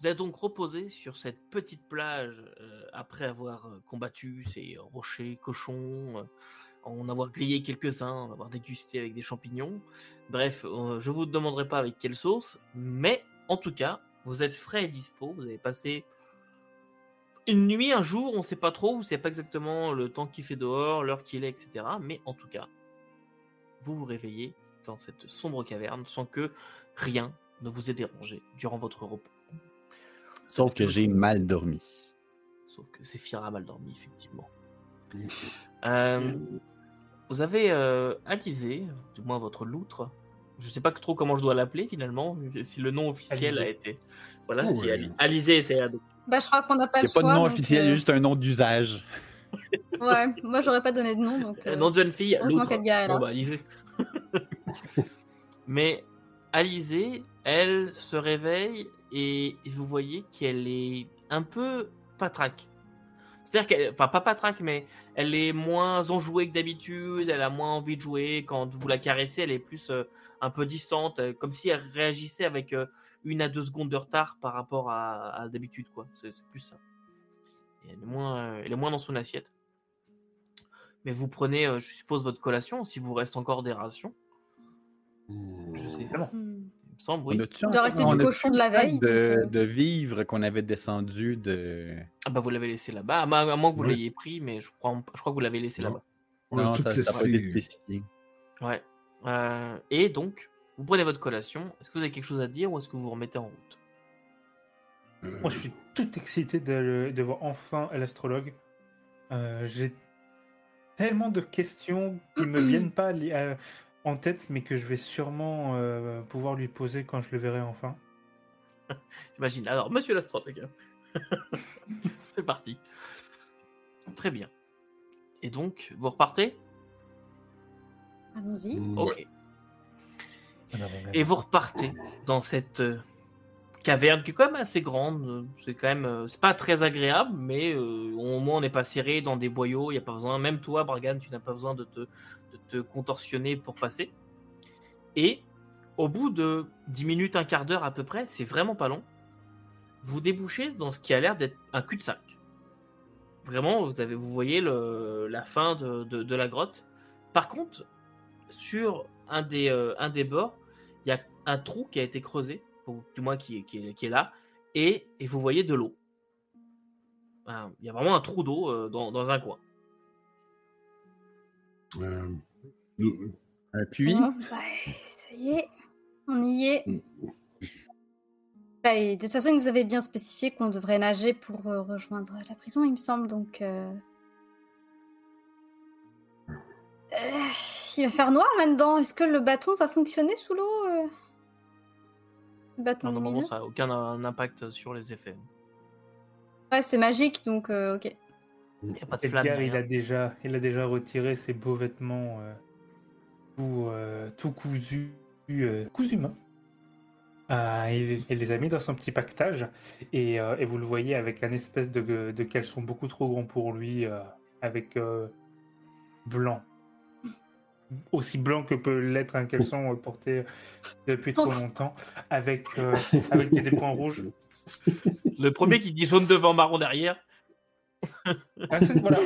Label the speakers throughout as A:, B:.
A: Vous êtes donc reposé sur cette petite plage euh, après avoir euh, combattu ces rochers cochons, euh, en avoir grillé quelques-uns, en avoir dégusté avec des champignons. Bref, euh, je vous demanderai pas avec quelle sauce, mais en tout cas, vous êtes frais et dispo. Vous avez passé une nuit, un jour, on sait pas trop, vous savez pas exactement le temps qu'il fait dehors, l'heure qu'il est, etc. Mais en tout cas, vous vous réveillez dans cette sombre caverne sans que rien ne vous ait dérangé durant votre repos.
B: Sauf que j'ai mal dormi.
A: Sauf que Séphir a mal dormi, effectivement. Euh, vous avez euh, Alizé, du moins votre loutre. Je sais pas trop comment je dois l'appeler finalement, si le nom officiel
C: Alizé.
A: a été. Voilà,
D: Oh,
A: si Alizé était adopté.
E: Bah, je crois qu'on n'a pas
B: Il
E: le
B: n'y a pas
E: choix.
B: de nom
E: donc,
B: officiel, il y a
E: euh,
B: juste un nom d'usage.
E: Ouais, moi j'aurais pas donné de nom donc.
A: Euh, nom de jeune fille, loutre.
E: là.
A: Bon, bah, Alizé. Mais Alizé, elle se réveille et vous voyez qu'elle est un peu patraque. C'est-à-dire qu'elle, enfin pas patraque, mais elle est moins enjouée que d'habitude, elle a moins envie de jouer. Quand vous la caressez, elle est plus euh, un peu distante, euh, comme si elle réagissait avec euh, une à deux secondes de retard par rapport à, à d'habitude, quoi. C'est c'est plus ça. Et elle, est moins, euh, elle est moins dans son assiette. Mais vous prenez, euh, je suppose, votre collation, si vous reste encore des rations. Je sais pas. Il me semble,
B: On
A: oui.
E: Il doit rester
B: on
E: du cochon de la veille,
B: De, de vivres qu'on avait descendu de.
A: Ah bah vous l'avez laissé là-bas, à moins que vous l'ayez pris, mais je crois, je crois que vous l'avez laissé là-bas.
D: On
B: non, ça n'a pas été spécifié.
A: Ouais. Euh, et donc, vous prenez votre collation. Est-ce que vous avez quelque chose à dire ou est-ce que vous vous remettez en route?
D: Euh,
C: Moi, je suis tout excité de, le- de voir enfin l'astrologue. Euh, J'ai tellement de questions qui me viennent pas en tête, mais que je vais sûrement euh, pouvoir lui poser quand je le verrai enfin.
A: J'imagine. Alors, monsieur l'astrologue. C'est parti. Très bien. Et donc, vous repartez?
E: Allons-y.
D: ouais.
A: Ok. Et vous repartez dans cette euh, caverne qui est quand même assez grande. C'est quand même, euh, c'est pas très agréable, mais euh, au moins on n'est pas serré dans des boyaux. Il y a pas besoin, même toi, Bragan, tu n'as pas besoin de te, de te contorsionner pour passer. Et au bout de 10 minutes, un quart d'heure à peu près, c'est vraiment pas long. Vous débouchez dans ce qui a l'air d'être un cul-de-sac. Vraiment, vous, avez, vous voyez le- la fin de, de- la grotte. Par contre, sur un des, euh, un des bords, il y a un trou qui a été creusé, du moins qui, est- qui qui est là, et, et vous voyez de l'eau. Il y a vraiment un trou d'eau euh, dans, dans un coin.
D: Euh, nous-
B: Un puits.
E: Bon, bah, ça y est, on y est. Bah, et de toute façon, il nous avait bien spécifié qu'on devrait nager pour euh, rejoindre la prison, il me semble. Donc, euh... Euh, il va faire noir là-dedans. Est-ce que le bâton va fonctionner sous l'eau euh? Le bâton
A: Normalement, ça n'a aucun euh, impact sur les effets.
E: Ouais, c'est magique, donc euh, ok.
A: Il n'y a pas de flamme.
C: Edgar, il a déjà, il a déjà retiré ses beaux vêtements euh, tout, euh, tout cousus, euh, cousus main. Euh, il, il les a mis dans son petit pactage et, euh, et vous le voyez avec un espèce de, de caleçon beaucoup trop grand pour lui, euh, avec euh, blanc. Aussi blanc que peut l'être un caleçon porté depuis trop longtemps, avec, euh, avec des points rouges.
A: Le premier qui dit jaune devant, marron derrière.
C: Ah, voilà.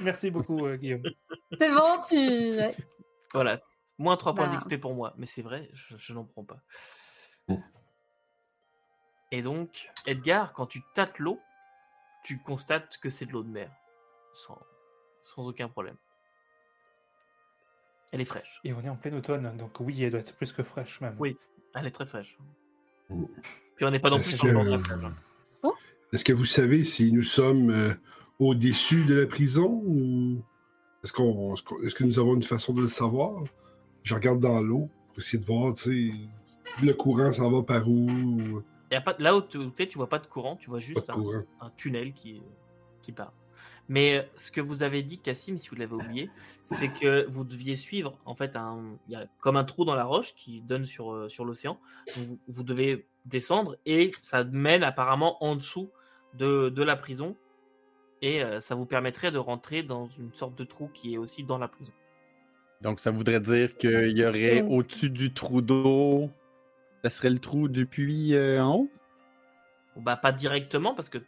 C: Merci beaucoup, euh, Guillaume.
E: C'est bon, tu.
A: Voilà. Moins 3 points
E: Bah.
A: d'XP pour moi. Mais c'est vrai, je, je n'en prends pas. Et donc, Edgar, quand tu tâtes l'eau, tu constates que c'est de l'eau de mer. Sans, sans aucun problème. Elle est fraîche.
C: Et on est en plein automne, donc oui, elle doit être plus que fraîche même.
A: Oui. Elle est très fraîche. Puis on n'est pas non plus sur le bord de la
D: que,
A: plage.
D: Est-ce que vous savez si nous sommes euh, au-dessus de la prison ou est-ce, qu'on, est-ce, qu'on- est-ce que nous avons une façon de le savoir? Je regarde dans l'eau pour essayer de voir, tu sais, le courant s'en va par où? ou
A: Y a pas, là où tu es, tu vois pas de courant, tu vois juste un, un tunnel qui, qui part. Mais euh, ce que vous avez dit, Cassim, si vous l'avez oublié, c'est que vous deviez suivre, en fait, un, il y a comme un trou dans la roche qui donne sur, euh, sur l'océan. Vous, vous devez descendre et ça mène apparemment en dessous de, de la prison. Et euh, ça vous permettrait de rentrer dans une sorte de trou qui est aussi dans la prison.
B: Donc, ça voudrait dire qu'il y aurait au-dessus du trou d'eau. Ça serait le trou du puits euh, en haut?
A: Bah, pas directement, parce que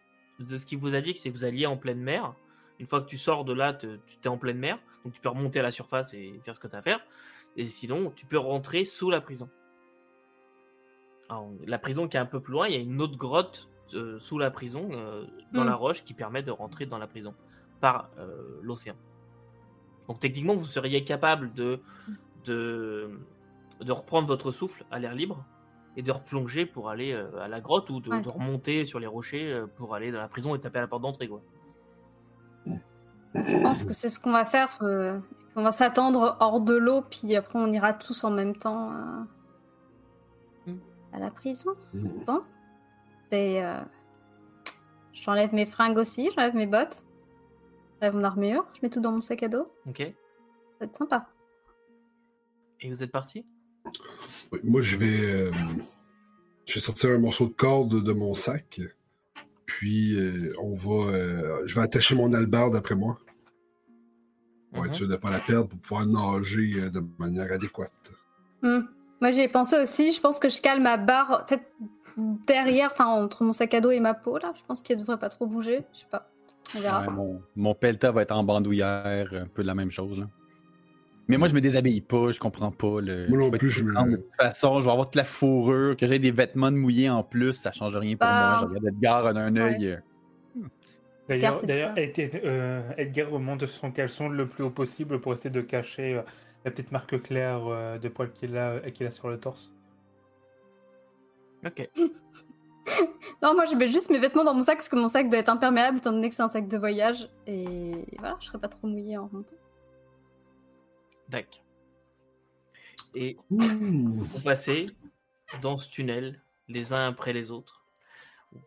A: de ce qu'il vous a dit, c'est que vous alliez en pleine mer. Une fois que tu sors de là, te- tu t'es en pleine mer, donc tu peux remonter à la surface et faire ce que tu as à faire. Et sinon, tu peux rentrer sous la prison. Alors, la prison qui est un peu plus loin, il y a une autre grotte sous la prison, euh, dans
E: Mm.
A: la roche, qui permet de rentrer dans la prison par euh, l'océan. Donc techniquement, vous seriez capable de, de, de reprendre votre souffle à l'air libre et de replonger pour aller euh, à la grotte ou de,
E: Ouais.
A: de remonter sur les rochers euh, pour aller dans la prison et taper à la porte d'entrée. quoi.
E: Je pense que c'est ce qu'on va faire. euh, on va s'attendre hors de l'eau, puis après on ira tous en même temps à,
A: Mm.
E: à la prison.
D: Mm.
E: Bon. Et euh, j'enlève mes fringues aussi, j'enlève mes bottes, j'enlève mon armure, je mets tout dans mon sac à dos.
A: Ok
E: Ça va être sympa.
A: Et vous êtes parti?
D: Oui, moi, je vais, euh, je vais sortir un morceau de corde de mon sac. Puis, euh, on va. euh, je vais attacher mon albarde après moi. Pour être
A: Mhm.
D: sûr de ne pas la perdre pour pouvoir nager euh, de manière adéquate.
E: Hmm. Moi j'y ai pensé aussi, je pense que je cale ma barre en fait, derrière, enfin entre mon sac à dos et ma peau là. Je pense qu'elle devrait pas trop bouger, je sais pas. On verra.
B: Ouais, mon, mon pelta va être en bandoulière, un peu de la même chose. Là. Mais moi, je me déshabille pas, je comprends pas. Le...
D: Moi non plus, je me-.
B: De toute façon, je vais avoir de la fourrure, que j'ai des vêtements de mouillés en plus, ça change rien pour
E: Bah,
B: moi. Je regarde Edgar d'un œil. euh,
C: D'ailleurs, euh, Edgar remonte son caleçon le plus haut possible pour essayer de cacher euh, la petite marque claire euh, de poils qu'il a, qu'il a sur le torse.
A: Ok.
E: Non, moi je mets juste mes vêtements dans mon sac parce que mon sac doit être imperméable étant donné que c'est un sac de voyage. Et voilà, je serai pas trop mouillée en remontant.
A: D'accord. Et vous passez dans ce tunnel les uns après les autres.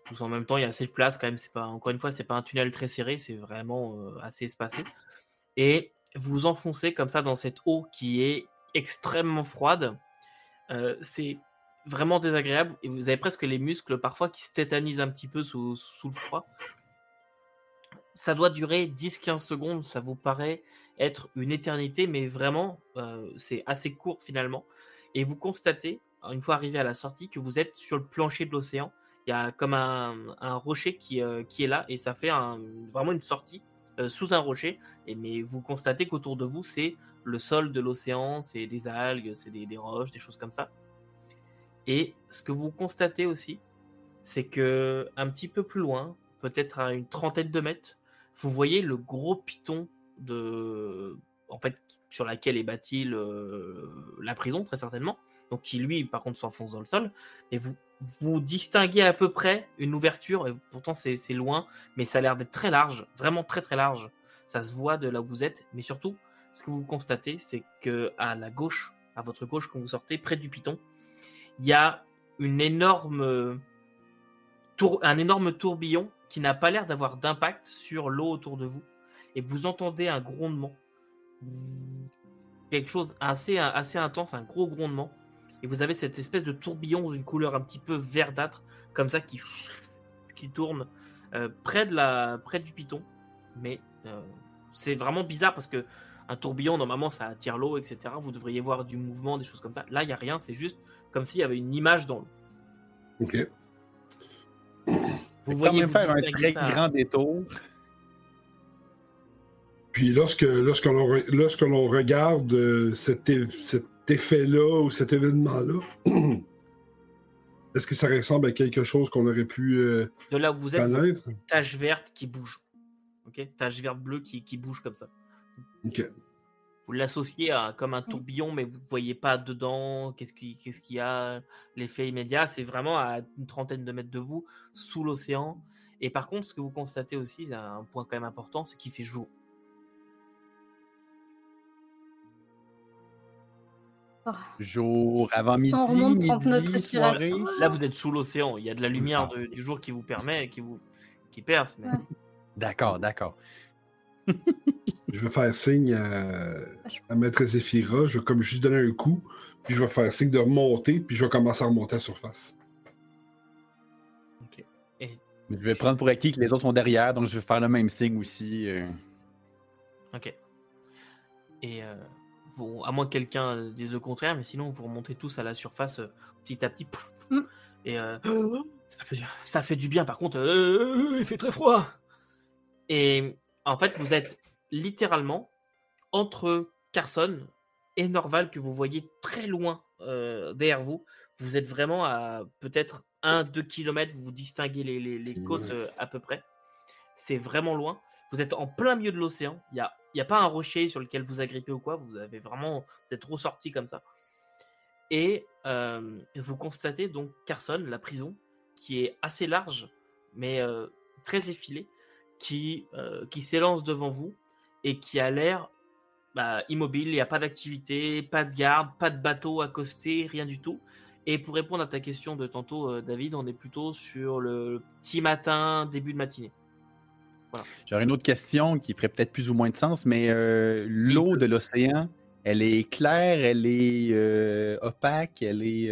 A: Tous en même temps, il y a assez de place quand même. C'est pas encore une fois, c'est pas un tunnel très serré, c'est vraiment euh, assez espacé. Et vous vous enfoncez comme ça dans cette eau qui est extrêmement froide. Euh, c'est vraiment désagréable et vous avez presque les muscles parfois qui se tétanisent un petit peu sous, sous le froid. Ça doit durer 10-15 secondes, ça vous paraît être une éternité, mais vraiment, euh, c'est assez court finalement. Et vous constatez, une fois arrivé à la sortie, que vous êtes sur le plancher de l'océan. Il y a comme un, un rocher qui, euh, qui est là, et ça fait vraiment une sortie euh, sous un rocher. Et, mais vous constatez qu'autour de vous, c'est le sol de l'océan, c'est des algues, c'est des, des roches, des choses comme ça. Et ce que vous constatez aussi, c'est que un petit peu plus loin, peut-être à une trentaine de mètres, vous voyez le gros piton de, en fait, sur laquelle est bâtie la prison, très certainement. Donc qui lui, par contre, s'enfonce dans le sol. Et vous, vous distinguez à peu près une ouverture. Et pourtant, c'est c'est loin, mais ça a l'air d'être très large, vraiment très très large. Ça se voit de là où vous êtes. Mais surtout, ce que vous constatez, c'est que à la gauche, à votre gauche, quand vous sortez, près du piton, il y a une énorme tour, un énorme tourbillon qui n'a pas l'air d'avoir d'impact sur l'eau autour de vous. Et vous entendez un grondement. Quelque chose assez, assez intense, un gros grondement. Et vous avez cette espèce de tourbillon d'une couleur un petit peu verdâtre, comme ça, qui, qui tourne euh, près, de la, près du piton. Mais euh, c'est vraiment bizarre parce que un tourbillon, normalement, ça attire l'eau, etc. Vous devriez voir du mouvement, des choses comme ça. Là, il n'y a rien, c'est juste comme s'il y avait une image dans l'eau.
D: Ok.
A: Vous
B: quand
A: voyez
B: même
A: vous
B: faire un très
A: ça.
B: grand détour.
D: Puis lorsque, lorsque l'on lorsque l'on regarde euh, cet, effet-là ou cet événement-là, est-ce que ça ressemble à quelque chose qu'on aurait pu euh,
A: De là où vous êtes,
D: connaître?
A: tache verte qui bouge. Ok, tache verte bleue qui, qui bouge comme ça.
D: Ok.
A: Vous l'associez à comme un tourbillon, mais vous ne voyez pas dedans. Qu'est-ce qui- qu'est-ce qu'il y a L'effet immédiat, c'est vraiment à une trentaine de mètres de vous, sous l'océan. Et par contre, ce que vous constatez aussi, un point quand même important, c'est qu'il fait jour.
B: Jour, avant midi,
E: on remonte prendre notre
B: midi,
E: respiration.
B: soirée.
A: Là, vous êtes sous l'océan. Il y a de la lumière de- du jour qui vous permet, qui vous qui perce. Mais...
E: Ouais.
B: D'accord, d'accord.
D: Je vais faire signe à, à Maître Zéphira. Je vais comme juste donner un coup, puis je vais faire signe de remonter, puis je vais commencer à remonter à la surface.
A: Ok. Et
B: Je vais prendre pour acquis que les autres sont derrière, donc je vais faire le même signe aussi. euh.
A: Ok. Et euh, vous- à moins que quelqu'un euh, dise le contraire, mais sinon vous remontez tous à la surface euh, petit à petit. pouf,
E: Mm.
A: Et euh, Ça fait, ça fait du bien, par contre, euh, il fait très froid. Et en fait, vous êtes littéralement entre Carson et Norval que vous voyez très loin euh, derrière vous. Vous êtes vraiment à peut-être 1-2 km, vous distinguez les, les- côtes euh, à peu près. C'est vraiment loin. Vous êtes en plein milieu de l'océan. Il n'y a, y a pas un rocher sur lequel vous agrippez ou quoi. Vous avez vraiment, vous êtes trop sorti comme ça. Et euh, vous constatez donc Carson, la prison, qui est assez large, mais très effilée, qui, qui s'élance devant vous et qui a l'air bah, immobile. Il n'y a pas d'activité, pas de garde, pas de bateau accosté, rien du tout. Et pour répondre à ta question de tantôt, euh, David, on est plutôt sur le petit matin, début de matinée.
B: J'aurais une autre question qui ferait peut-être plus ou moins de sens, mais euh, l'eau de l'océan, elle est claire, elle est euh, opaque, elle est.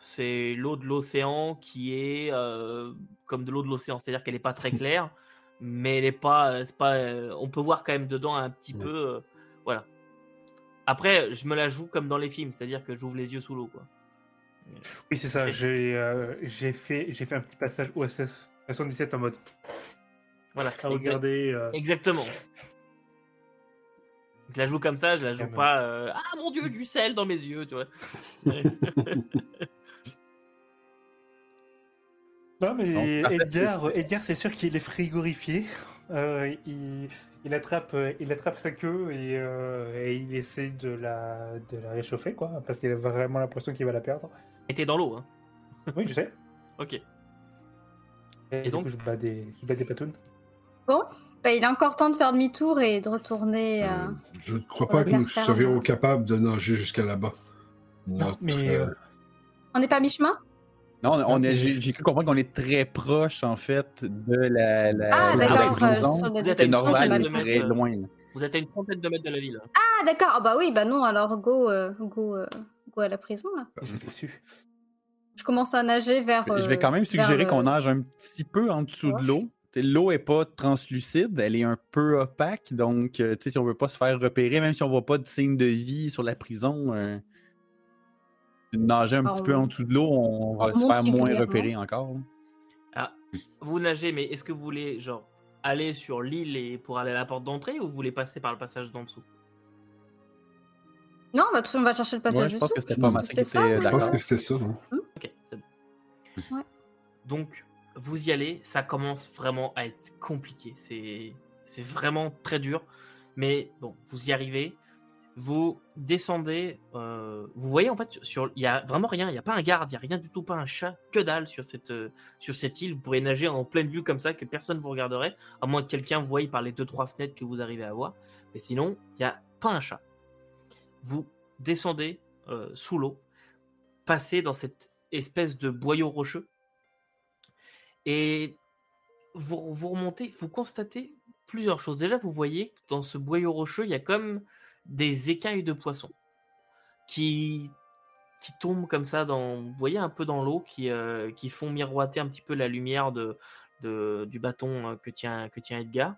A: C'est l'eau de l'océan qui est comme de l'eau de l'océan, c'est-à-dire qu'elle n'est pas très claire, mais elle est pas, euh, c'est pas, euh, on peut voir quand même dedans un petit
D: Ouais.
A: peu, euh, voilà. Après, je me la joue comme dans les films, c'est-à-dire que j'ouvre les yeux sous l'eau, quoi.
C: Oui, c'est ça. J'ai euh, j'ai fait, j'ai fait un petit passage OSS 77 en mode
A: Voilà.
C: à
A: exact-
C: regarder. euh,
A: Exactement. Je la joue comme ça, je la joue
C: Quand même.
A: pas. ah mon dieu, du sel dans mes yeux, tu vois.
C: Non, mais
B: Donc.
C: Edgar, Edgar c'est sûr qu'il est frigorifié. Euh, il, il attrape, euh, il attrape sa queue et, euh, et il essaie de la, de la réchauffer, quoi, parce qu'il a vraiment l'impression qu'il va la perdre.
A: Et t'es dans l'eau, hein.
C: Oui, je sais.
A: Ok.
C: Et, du
A: donc
C: coup, je bats des, je bats des patounes.
E: Bah, il a encore temps de faire demi-tour et de retourner. euh,
D: Euh, je ne crois pas que nous serions capables de nager jusqu'à là-bas. Notre,
C: mais,
E: On n'est pas mi-chemin?
B: Non, on- est- j'ai j'ai cru comprendre qu'on est très proche, en fait, de la. la
E: Ah,
B: la
E: d'accord.
B: prison.
E: euh,
A: Vous êtes
B: C'est normal,
A: de mètres,
B: très
A: euh,
B: loin. là.
A: Vous êtes à une trentaine de mètres de la ville.
E: Ah, d'accord. Ah, bah oui, bah non, alors go, euh, go, euh, go à la prison, là. Je commence à nager vers.
B: Je vais quand même
E: euh,
B: suggérer qu'on
E: euh,
B: nage un petit peu en dessous de l'eau. T'sais, L'eau est pas translucide, elle est un peu opaque, donc euh, si on veut pas se faire repérer, même si on voit pas de signe de vie sur la prison, euh, nager un
E: Ah,
B: petit peu en dessous de l'eau, on va
E: on
B: se faire moins repérer encore. là.
A: Vous nagez, mais est-ce que vous voulez genre aller sur l'île et pour aller à la porte d'entrée ou vous voulez passer par le passage d'en dessous?
E: Non, bah, on va chercher le passage
B: Ouais, je pense
E: dessous.
B: que
E: Je
B: pas
E: pense que
B: ça
E: c'était
B: était
E: ça,
D: je
B: d'accord.
D: pense que c'était ça. hein.
A: Ok, c'est bon.
E: Ouais.
A: Donc, vous y allez, ça commence vraiment à être compliqué. C'est, c'est vraiment très dur. Mais bon, vous y arrivez. Vous descendez. euh, vous voyez en fait, il y a vraiment rien. Il n'y a pas un garde, il n'y a rien du tout, pas un chat, que dalle sur cette, euh, sur cette île. Vous pourrez nager en pleine vue comme ça, que personne vous regarderait, à moins que quelqu'un vous voie par les deux trois fenêtres que vous arrivez à voir. Mais sinon, il n'y a pas un chat. Vous descendez euh, sous l'eau, passez dans cette espèce de boyau rocheux et vous, vous remontez, vous constatez plusieurs choses. Déjà, vous voyez que dans ce boyau rocheux, il y a comme des écailles de poissons qui, qui tombent comme ça, dans, vous voyez un peu dans l'eau, qui, euh, qui font miroiter un petit peu la lumière de, de- du bâton euh, que tient, que tient Edgar.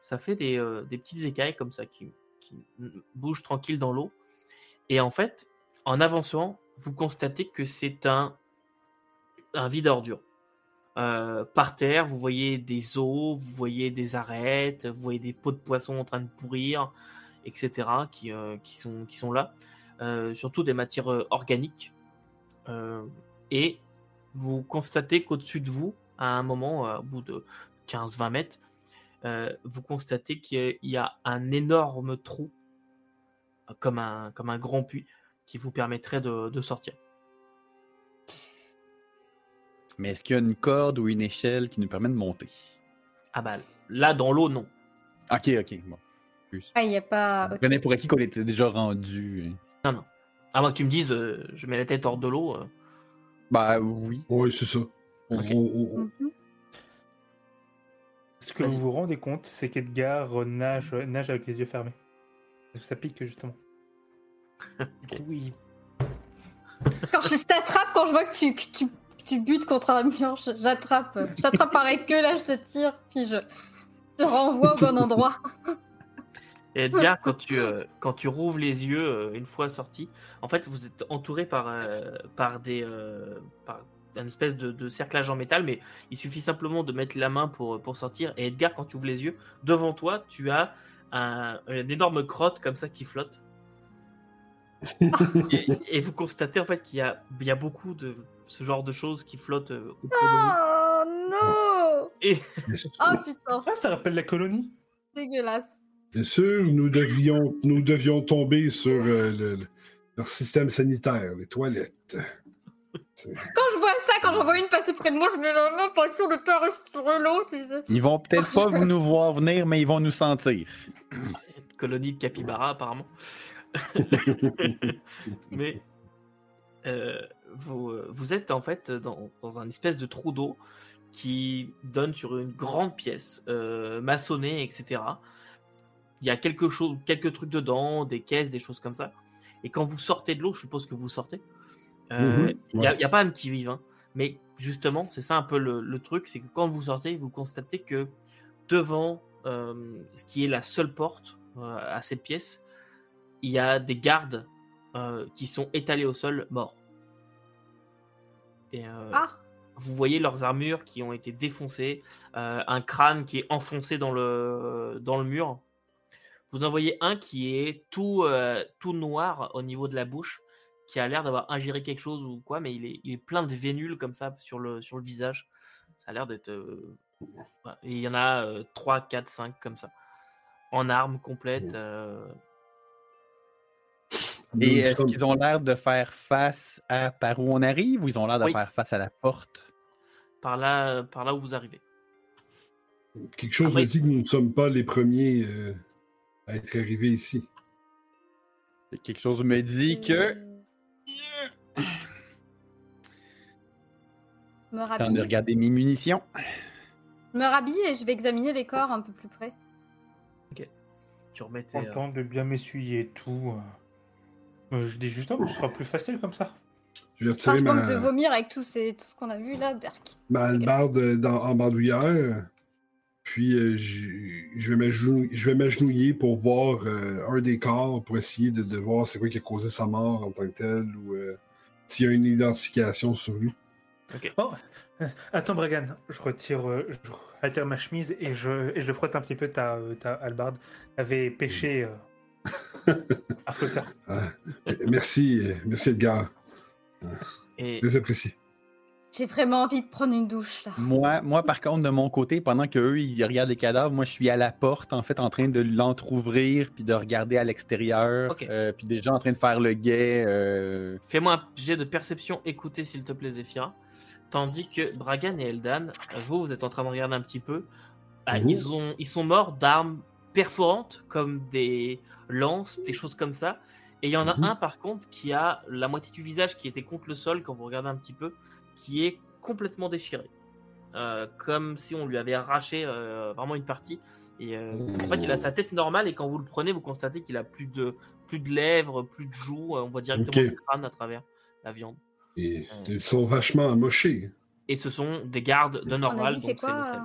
A: Ça fait des, euh, des petites écailles comme ça qui, qui bougent tranquille dans l'eau. Et en fait, en avançant, vous constatez que c'est un, un vide ordure. Euh, par terre, vous voyez des os, vous voyez des arêtes, vous voyez des pots de poisson en train de pourrir, etc., qui, euh, qui, sont, qui sont là. Euh, surtout des matières euh, organiques. Et vous constatez qu'au-dessus de vous, à un moment, au bout de 15-20 mètres, vous constatez qu'il y a un énorme trou, comme un, comme un grand puits, qui vous permettrait de, de sortir.
B: Mais est-ce qu'il y a une corde ou une échelle qui nous permet de monter?
A: Ah bah là, dans l'eau, non.
B: Ok, ok. Bon. Plus.
E: Ah, il n'y a pas.
B: Je
E: ok.
B: prenais pour acquis qu'on était déjà rendu.
A: Non, non. À moins que tu me dises, euh, je mets la tête hors de l'eau. euh.
B: Bah oui.
D: Oui, c'est ça.
E: Mhm.
C: Ce que
A: Vas-y.
C: vous vous rendez compte, c'est qu'Edgar nage, nage avec les yeux fermés. Parce que ça pique justement. Il-
E: Quand je t'attrape, quand je vois que tu, que tu, que tu butes contre un mur, je- j'attrape. J'attrape par la queue, là, je te tire, puis je te renvoie au bon endroit.
A: Et Edgar, quand tu, euh, quand tu rouvres les yeux euh, une fois sorti, en fait, vous êtes entouré par, euh, par, des, euh, par, un espèce de, de cerclage en métal, mais il suffit simplement de mettre la main pour, pour sortir. Et Edgar, quand tu ouvres les yeux, devant toi, tu as un, une énorme crotte comme ça qui flotte. et, et vous constatez en fait qu'il y a, il y a beaucoup de ce genre de choses qui flottent euh, autour de vous.
E: Oh non
A: Et
E: Oh putain,
C: Ah, ça rappelle la colonie?
E: Dégueulasse.
D: Bien sûr, nous devions, nous devions tomber sur euh, le- le- leur système sanitaire, les toilettes.
E: Quand je vois ça, quand j'en vois une passer près de moi, je me la main pas sûr de pas respirer l'autre.
B: Ils vont peut-être pas nous voir venir, mais ils vont nous sentir.
A: une colonie de capybara apparemment. Mais euh, vous, vous êtes en fait dans, dans un espèce de trou d'eau qui donne sur une grande pièce euh, maçonnée, etc. Il y a quelque chose, quelques trucs dedans, des caisses, des choses comme ça. Et quand vous sortez de l'eau, je suppose que vous sortez. euh,
D: Mhm,
A: Il n'y a,
D: ouais.
A: pas un petit vivant. Mais justement, c'est ça un peu le, le truc, c'est que quand vous sortez, vous constatez que devant euh, ce qui est la seule porte euh, à cette pièce, il y a des gardes euh, qui sont étalés au sol, morts. Et euh,
E: Ah,
A: vous voyez leurs armures qui ont été défoncées, euh, un crâne qui est enfoncé dans le, dans le mur. Vous en voyez un qui est tout, euh, tout noir au niveau de la bouche, qui a l'air d'avoir ingéré quelque chose ou quoi, mais il est, il est plein de vénules comme ça sur le, sur le visage. Ça a l'air d'être. euh, ouais. Il y en a euh, 3, 4, 5 comme ça. En armes complètes. euh,
B: Et est-ce qu'ils ont l'air de faire face à par où on arrive ou ils ont l'air de
A: Oui.
B: faire face à la porte?
A: par, là, par là où vous arrivez.
D: Quelque chose
A: Après-
D: me dit que nous ne sommes pas les premiers euh, à être arrivés ici.
B: Quelque chose me dit que.
E: me
B: Temps de
E: rhabille.
B: regarder mes munitions.
E: me rhabille et je vais examiner les corps un peu plus près.
A: Tu remettais.
C: Prends le
A: euh,
C: temps de bien m'essuyer et tout. euh. Je dis juste, oh, ce sera plus facile comme ça.
D: Je vais
E: Enfin,
D: retirer
E: je manque de
D: ma,
E: vomir avec tout, ces... tout ce qu'on a vu là, Berk.
D: ma hallebarde dans- en bandoulière. Puis euh, je je vais m'agenouiller- je pour voir euh, un des corps, pour essayer de, de voir c'est quoi qui a causé sa mort en tant que tel, ou euh, s'il y a une identification sur lui.
C: Oh, euh, attends, Bragan, je retire, je retire ma chemise et je, et je frotte un petit peu ta, ta hallebarde. T'avais pêché euh, à flotteur.
D: Euh, merci, merci Edgar.
A: et
D: Très apprécié.
E: J'ai vraiment envie de prendre une douche là.
B: Moi, moi, par contre, de mon côté, pendant qu'eux, ils regardent les cadavres, moi, je suis à la porte, en fait, en train de l'entrouvrir, puis de regarder à l'extérieur,
A: Ok.
B: euh, puis déjà en train de faire le guet. euh,
A: Fais-moi un jet de perception écoutez s'il te plaît, Zephyra. Tandis que Bragan et Eldan, vous, vous êtes en train de regarder un petit peu. Ah,
D: Mhm.
A: ils, ont, ils sont morts d'armes perforantes, comme des lances, des choses comme ça. Et il y en a
D: Mhm.
A: un, par contre, qui a la moitié du visage qui était contre le sol, quand vous regardez un petit peu, qui est complètement déchiré. Euh, comme si on lui avait arraché euh, vraiment une partie. Et euh, en fait, il a sa tête normale, et quand vous le prenez, vous constatez qu'il a plus de, plus de lèvres, plus de joues. On voit directement le crâne à travers la viande.
D: Et, ils sont vachement amochés.
A: Et ce sont des gardes de normal,
E: c'est
A: donc c'est
E: quoi
A: le sel.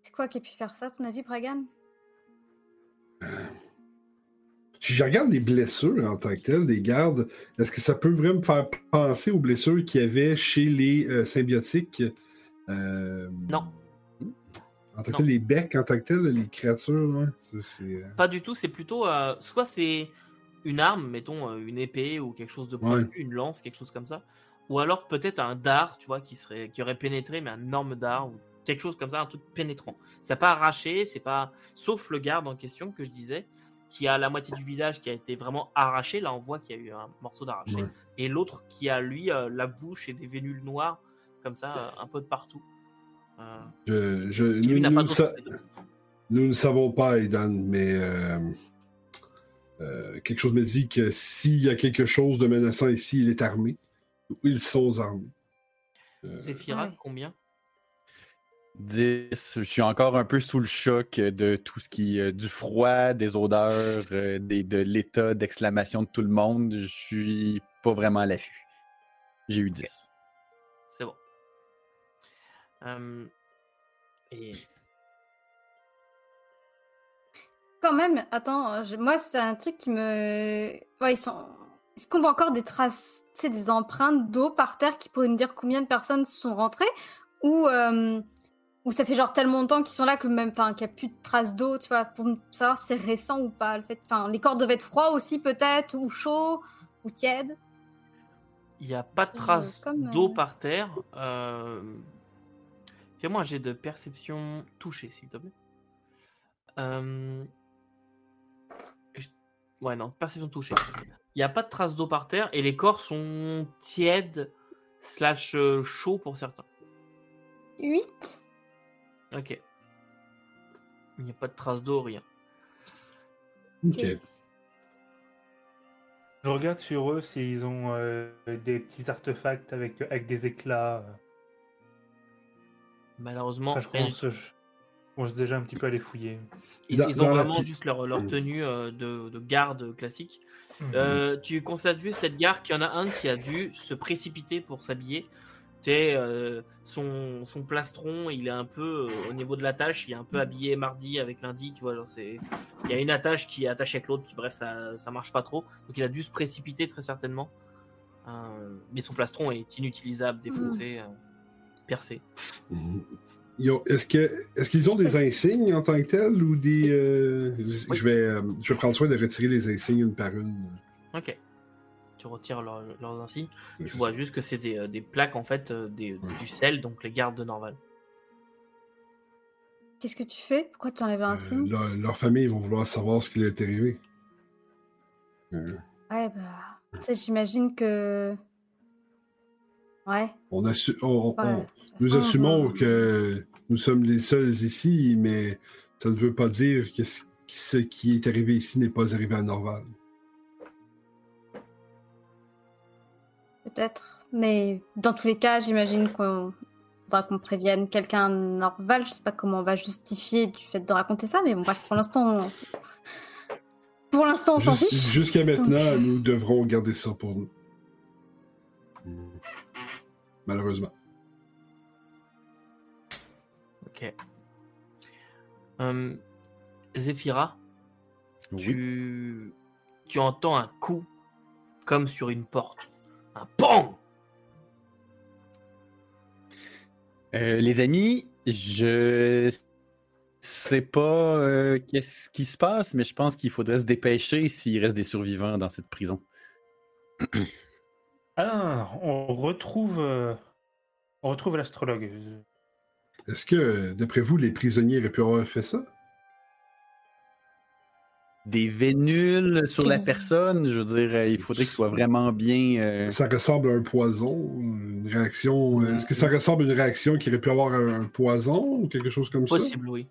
E: C'est quoi qui a pu faire ça, à ton avis, Bragan?
D: Si je regarde les blessures en tant que telles des gardes, est-ce que ça peut vraiment me faire penser aux blessures qu'il y avait chez les euh, symbiotiques Euh,
A: Non,
D: En tant que tel, les becs, en tant que tel, les créatures, ça, euh,
A: pas du tout. C'est plutôt euh, soit c'est une arme, mettons une épée ou quelque chose de pointu, une lance, quelque chose comme ça, ou alors peut-être un dard, tu vois, qui serait qui aurait pénétré, mais un énorme dard ou quelque chose comme ça, un truc pénétrant. Ça n'a pas arraché, c'est pas sauf le garde en question que je disais, qui a la moitié du visage qui a été vraiment arraché. Là, on voit qu'il y a eu un morceau d'arraché,
D: Ouais.
A: et l'autre qui a lui euh, la bouche et des vénules noires comme ça, euh, un peu de partout. Euh,
D: Je, je-
A: qui, lui,
D: nous,
A: n'a
D: nous sa- nous ne savons pas, Aidan, mais euh, euh, quelque chose me dit que s'il y a quelque chose de menaçant ici, il est armé. Ou ils sont armés. Euh,
A: Zéphyra,
E: Ouais.
A: combien?
B: 10. Je suis encore un peu sous le choc de tout ce qui. euh, du froid, des odeurs, euh, des, de l'état d'exclamation de tout le monde. Je suis pas vraiment à l'affût. J'ai eu 10.
A: C'est bon. Et
E: Quand même, attends, je- moi c'est un truc qui me. Ouais, ils sont. Est-ce qu'on voit encore des traces, des empreintes d'eau par terre qui pourraient nous dire combien de personnes sont rentrées Ou, euh, ou ça fait genre tellement longtemps qu'ils sont là que même, enfin, qu'il n'y a plus de traces d'eau, tu vois, pour savoir si c'est récent ou pas. Le fait, enfin, les corps devaient être froids aussi peut-être, ou chauds, ou tièdes.
A: Il n'y a pas de traces d'eau
E: euh,
A: par terre. Euh... Fais-moi un jet de perception touchée, s'il te plaît. Euh, Ouais, non, perception touchée. Il n'y a pas de traces d'eau par terre et les corps sont tièdes slash euh, chauds pour certains.
E: 8
A: Ok. Il n'y a pas de traces d'eau, rien.
D: Ok.
C: Je regarde sur eux s'ils ont euh, des petits artefacts avec, avec des éclats. euh.
A: Malheureusement,
C: Enfin, je
A: rien du
C: commence, je commence déjà un petit peu à les fouiller.
A: Ils,
D: Dans-
A: ils
D: dans
A: ont vraiment
D: petite-
A: juste leur, leur
D: Mm.
A: tenue euh, de, de garde classique. Euh, tu constates juste cette gare qu'il y en a un qui a dû se précipiter pour s'habiller. Tu sais, euh, son, son plastron, il est un peu euh, au niveau de l'attache, il est un peu habillé mardi avec lundi, tu vois. genre c'est- Il y a une attache qui est attachée avec l'autre, puis bref, ça, ça marche pas trop. Donc il a dû se précipiter très certainement. Euh, mais son plastron est inutilisable, défoncé, euh, percé.
D: Est-ce que- est-ce qu'ils ont des insignes en tant que tels ou des. euh, je-
A: Oui.
D: Je, vais, euh, je vais prendre soin de retirer les insignes une par une?
A: Ok. Tu retires leur- leurs insignes.
D: Ouais,
A: Tu vois
D: ça.
A: juste que c'est des, euh, des plaques en fait, euh, des, du sel, donc les gardes de Norval.
E: Qu'est-ce que tu fais? Pourquoi tu enlèves un
D: Euh,
E: signe?
D: leur, leur famille vont vouloir savoir ce qui leur est arrivé. Euh,
E: Ouais, bah. Sais, j'imagine que. Ouais.
D: on assu- on- on-
E: ouais.
D: on-
E: de toute
D: nous assumons
E: euh,
D: que nous sommes les seuls ici, mais ça ne veut pas dire que ce ce qui est arrivé ici n'est pas arrivé à Norval.
E: Peut-être. Mais dans tous les cas, j'imagine qu'on faudra qu'on prévienne quelqu'un Norval. Je sais pas comment on va justifier du fait de raconter ça, mais bon, bref, pour l'instant. on- Pour l'instant, on s'en
D: Jus-
E: fiche.
D: Jusqu'à maintenant,
E: Donc-
D: nous devrons garder ça pour nous. Malheureusement.
A: Ok. Zéphira,
B: Oui.
A: tu... tu entends un coup comme sur une porte. Un
B: Euh, les amis, je sais pas euh, qu'est-ce qui se passe, mais je pense qu'il faudrait se dépêcher s'il reste des survivants dans cette prison.
C: Ah, on retrouve, euh, on retrouve l'astrologue.
D: Est-ce que, d'après vous, les prisonniers auraient pu avoir fait ça?
B: Des vénules sur la personne, je veux dire, euh, il faudrait qu'il soit vraiment bien. euh,
D: Ça ressemble à un poison, une réaction. euh, Est-ce que ça ressemble à une réaction qui aurait pu avoir un, poison ou quelque chose comme ça?
A: Possible, oui.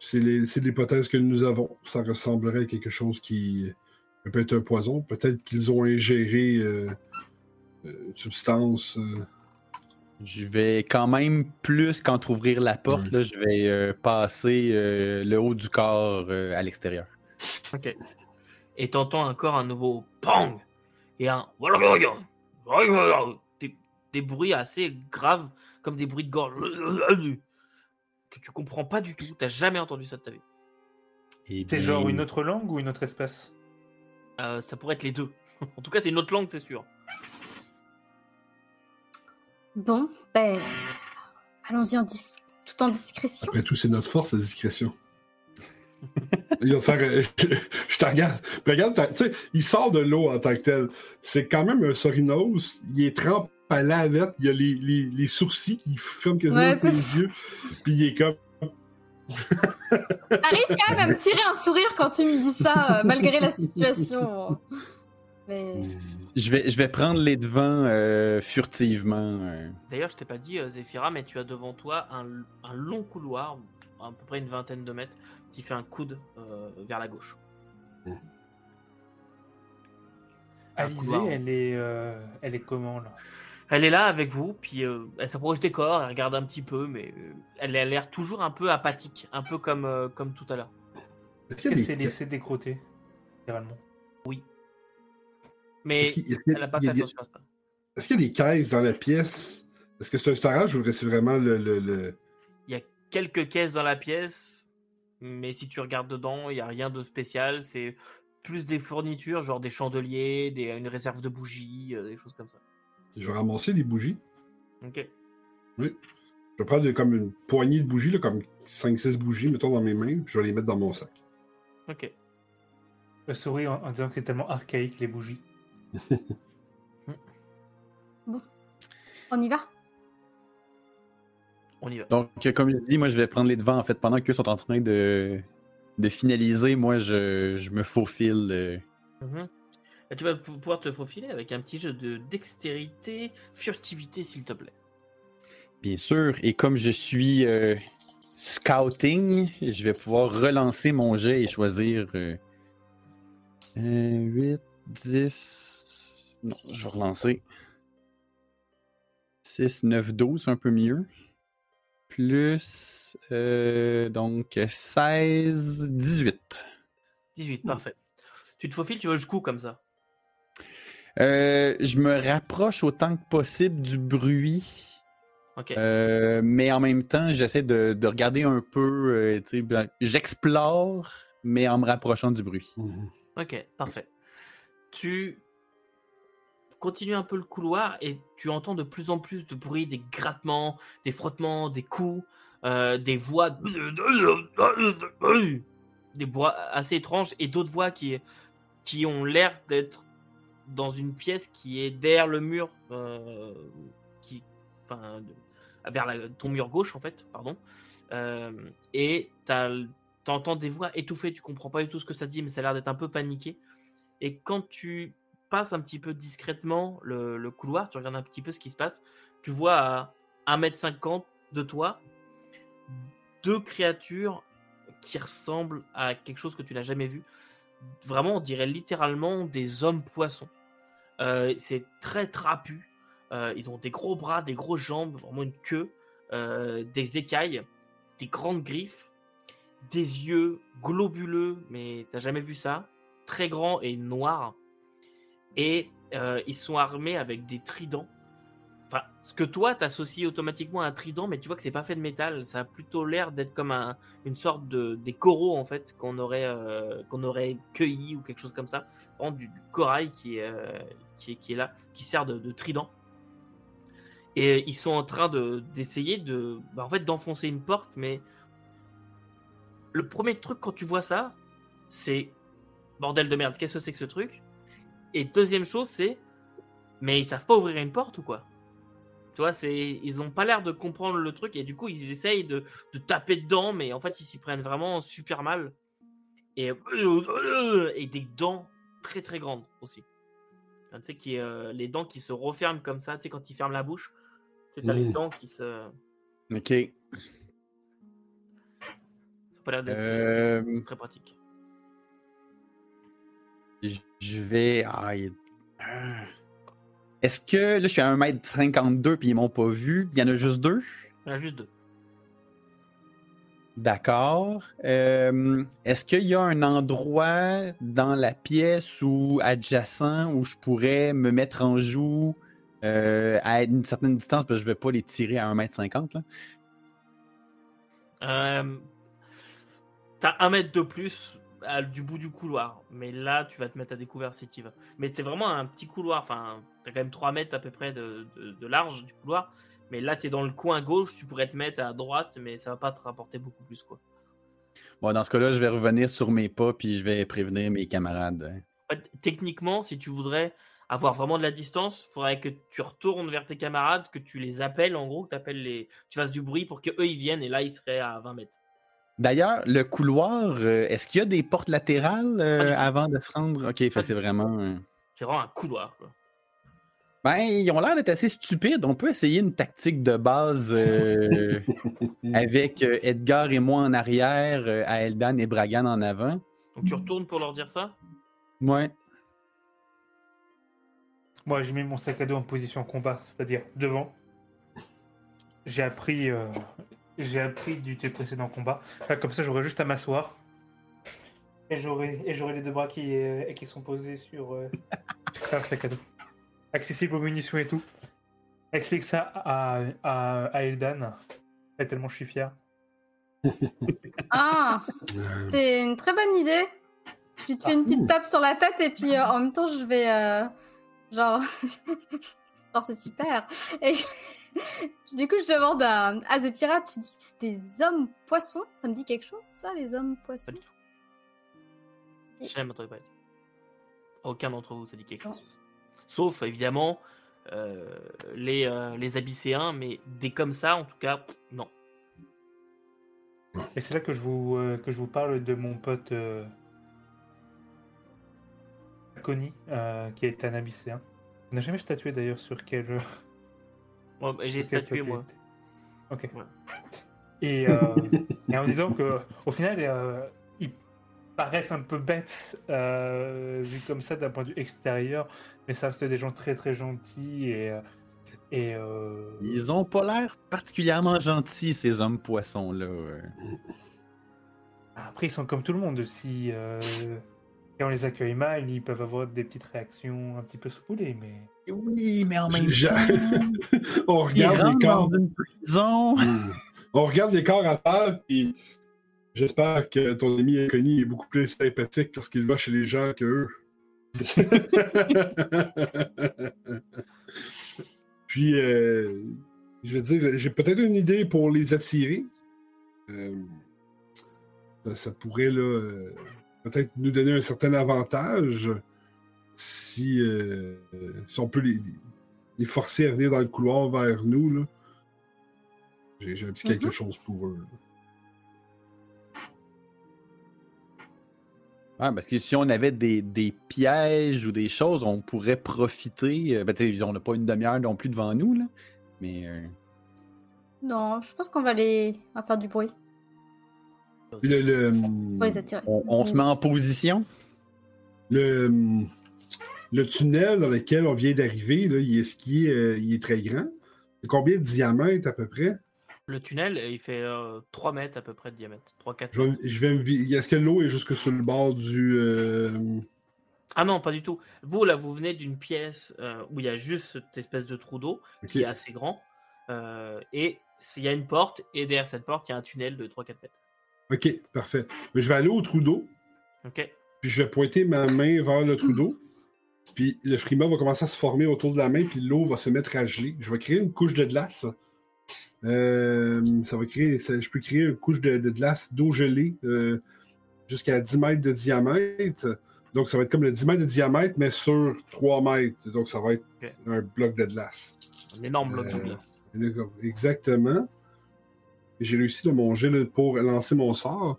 D: C'est les- c'est l'hypothèse que nous avons. Ça ressemblerait à quelque chose qui peut être un poison. Peut-être qu'ils ont ingéré euh, une substance. euh,
B: Je vais quand même plus qu'entrouvrir la porte,
D: Ouais.
B: là, je vais euh, passer euh, le haut du corps euh, à l'extérieur.
A: Ok. Et t'entends encore un nouveau PONG et un des, des bruits assez graves, comme des bruits de gorge que tu comprends pas du tout. T'as jamais entendu ça de ta vie.
B: Eh
C: C'est
B: bien,
C: genre une autre langue ou une autre espèce?
A: Euh, ça pourrait être les deux. en tout cas, c'est une autre langue, c'est sûr.
E: Bon, ben. Allons-y en dis- tout en discrétion.
D: Après tout, c'est notre force, la discrétion. il va faire. euh, je, je te regarde. Puis Regarde, tu sais, il sort de l'eau en tant que tel. C'est quand même un sorinos. Il est trempé à la lavette. Il a les, les, les sourcils qui ferment quasiment
E: Ouais, c'est-
D: yeux. Puis il est comme.
E: Arrive quand même à me tirer un sourire quand tu me dis ça, euh, malgré la situation. Mais.
B: Je vais, je vais prendre les devants euh, furtivement. euh.
A: D'ailleurs, je t'ai pas dit, euh, Zéphira, mais tu as devant toi un, un long couloir, à peu près une vingtaine de mètres, qui fait un coude euh, vers la gauche. Un
C: Alizée,
A: couloir.
C: elle est, euh, elle est comment là?
A: Elle est là avec vous, puis euh, elle s'approche des corps, elle regarde un petit peu, mais euh, elle a l'air toujours un peu apathique, un peu comme, euh, comme tout à l'heure.
D: Est-ce qu'il y a
C: Elle
D: des
C: s'est laissée décroter, littéralement.
A: Mais
D: est-ce qu'il est-ce
A: elle n'a pas fait
D: a-
A: attention à ça.
D: est-ce qu'il y a des caisses dans la pièce? Est-ce que c'est un storage ou c'est vraiment le. le- le-
A: Il y a quelques caisses dans la pièce, mais si tu regardes dedans, il n'y a rien de spécial. C'est plus des fournitures, genre des chandeliers, des, une réserve de bougies, euh, des choses comme ça.
D: Je vais ramasser des bougies.
A: Ok.
D: Je vais prendre comme une poignée de bougies, là, comme 5-6 bougies, mettons, dans mes mains, puis je vais les mettre dans mon sac.
A: Ok.
C: Je souris en, en disant que c'est tellement archaïque les bougies.
E: On y va?
A: On y va.
B: Donc, comme je dis, moi, je vais prendre les devants, en fait, pendant qu'eux sont en train de, de finaliser, moi, je, je me faufile. euh,
A: Mhm. Tu vas pou- pouvoir te faufiler avec un petit jeu de dextérité, furtivité, s'il te plaît.
B: Bien sûr. Et comme je suis euh, scouting, je vais pouvoir relancer mon jet et choisir euh, euh, 8, 10. Non, je vais relancer. 6, 9, 12, un peu mieux. Plus. euh, donc 16, 18.
A: 18, parfait. Tu te faufiles, tu vas jusqu'où comme ça?
B: Euh, je me rapproche autant que possible du bruit.
A: Ok.
B: Euh, mais en même temps, j'essaie de, de regarder un peu. euh, tu sais, ben, J'explore, mais en me rapprochant du bruit.
A: Ok, parfait. Tu continues un peu le couloir et tu entends de plus en plus de bruit, des grattements, des frottements, des coups, euh, des voix, des voix assez étranges et d'autres voix qui, qui ont l'air d'être dans une pièce qui est derrière le mur, euh, qui, enfin, vers la- ton mur gauche en fait, pardon. Euh, et T'entends des voix étouffées, tu comprends pas du tout ce que ça dit, mais ça a l'air d'être un peu paniqué. Et quand tu passes un petit peu discrètement le, couloir, tu regardes un petit peu ce qui se passe, tu vois à 1m50 de toi deux créatures qui ressemblent à quelque chose que tu n'as jamais vu. Vraiment, on dirait littéralement des hommes poissons. Euh, c'est très trapu. Euh, ils ont des gros bras, des grosses jambes, vraiment une queue, euh, des écailles, des grandes griffes des yeux globuleux, mais t'as jamais vu ça, très grands et noirs. Et euh, ils sont armés avec des tridents. Enfin, ce que toi t'associes automatiquement à un trident, mais tu vois que c'est pas fait de métal. Ça a plutôt l'air d'être comme un, une sorte de des coraux en fait qu'on aurait euh, aurait cueilli ou quelque chose comme ça. Du, corail qui est, euh, qui est qui est là, qui sert de, de trident. Et ils sont en train de d'essayer de, bah, en fait, d'enfoncer une porte, mais le premier truc quand tu vois ça, c'est bordel de merde, qu'est-ce que c'est que ce truc? Et deuxième chose, c'est mais ils savent pas ouvrir une porte ou quoi? Tu vois, c'est ils ont pas l'air de comprendre le truc et du coup ils essayent de, de taper dedans, mais en fait ils s'y prennent vraiment super mal et et des dents très très grandes aussi. Tu sais qui euh, les dents qui se referment comme ça, tu sais quand ils ferment la bouche, tu sais t'as les dents qui se
B: Ok.
A: ça a pas l'air d'être euh,
B: Euh,
A: très pratique.
B: Je vais. ah, il-. Est-ce que là, je suis à 1m52 puis ils m'ont pas vu? Il y en a juste deux?
A: Il y en a juste deux.
B: D'accord. Euh, Est-ce qu'il y a un endroit dans la pièce ou adjacent où je pourrais me mettre en joue euh, à une certaine distance? Parce que je ne vais pas les tirer à 1m50? Là?
A: Euh, T'as un mètre de plus à- du bout du couloir, mais là tu vas te mettre à découvert si tu vas. Mais c'est vraiment un petit couloir, enfin t'as quand même 3 mètres à peu près de, de- de large du couloir, mais là t'es dans le coin gauche, tu pourrais te mettre à droite, mais ça va pas te rapporter beaucoup plus quoi.
B: Bon, dans ce cas-là, je vais revenir sur mes pas puis je vais prévenir mes camarades.
A: Fait, Techniquement, si tu voudrais avoir vraiment de la distance, il faudrait que tu retournes vers tes camarades, que tu les appelles en gros, que t'appelles les... tu fasses du bruit pour que eux ils viennent et là ils seraient à 20 mètres.
B: D'ailleurs, le couloir, euh, est-ce qu'il y a des portes latérales euh, avant de se rendre? Ok, c'est vraiment.
A: C'est vraiment un couloir quoi.
B: Ben, ils ont l'air d'être assez stupides. On peut essayer une tactique de base euh, avec euh, Edgar et moi en arrière, euh, à Eldan et Bragan en avant.
A: Donc tu retournes pour leur dire ça?
B: Ouais.
C: Moi, j'ai mis mon sac à dos en position combat, c'est-à-dire devant. J'ai appris, euh, j'ai appris du tes précédent combat. Enfin, comme ça, j'aurais juste à m'asseoir. Et j'aurai, et j'aurai les deux bras qui, euh, qui sont posés sur, euh, sur le sac à dos. Accessible aux munitions et tout. Explique ça à, à, à Eldan. Et tellement je suis fier.
E: Ah, c'est une très bonne idée. Puis tu fais une petite tape sur la tête et puis euh, en même temps je vais euh, genre genre c'est super. Et je- du coup je demande à, à Zephyra, tu dis que c'est des hommes poissons? Ça me dit quelque chose ça les hommes poissons?
A: Pas du tout. J'ai jamais entendu parler de ça. Aucun d'entre vous, ça dit quelque chose. Sauf, évidemment, euh, les, euh, les Abysséens, mais des comme ça, en tout cas, pff, non.
C: Et c'est là que je vous, euh, que je vous parle de mon pote euh, Connie, euh, qui est un abysséen. On n'a jamais statué d'ailleurs sur quel.
A: Bon, bah, J'ai statué, moi.
C: Ok. Et, euh, et en disant que au final, euh, ils paraissent un peu bêtes euh, vu comme ça d'un point de vue extérieur, mais ça reste des gens très très gentils et et
B: Ils ont pas l'air particulièrement gentils, ces hommes poissons-là.
C: après ils sont comme tout le monde. Si si on les accueille mal, ils peuvent avoir des petites réactions un petit peu saoulées, mais
B: Oui, mais en même temps,
D: On regarde les corps.
B: dans une prison.
D: On regarde les corps à terre, puis j'espère que ton ami inconnu est beaucoup plus sympathique lorsqu'il va chez les gens que eux. puis, euh, je veux dire, j'ai peut-être une idée pour les attirer. Euh, ça, ça pourrait là, euh, peut-être nous donner un certain avantage si, euh, si on peut les, les forcer à venir dans le couloir vers nous. Là. J'ai j'ai un petit quelque
E: Mhm.
D: chose pour eux.
B: Ouais, parce que si on avait des, des pièges ou des choses, on pourrait profiter. euh, Ben, tu sais, on n'a pas une demi-heure non plus devant nous, là. Mais. euh,
E: Non, je pense qu'on va on va faire du bruit
D: le, le,
B: on, on se met en position?
D: le, le tunnel dans lequel on vient d'arriver, là, il est, ce qui est, euh, il est très grand. C'est combien de diamètres à peu près?
A: Le tunnel, il fait euh, 3 mètres à peu près de diamètre. 3-4
D: Je vais,
A: mètres.
D: je vais me vi- Est-ce que l'eau est jusque sur le bord du. euh,
A: Ah non, pas du tout. Vous, là, vous venez d'une pièce euh, où il y a juste cette espèce de trou d'eau qui est assez grand. euh, et il y a une porte, et derrière cette porte, il y a un tunnel de 3-4 mètres.
D: Ok, parfait. Mais je vais aller au trou d'eau,
A: Ok
D: puis je vais pointer ma main vers le trou d'eau. Puis le frima va commencer à se former autour de la main, puis l'eau va se mettre à geler. Je vais créer une couche de glace. Euh, ça va créer, ça- je peux créer une couche de, de glace d'eau gelée euh, jusqu'à 10 mètres de diamètre. Donc ça va être comme le 10 mètres de diamètre, mais sur 3 mètres. Donc ça va être un bloc de glace.
A: Un énorme bloc de
D: Euh,
A: glace.
D: Exactement. J'ai réussi de mon jet pour lancer mon sort.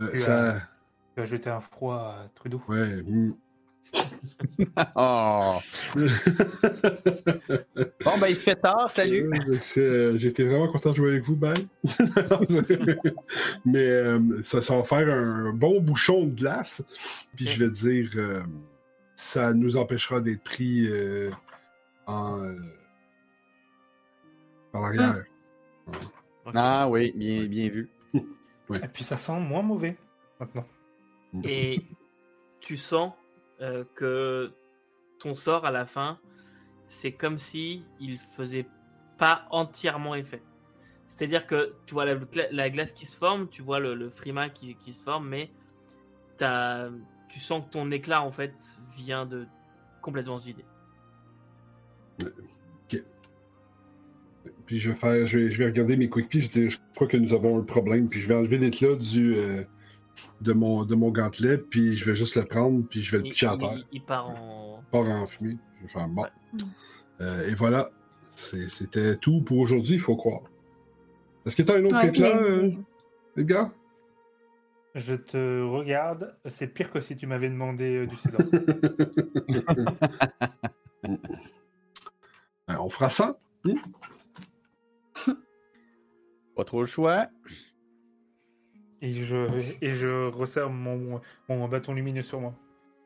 D: Euh,
C: Tu
D: ça...
C: tu as jeté un froid à Trudeau.
D: Ouais. hmm.
B: Oh. Bon, ben, il se fait tard, salut.
D: Euh, euh, J'étais vraiment content de jouer avec vous, bye. Mais euh, ça, ça va faire un bon bouchon de glace. Puis je vais dire, euh, ça nous empêchera d'être pris euh, en, euh, par l'arrière.
B: Ah oui, bien, bien vu.
C: Et puis ça sent moins mauvais maintenant.
A: Et tu sens euh, que ton sort à la fin, c'est comme si il faisait pas entièrement effet. C'est-à-dire que tu vois la, gla- la glace qui se forme, tu vois le, le frima qui, qui se forme, mais t'as- tu sens que ton éclat en fait vient de complètement se vider.
D: Puis je vais faire, je vais, je vais regarder mes quick je vais dire, je crois que nous avons un problème. Puis je vais enlever l'éclat du euh, de mon de mon gantelet, puis je vais juste le prendre, puis je vais le pitcher à
A: il-
D: terre.
A: il part en.
D: Pas en fumée. Je vais faire bon.
A: Ouais.
D: Euh, et voilà. C'est- C'était tout pour aujourd'hui, il faut croire. Est-ce que tu as un autre
E: Ouais,
D: éclat,
E: mais-
D: euh, Edgar?
C: Je te regarde, c'est pire que si tu m'avais demandé euh, du
D: on fera ça.
B: Pas trop le choix.
C: et, je, et je resserre mon, mon bâton lumineux sur moi.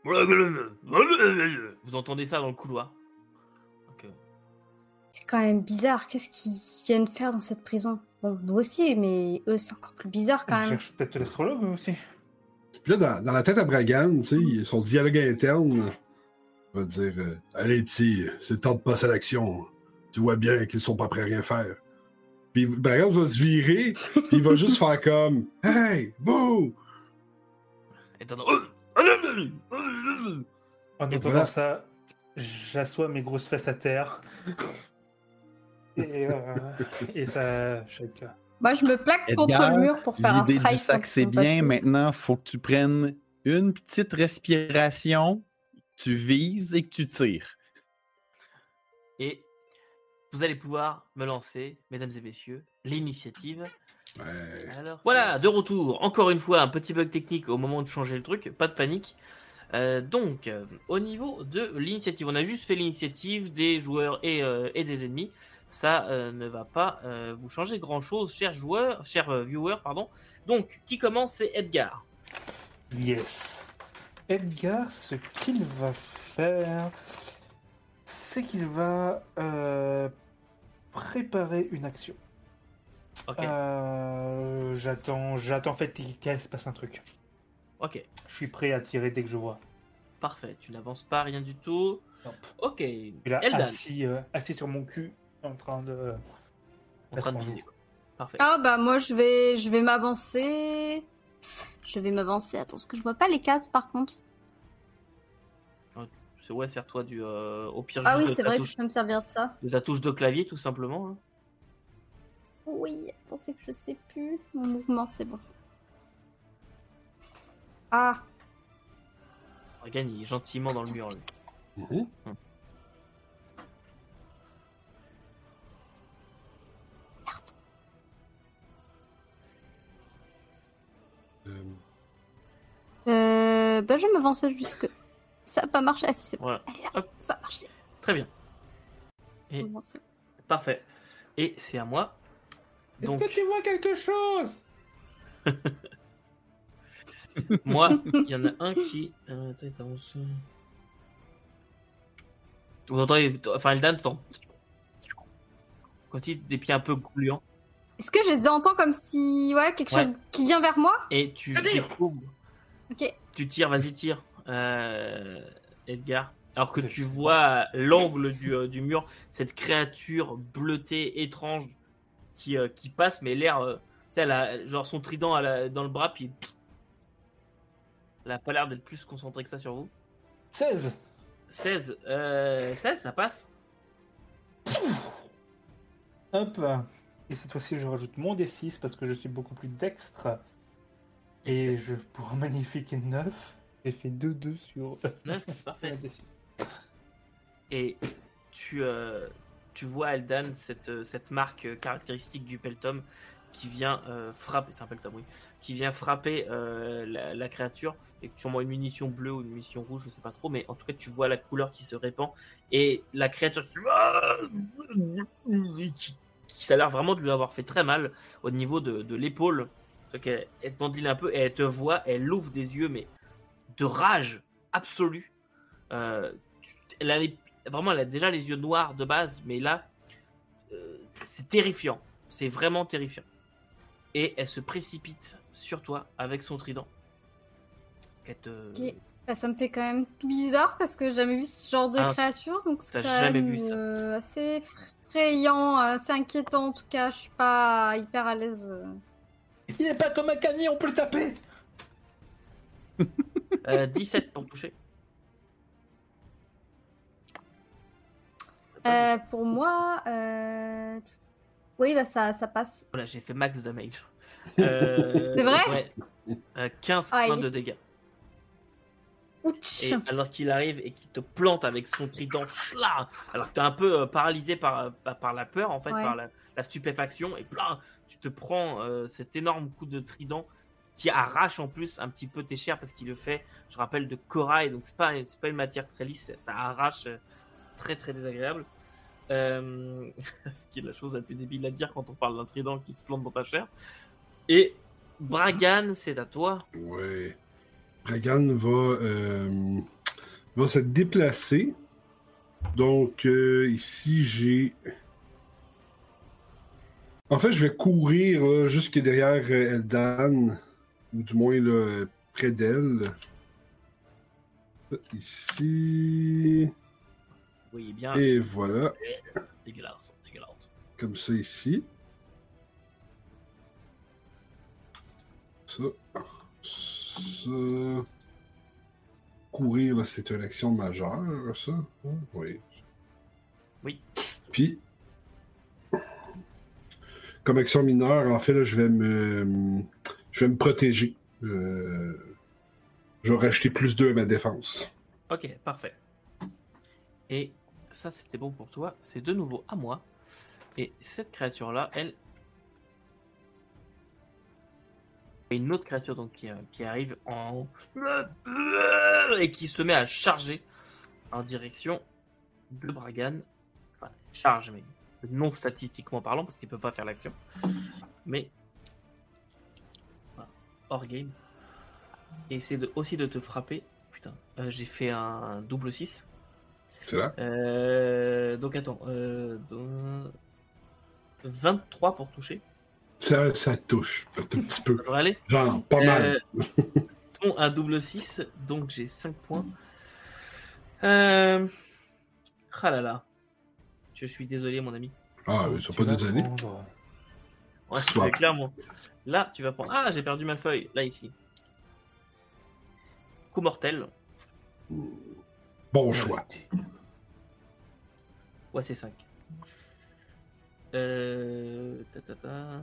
A: Vous entendez ça dans le couloir.
E: C'est quand même bizarre. Qu'est-ce qu'ils viennent faire dans cette prison? Bon, nous aussi, mais eux, c'est encore plus bizarre quand
C: Je
E: même.
C: cherche peut-être l'astrologue eux aussi.
D: Puis là, dans, dans la tête à Bragan, tu sais, son dialogue interne va dire euh, Allez, petit, c'est le temps de passer à l'action. Tu vois bien qu'ils sont pas prêts à rien faire. Puis Bragan va se virer, puis il va juste faire comme Hey,
A: Euh,
C: En entendant
D: voilà.
C: ça, j'assois mes grosses fesses à terre. Et, euh, et ça shake.
E: Moi, je me plaque contre
B: Edgar,
E: le mur pour faire un
B: L'idée du
E: strike.
B: sac, c'est bien. Maintenant, faut que tu prennes une petite respiration, tu vises et que tu tires.
A: Et vous allez pouvoir me lancer, mesdames et messieurs, l'initiative.
D: Ouais.
A: Alors, voilà, de retour. Encore une fois, un petit bug technique au moment de changer le truc, pas de panique. Euh, donc, euh, au niveau de l'initiative, on a juste fait l'initiative des joueurs et, euh, et des ennemis. Ça euh, ne va pas euh, vous changer grand chose, chers joueurs, chers euh, viewers, pardon. Donc, qui commence, c'est Edgar.
C: Yes. Edgar, ce qu'il va faire, c'est qu'il va euh, préparer une action.
A: Ok,
C: Euh, j'attends, j'attends en fait qu'il se passe un truc.
A: ok,
C: Je suis prêt à tirer dès que je vois.
A: parfait. Tu n'avances pas, rien du tout. Ok,
C: Je suis là,
A: Eldan,
C: assis, euh, assis sur mon cul, en train de.
A: en train de viser. Parfait.
E: Ah bah moi je vais je vais m'avancer. Je vais m'avancer. Attends, parce que je vois pas les cases par contre.
A: Ouais, sers-toi du euh, au pire
E: Ah
A: juste
E: oui,
A: de
E: c'est
A: ta
E: vrai que
A: touche-
E: je peux me servir de ça.
A: de ta touche de clavier tout simplement. hein.
E: Oui, attends, c'est que je sais plus. Mon mouvement, c'est bon. Ah,
A: Regarde, il est gentiment dans le mur. lui.
D: Mhm. Euh,
E: euh, bah je vais m'avancer jusque. Ça a pas marché. Ah si, c'est bon.
A: Voilà,
E: Allez, là,
A: Hop.
E: ça a marché.
A: très bien, Et- parfait. Et c'est à moi.
C: Est-ce
A: Donc
C: que tu vois quelque chose?
A: Moi, il y en a un qui. Euh, attends, il t'avance. Vous entendez, enfin Eldan, t'entends. Quand il des pieds un peu gluants.
E: Est-ce que je les entends comme si. Ouais, quelque
A: Ouais.
E: chose qui vient vers moi?
A: Et tu découvres
E: Ok.
A: Tu tires, vas-y, tire, Edgar. Alors que tu vois l'angle du, euh, du mur, cette créature bleutée, étrange, qui, euh, qui passe, mais l'air. euh, tu sais, elle a genre son trident à la- dans le bras, puis. Elle a pas l'air d'être plus concentrée que ça sur vous.
C: 16
A: 16, euh, 16, ça passe
C: Hop Et cette fois-ci, je rajoute mon D6 parce que je suis beaucoup plus dextre. Et je, pour un magnifique 9, j'ai fait 2-2 sur
A: 9,
C: un
A: parfait.
C: D6.
A: Et tu, euh, tu vois, Eldan, cette, euh, cette marque euh, caractéristique du Peltom qui vient euh, frapper, c'est un Peltom, oui, qui vient frapper euh, la, la créature, et sûrement une munition bleue ou une munition rouge, je sais pas trop, mais en tout cas, tu vois la couleur qui se répand, et la créature qui, qui, qui ça a l'air vraiment de lui avoir fait très mal au niveau de, de l'épaule. Donc elle, elle tendile un peu et elle te voit, elle ouvre des yeux, mais de rage absolue. Euh, tu- elle a les- vraiment, elle a déjà les yeux noirs de base, mais là, euh, c'est terrifiant. C'est vraiment terrifiant. Et elle se précipite sur toi avec son trident. Elle te-
E: Ok. Bah, ça me fait quand même tout bizarre parce que j'ai jamais vu ce genre de
A: Ah,
E: créature. Donc c'est
A: jamais
E: même
A: vu ça.
E: euh, assez effrayant, assez inquiétant en tout cas. Je suis pas hyper à l'aise.
C: Il est pas comme un canier, on peut le taper
A: Euh, 17 pour toucher.
E: Euh, pour moi, euh... oui, bah ça, ça passe.
A: Voilà, j'ai fait max damage. Euh,
E: C'est vrai
A: Ouais. Euh, 15
E: Aïe.
A: points de dégâts.
E: Ouch.
A: Et alors qu'il arrive et qu'il te plante avec son trident, chla, alors que t'es un peu euh, paralysé par, la peur, en fait,
E: Ouais.
A: par la, la stupéfaction, et plein, tu te prends euh, cet énorme coup de trident qui arrache en plus un petit peu tes chairs parce qu'il le fait, je rappelle, de corail, donc c'est pas, pas une matière très lisse, ça arrache, euh, c'est très très désagréable. Euh, ce qui est la chose la plus débile à dire quand on parle d'un trident qui se plante dans ta chair. Et Bragan, c'est à toi.
D: Ouais. Bragan va, euh, va se déplacer. Donc, ici, j'ai. En fait, je vais courir jusque derrière Eldan, ou du moins là, près d'elle. Ici.
A: Voyez bien,
D: Et voilà,
A: dégueulasse, dégueulasse.
D: comme ça ici. Ça. Ça. courir, là, c'est une action majeure, ça? Oui.
A: Oui.
D: Puis, comme action mineure, en fait, là, je vais me, je vais me protéger. Euh, je vais racheter plus 2 à ma défense.
A: Ok, parfait. Et ça, c'était bon pour toi. C'est de nouveau à moi. Et cette créature-là, elle. Une autre créature donc, qui, euh, arrive en. Et qui se met à charger en direction de Bragan. Enfin, charge, mais non statistiquement parlant, parce qu'il peut pas faire l'action. Mais. Hors game. Et essaie de, aussi de te frapper. Putain, euh, j'ai fait un double 6.
D: C'est là?
A: Euh, donc attends. Euh, donc, 23 pour toucher.
D: Ça, ça touche un petit peu.
A: Ça aller?
D: Genre, pas mal.
A: Euh, ton un double 6, donc j'ai 5 points. Euh... Ah là là. Je suis désolé, mon ami.
D: Ah, ils sont
C: Tu
D: pas
C: prendre-
A: Ouais, c'est clairement. Là, tu vas prendre. Ah, j'ai perdu ma feuille. Là, ici. Coup mortel.
D: Bon choix.
A: Ouais, c'est 5. Euh... ta, ta, ta.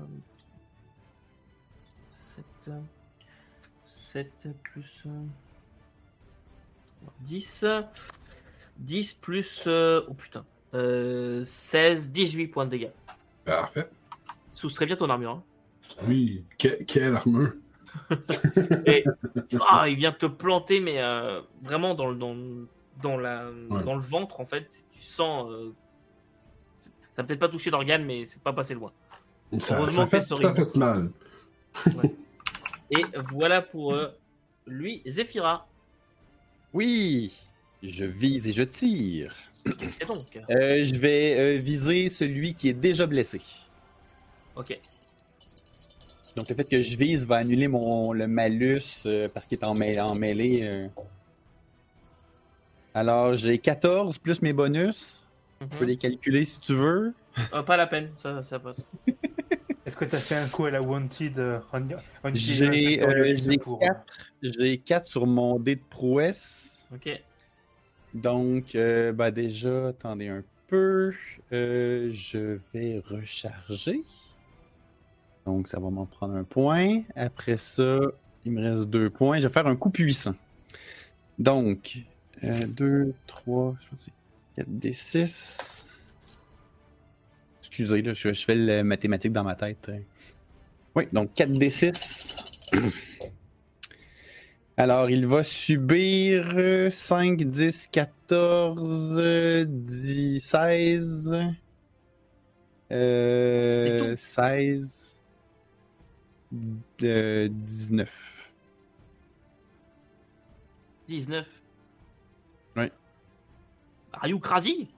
A: 7. 7 plus... euh, 10. 10 plus... euh, Oh putain. Euh, 16, 18 points de dégâts.
D: Parfait.
A: Soustrais bien ton armure. hein.
D: Oui, que- quelle armure.
A: Et ah, il vient te planter, mais euh, vraiment dans le, dans, dans, la,
D: Ouais.
A: dans le ventre, en fait. Tu sens... euh, Ça n'a peut-être pas touché d'organe, mais c'est pas passé loin.
D: Ça,
A: Heureusement
D: ça, fait, ça fait mal.
A: Et voilà pour euh, lui, Zephyra.
B: Oui, je vise et je tire.
A: Et donc,
B: Euh, je vais euh, viser celui qui est déjà blessé.
A: ok.
B: Donc le fait que je vise va annuler mon le malus euh, parce qu'il est en, mêlée. en mêlée. euh. Alors j'ai 14 plus mes bonus.
A: Mhm.
B: Tu peux les calculer si tu veux.
A: Euh, pas la peine, ça, ça passe.
C: Est-ce que tu as fait un coup à la Wanted euh,
B: J'ai
C: un facteur
B: euh,
C: X
B: j'ai
C: pour-
B: 4, j'ai 4 sur mon dé de prouesse.
A: Ok.
B: Donc, euh, bah déjà, attendez un peu. Euh, je vais recharger. Donc, ça va m'en prendre un point. Après ça, il me reste deux points. Je vais faire un coup puissant. Donc, 2, 3, je pense que c'est 4 des 6. Excusez, là, je, je fais le mathématique dans ma tête. Oui, donc 4 des 6. Alors, il va subir euh, 5, 10, 14, euh, 10, 16, euh,
A: C'est
B: 16, euh, 19.
A: 19.
B: Ouais.
A: Are you crazy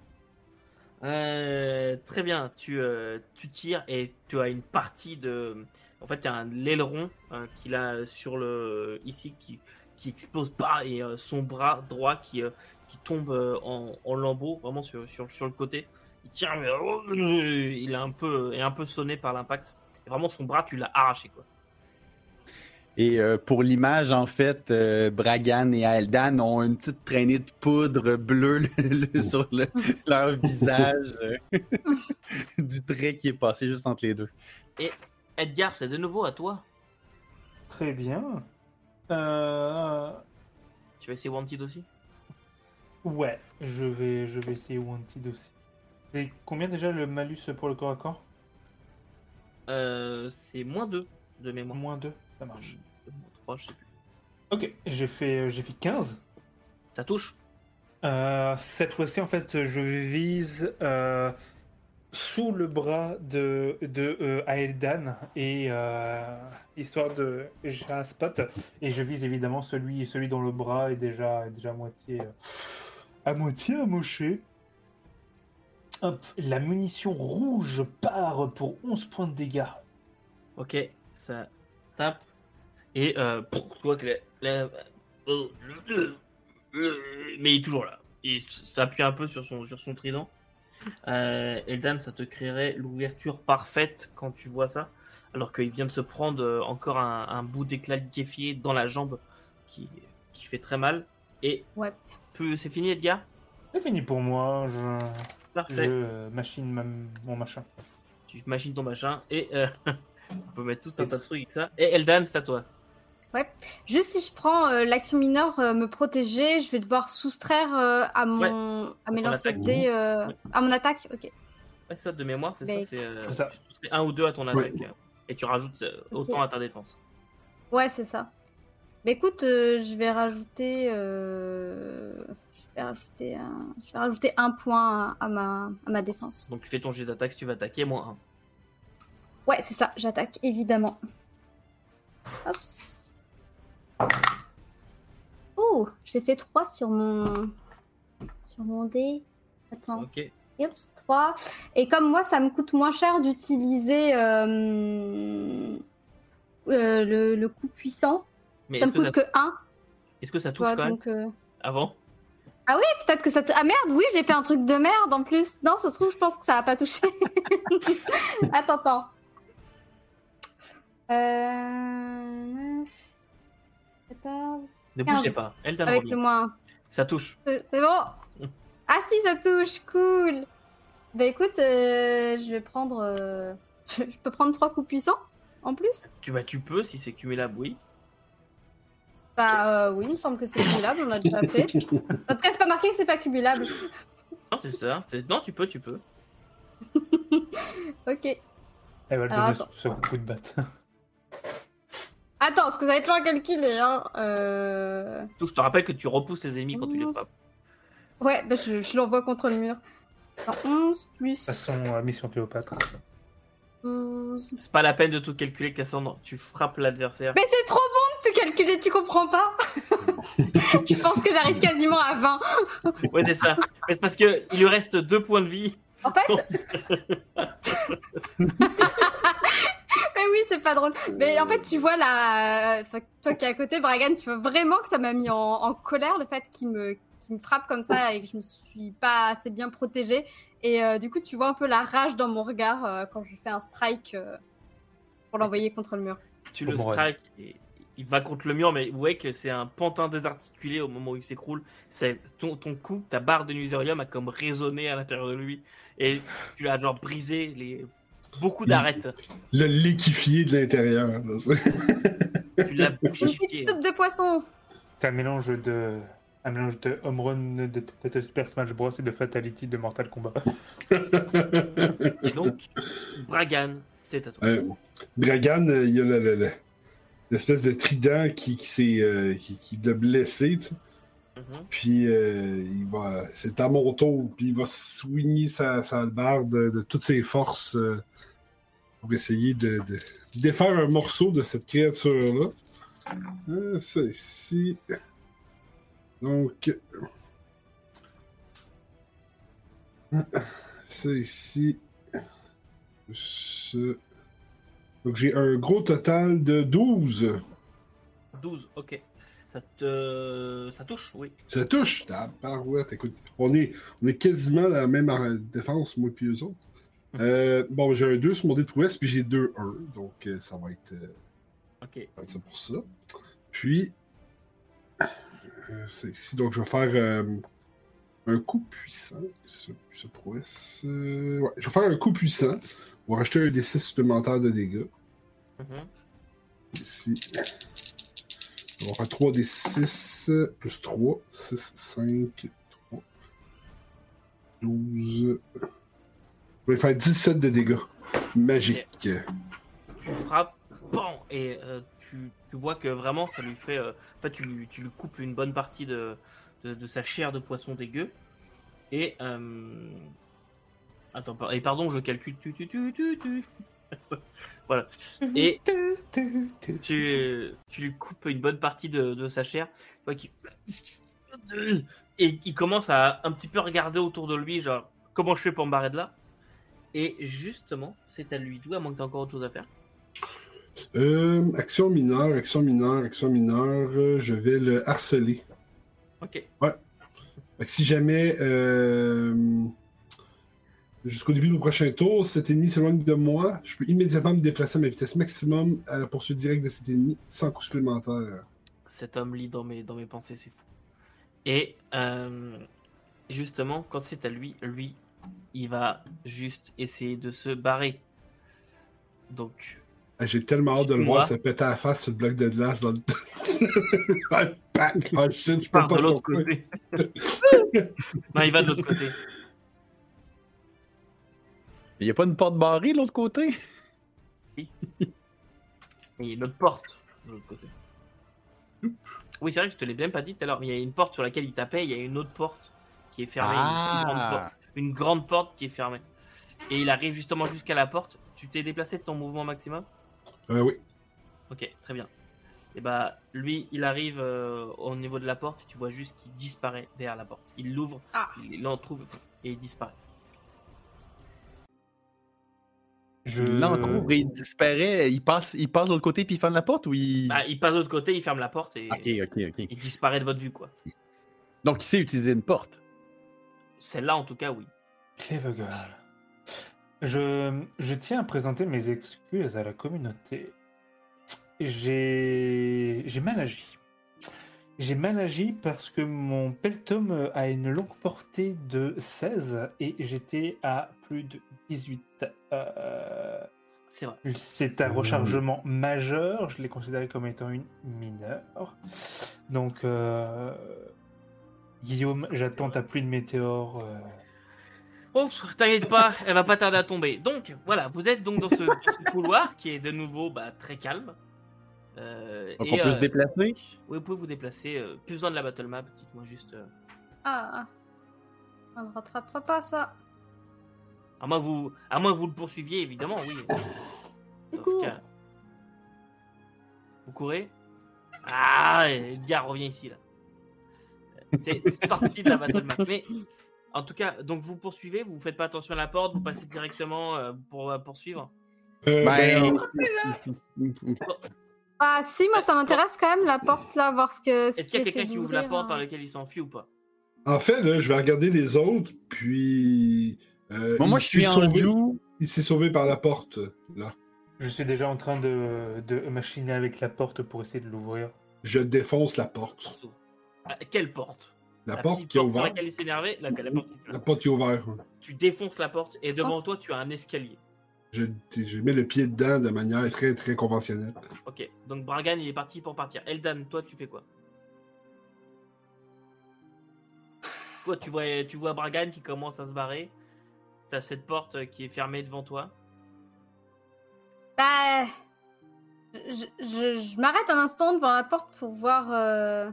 A: Euh, Très bien, tu, euh, tu tires et tu as une partie de. En fait, tu as un l'aileron euh, qu'il a sur le. ici qui, qui explose pas et euh, son bras droit qui, euh, qui tombe en, en lambeaux, vraiment sur, sur, sur le côté. Il tire, mais il est un peu, est un peu sonné par l'impact. Et Vraiment, son bras, tu l'as arraché. Quoi.
B: Et euh, pour l'image, en fait, euh, Bragan et Aldan ont une petite traînée de poudre bleue le- le- sur le- leur visage euh, du trait qui est passé juste entre les deux.
A: Edgar, c'est de nouveau à toi?
C: Très bien. Euh,
A: Tu vas essayer Wanted aussi?
C: Ouais, je vais, je vais essayer Wanted aussi. C'est combien déjà le malus pour le corps à corps?
A: Euh, c'est moins 2 de mémoire.
C: Moins 2, ça marche.
A: Moins 3, je sais plus.
C: Ok, j'ai fait, j'ai fait 15.
A: Ça touche
C: Euh, cette fois-ci, en fait, je vise euh, sous le bras de, de euh, Aeldan et euh, histoire de j'ai un spot et je vise évidemment celui celui dont le bras est déjà déjà à moitié euh, à moitié amoché. Hop, la munition rouge part pour 11 points de dégâts.
A: Ok, ça tape. Et euh, tu vois que la- la- euh, mais il est toujours là. Il s'appuie un peu sur son, sur son trident. Euh, Eldan, ça te créerait l'ouverture parfaite quand tu vois ça. Alors qu'il vient de se prendre euh, encore un, un bout d'éclat liquéfié dans la jambe qui, qui fait très mal. Et
E: Ouais.
A: c'est fini, Edgar?
C: C'est fini pour moi. Je,
A: Parfait.
C: je machine ma- mon machin.
A: Tu machines ton machin et euh, on peut mettre tout un tas de trucs avec ça. Et Eldan, c'est à toi.
E: Juste si je prends euh, l'action mineure euh, me protéger, je vais devoir soustraire euh, à mon à mes lancers dés, euh,
A: Ouais.
E: à mon attaque. Ok.
A: Ouais, ça de mémoire, c'est
E: Mais-
A: ça. C'est euh,
C: C'est
A: un ou deux à ton
D: Ouais.
A: attaque. Et tu rajoutes euh, autant à ta défense.
E: Ouais, c'est ça. Mais écoute, euh, je vais rajouter, euh, je vais rajouter, un... je vais rajouter un point à, à ma à ma défense.
A: Donc tu fais ton jet d'attaque si tu veux attaquer, moins 1.
E: Ouais, c'est ça. J'attaque évidemment. Hops. Oh, j'ai fait 3 sur mon sur mon dé. Attends.
A: Ok.
E: Oups, 3. Et comme moi, ça me coûte moins cher d'utiliser euh, euh, le, le coup puissant,
A: Mais
E: ça me
A: que,
E: coûte
A: ça-
E: que 1.
A: est-ce que ça touche quand même
E: euh,
A: avant
E: Peut-être que ça te... Ah merde, oui, j'ai fait un truc de merde en plus. Non, ça se trouve, je pense que ça va pas touché. attends, attends. Euh... 9, 14...
A: Ne
E: 15.
A: bougez pas. Eldan
E: Avec le moins
A: Ça touche.
E: 1. C'est bon Ah si, ça touche, cool Bah écoute, euh, je vais prendre... euh, Je peux prendre 3 coups puissants en plus
A: Tu, bah, tu peux si c'est cumulable, oui.
E: Bah euh, oui, il me semble que c'est cumulable, on l'a déjà fait. En tout cas, c'est pas marqué que c'est pas cumulable.
A: Non, c'est ça. c'est- Non, tu peux, tu peux.
E: Ok.
C: Elle va le
E: Alors,
C: donner
E: attends.
C: sur ce coup de batte.
E: Attends, parce que ça va être long à calculer, hein. Euh...
A: Tout, je te rappelle que tu repousses les ennemis quand tu les frappes.
E: Ouais, bah je, je l'envoie contre le mur. Alors, 11 plus
C: Façon euh, mission Cléopâtre.
E: 11...
A: C'est pas la peine de tout calculer, Cassandre. Tu frappes l'adversaire.
E: Mais c'est trop bon de tout calculer, tu comprends pas Je pense que j'arrive quasiment à 20.
A: Ouais, c'est ça. Mais c'est parce que il lui reste deux points de vie.
E: En fait... Mais oui, c'est pas drôle. Mais en fait, tu vois là, enfin, toi qui es à côté, Bragan, tu vois vraiment que ça m'a mis en, en colère le fait qu'il me, qu'il me frappe comme ça et que je me suis pas assez bien protégée. Et euh, du coup, tu vois un peu la rage dans mon regard euh, quand je fais un strike euh, pour l'envoyer contre le mur.
A: Tu le strike et il va contre le mur, mais vous voyez que c'est un pantin désarticulé au moment où il s'écroule. C'est ton, ton coup, ta barre de Nuserium a comme résonné à l'intérieur de lui et tu as genre brisé les beaucoup d'arêtes.
D: Le liquifié de l'intérieur.
A: Tu l'as
E: Une petite soupe de poisson.
C: C'est un mélange de. Un mélange de home run de, de, de Super Smash Bros et de Fatality de Mortal Kombat.
A: Et donc, Bragan, c'est à toi.
D: Euh, Dragan, euh, il y a le- le- le- l'espèce de trident qui, qui, s'est, euh, qui, qui l'a blessé.
A: Mhm.
D: Puis euh, il va, c'est à mon tour, puis il va soigner sa, sa barre de, de toutes ses forces euh, pour essayer de, de défaire un morceau de cette créature-là. Euh, ça ici. Donc. Ça ici. Ce- Donc j'ai un gros total de 12.
A: 12, ok. Ça te. Ça touche, oui.
D: Ça touche, ta parouette. Écoute, on est, on est quasiment la même euh, défense, moi et eux autres. Euh, bon, j'ai un 2 sur mon dé de prouesse, puis j'ai 2 1. Donc euh, ça va être, euh,
A: Ok.
D: ça va être ça pour ça. Puis, euh, c'est ici. Donc je vais faire euh, un coup puissant. Ça prouesse. euh, ouais, je vais faire un coup puissant. On va rajouter un D6 supplémentaire de dégâts. Ici. On va faire 3 des 6 plus 3. 6, 5, 3, 12. On va faire 17 de dégâts. Magique.
A: Tu frappes, bon, et euh, tu, tu vois que vraiment ça lui fait. euh, en fait, tu, lui- tu lui coupes une bonne partie de, de, de sa chair de poisson dégueu. Et. euh, Attends, et pardon, je calcule. Tu, tu, tu, tu, tu. voilà. Et tu, tu lui coupes une bonne partie de, de sa chair. Tu vois qu'il- Et il commence à un petit peu regarder autour de lui, genre, comment je fais pour me barrer de là? Et justement, c'est à lui de jouer, à moins que tu encore autre chose à faire.
D: Euh, action mineure, action mineure, action mineure. euh, je vais le harceler.
A: Ok.
D: Fait que si jamais, euh, jusqu'au début du prochain tour, cet ennemi s'éloigne de moi, je peux immédiatement me déplacer à ma vitesse maximum à la poursuite directe de cet ennemi sans coup supplémentaire.
A: Cet homme lit dans mes, dans mes pensées, c'est fou. Et justement, quand c'est à lui, lui, il va juste essayer de se barrer. Donc,
D: J'ai tellement hâte de le
A: Moi.
D: voir se péter à la face sur le bloc de glace dans le. Ah. Oh shit, je peux
A: part
D: pas
A: de l'autre
D: tourner.
A: côté. non, il va de l'autre côté.
B: Il n'y a pas une porte barrée de l'autre côté?
A: Et il y a une autre porte de l'autre côté. Oui, c'est vrai que je te l'ai bien pas dit tout à l'heure, mais il y a une porte sur laquelle il tapait, il y a une autre porte qui est fermée. Une, grande porte, une grande porte qui est fermée. Et il arrive justement jusqu'à la porte. Tu t'es déplacé de ton mouvement maximum?
D: Euh, oui.
A: Ok, très bien. Et bah, lui, il arrive euh, au niveau de la porte, et tu vois juste qu'il disparaît derrière la porte. Il l'ouvre,
E: Ah.
A: il l'en trouve et il disparaît.
C: Je...
B: Il l'entrouvre et il disparaît. Il passe, il passe de l'autre côté puis il ferme la porte ou il.
A: Bah, il passe de l'autre côté, il ferme la porte et
B: Ok, ok, ok.
A: il disparaît de votre vue, quoi.
B: Donc il sait utiliser une porte.
A: Celle-là, en tout cas, oui.
C: Clevegal. Je, je tiens à présenter mes excuses à la communauté. J'ai mal agi. J'ai mal agi parce que mon peltum a une longue portée de 16 et j'étais à plus de 18. Euh,
A: C'est vrai.
C: c'est un rechargement majeur, je l'ai considéré comme étant une mineure. Donc, euh, Guillaume, j'attends ta pluie de météores. euh,
A: Oh, t'inquiète pas, elle va pas tarder à tomber. Donc, voilà, vous êtes donc dans ce, dans ce couloir qui est de nouveau bah, très calme. Euh,
B: Donc
A: et,
B: on peut
A: euh,
B: se déplacer?
A: oui, vous pouvez vous déplacer. euh, plus besoin de la battle map, dites-moi juste. euh,
E: Ah, on ne rattrapera pas ça.
A: à, moins que vous, à moins que vous le poursuiviez, évidemment, oui. Dans ce cas. Vous courez Ah, Edgar revient ici, là. T'es sorti de la battle map. Mais, en tout cas, donc vous poursuivez, vous faites pas attention à la porte, vous passez directement euh, pour euh, poursuivre.
D: Euh, ben,
B: Ben,
E: Ah si, moi ça m'intéresse quand même la porte là, voir ce que. ce
A: Est-ce qu'il y a quelqu'un qui ouvre la porte
E: hein.
A: par laquelle il s'enfuit ou pas?
D: En fait, là, je vais regarder les autres, puis. euh,
B: Bon, moi
D: il
B: je suis en
D: sauvé-. Il s'est sauvé par la porte, là.
C: Je suis déjà en train de, de machiner avec la porte pour essayer de l'ouvrir.
D: Je défonce la porte.
A: Ah, Quelle porte?
D: La, porte qui est ouverte.
A: la, la porte qui s'est
D: La
A: énervée.
D: porte qui est ouverte.
A: Tu défonces la porte et devant
E: pense-
A: toi tu as un escalier.
D: Je, je mets le pied dedans de manière très, très conventionnelle.
A: Ok, donc Bragan il est parti pour partir. Eldan, toi tu fais quoi? Toi tu vois, tu vois Bragan qui commence à se barrer? T'as cette porte qui est fermée devant toi?
E: Bah, je, je- je m'arrête un instant devant la porte pour voir. euh,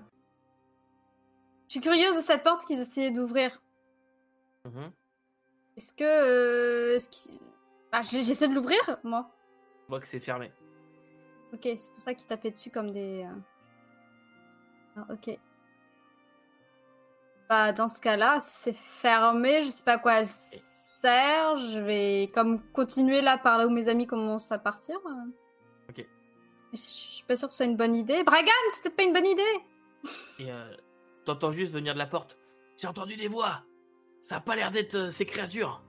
E: suis curieuse de cette porte qu'ils essayaient d'ouvrir.
A: Mhm.
E: Est-ce que, euh, j'ai- j'essaie de l'ouvrir, moi.
A: Tu vois que c'est fermé.
E: Ok, c'est pour ça qu'ils tapaient dessus comme des. euh, ah, ok. Bah, dans ce cas-là, c'est fermé, je sais pas à quoi elle sert. Je vais comme continuer là par là où mes amis commencent à partir.
A: Ok.
E: Je suis pas sûre que ce soit une bonne idée. Bragan, c'est peut-être pas une bonne idée!
A: Et euh, t'entends juste venir de la porte. J'ai entendu des voix. Ça a pas l'air d'être euh, ces créatures.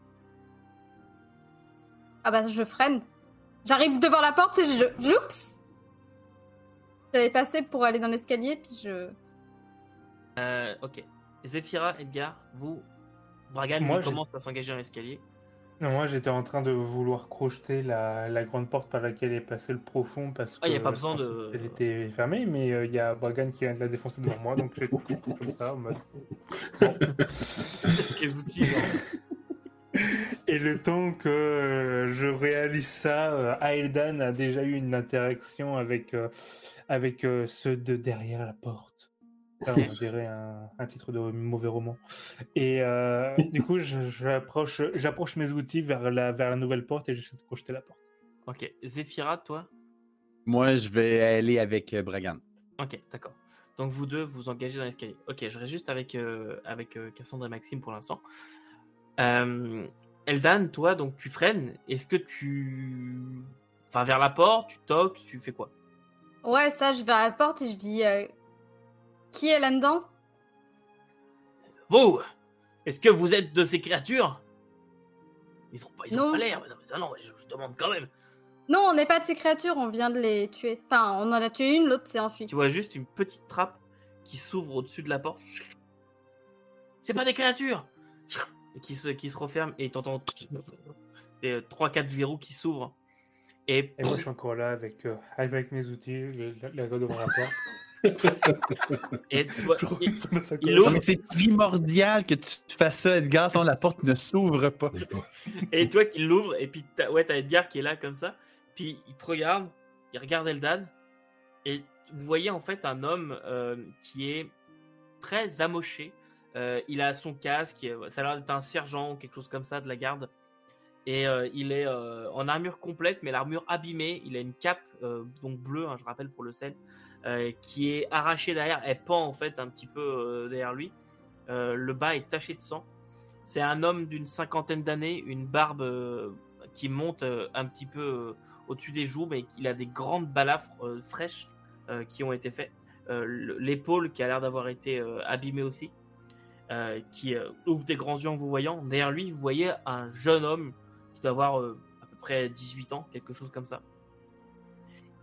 E: Ah bah, je freine. J'arrive devant la porte et je. Oups! J'avais passé pour aller dans l'escalier, puis je.
A: Euh, ok. Zephyra, Edgar, vous, Bragan
C: Moi,
A: commence à s'engager dans l'escalier.
C: Non, moi, j'étais en train de vouloir crocheter la, la grande porte par laquelle est passé le profond parce que
A: Ah, y a pas
C: je
A: besoin
C: pensais
A: de-
C: qu'elle était fermée, mais euh, il y a Bragan qui vient de la défoncer devant moi, donc j'ai tout comme ça en mode.
A: Quels outils
C: Et le temps que euh, je réalise ça, euh, Aeldan a déjà eu une interaction avec, euh, avec euh, ceux de derrière la porte. On dirait un, un titre de mauvais roman. Et euh, du coup, j'approche j'approche mes outils vers la, vers la nouvelle porte et j'essaie de projeter la porte.
A: Ok. Zephyra, toi?
B: Moi je vais aller avec euh, Bragan.
A: Ok, d'accord. Donc vous deux, vous engagez dans l'escalier. Ok, je reste juste avec, euh, avec euh, Cassandre et Maxime pour l'instant. Euh, Eldan, toi, donc tu freines. Est-ce que tu... Enfin, vers la porte, tu toques, tu fais quoi?
E: Ouais, ça, je vais à la porte et je dis. Euh, Qui est là-dedans?
A: Vous Est-ce que vous êtes de ces créatures? Ils ont pas, ils ont pas l'air. mais Non, mais non, je, je demande quand même.
E: Non, on n'est pas de ces créatures, on vient de les tuer. Enfin, on en a tué une, l'autre s'est enfui.
A: Tu vois juste une petite trappe qui s'ouvre au-dessus de la porte. C'est pas des créatures Et qui se, qui se referme et t'entends 3-4 verrous qui s'ouvrent. Et,
C: Et moi, je suis encore là avec, euh, avec mes outils, la, la gars devant la porte.
A: Et toi, il- il ouvre
B: c'est primordial que tu fasses ça, Edgar, sinon la porte ne s'ouvre pas.
A: Et toi qui l'ouvres, et puis t'as, ouais, t'as Edgar qui est là comme ça, puis il te regarde, il regarde Eldan, et vous voyez en fait un homme euh, qui est très amoché. Euh, il a son casque, ça a l'air d'être un sergent ou quelque chose comme ça de la garde. Et euh, il est euh, en armure complète, mais l'armure abîmée. Il a une cape, euh, donc bleue, hein, je rappelle pour le sel, euh, qui est arrachée derrière. Elle pend en fait un petit peu euh, derrière lui. Euh, le bas est taché de sang. C'est un homme d'une cinquantaine d'années, une barbe qui monte un petit peu au-dessus des joues, mais il a des grandes balafres fraîches qui ont été faites. Le- L'épaule qui a l'air d'avoir été abîmée aussi, qui ouvre des grands yeux en vous voyant. Derrière lui, vous voyez un jeune homme qui doit avoir à peu près 18 ans, quelque chose comme ça.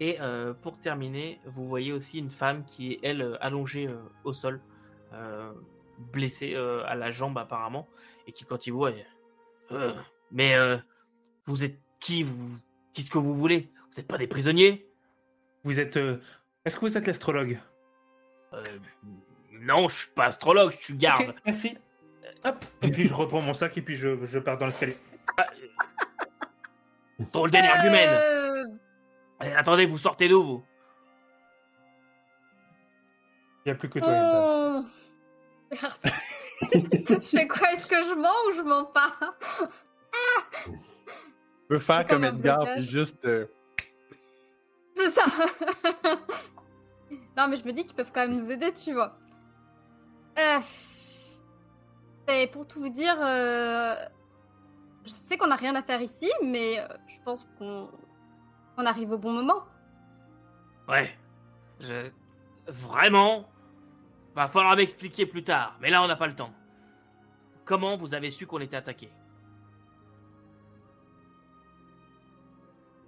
A: Et euh, pour terminer, vous voyez aussi une femme qui est, elle, euh, allongée euh, au sol, euh, blessée euh, à la jambe apparemment, et qui, quand il voit, elle, Euh, mais euh, vous êtes qui vous Qu'est-ce que vous voulez? Vous n'êtes pas des prisonniers?
C: Vous êtes. euh, Est-ce que vous êtes l'astrologue?
A: Euh, Non, je suis pas astrologue, je suis garde.
C: Ok, merci. Hop. Et puis je reprends mon sac et puis je, je pars dans l'escalier.
A: Drôle d'énergie humaine. Eh, attendez, vous sortez d'où vous?
C: Il n'y a plus que toi.
E: Oh. Merde. je fais quoi? Est-ce que je mens ou je mens pas?
B: Tu peux faire
E: C'est
B: comme Edgar, puis juste. euh,
E: C'est ça. non, mais je me dis qu'ils peuvent quand même nous aider, tu vois. Euh... Et pour tout vous dire, euh, je sais qu'on n'a rien à faire ici, mais euh, je pense qu'on qu'on arrive au bon moment.
A: Ouais. Je... Vraiment? Va falloir m'expliquer plus tard, mais là on n'a pas le temps. Comment vous avez su qu'on était attaqué?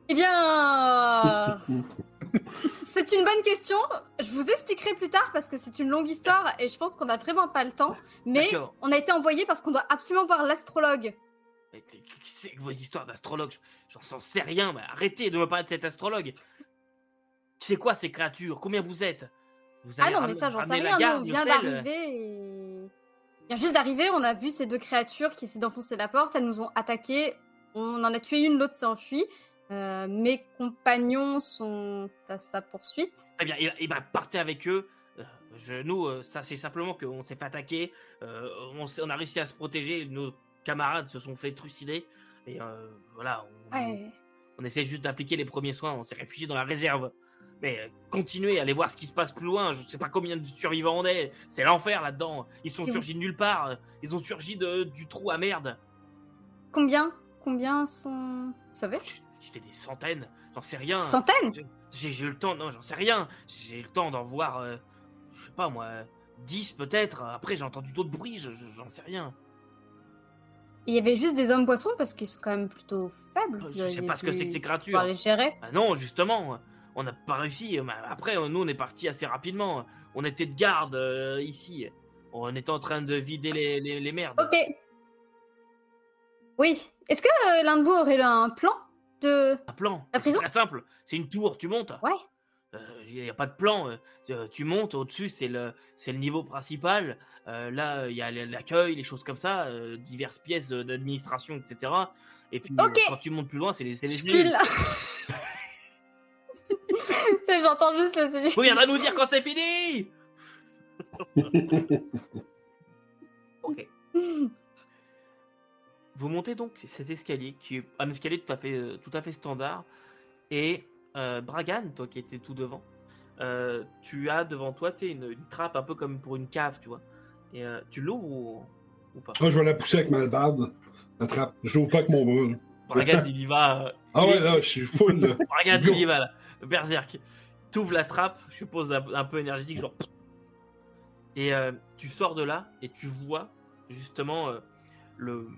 E: Eh bien, c'est une bonne question. Je vous expliquerai plus tard parce que c'est une longue histoire et je pense qu'on n'a vraiment pas le temps. Mais on a été envoyé parce qu'on doit absolument voir l'astrologue.
A: Mais c'est que vos histoires d'astrologue J'en sais rien, mais arrêtez de me parler de cet astrologue. C'est quoi ces créatures? Combien vous êtes? Vous
E: Ah non, mais ça, j'en sais rien. on vient
A: sel
E: d'arriver et. Vient juste d'arriver, on a vu ces deux créatures qui essaient d'enfoncer la porte. Elles nous ont attaqués. On en a tué une, l'autre s'est enfuie. Euh, mes compagnons sont à sa poursuite.
A: Très bien, et, et ben partez avec eux. Euh, je- nous, euh, ça c'est simplement qu'on s'est fait attaquer. euh, on a réussi à se protéger. Nos camarades se sont fait trucider. Et euh, voilà, on,
E: Ouais.
A: on essaie juste d'appliquer les premiers soins. On s'est réfugié dans la réserve. Mais euh, continuez, allez voir ce qui se passe plus loin. Je sais pas combien de survivants on est. C'est l'enfer là-dedans. Ils sont
E: Et vous-
A: surgis de nulle part. Ils ont surgi de, du trou à merde.
E: Combien? Combien sont. Vous savez?
A: C'était des centaines. J'en sais rien.
E: Centaines?
A: J'ai eu le temps, non, j'en sais rien. J'ai eu le temps d'en voir, euh, je sais pas moi, 10 peut-être. Après, j'ai entendu d'autres bruits, je- je- j'en sais rien.
E: Il y avait juste des hommes poissons parce qu'ils sont quand même plutôt faibles.
A: Je
E: Vous
A: sais pas ce que c'est que ces créatures.
E: les gérer.
A: Ah non, justement, on n'a pas réussi. Mais Après, nous, on est parti assez rapidement. On était de garde euh, ici. On était en train de vider les, les, les merdes.
E: Ok. Oui. Est-ce que euh, l'un de vous aurait un plan de.
A: Un plan.
E: La prison?
A: très simple. C'est une tour, tu montes.
E: Ouais.
A: Il n'y a pas de plan. euh, euh, tu montes, au-dessus, c'est le, c'est le niveau principal. Euh, là, il y a l'accueil, les choses comme ça, euh, diverses pièces d'administration, etc. Et puis, euh, quand tu montes plus loin, c'est les, c'est les cellules.
E: J'entends juste la cellule.
A: Vous viendrez nous dire quand c'est fini Ok. Vous montez donc cet escalier, qui est un escalier tout à fait, euh, tout à fait standard. Et euh, Bragan, toi qui étais tout devant, euh, tu as devant toi tu une, une trappe un peu comme pour une cave, tu vois. Et euh, tu l'ouvres ou, ou pas?
D: Ah, je vais la pousser avec ma hallebarde. La trappe. Je l'ouvre pas avec mon bras.
A: Bragan, il y va.
D: Ah ouais,
A: est-
D: là, je suis full. là. Go.
A: il y va là. Berserk. T'ouvres la trappe, je suppose un, un peu énergétique, genre. Et tu sors de là et tu vois justement le,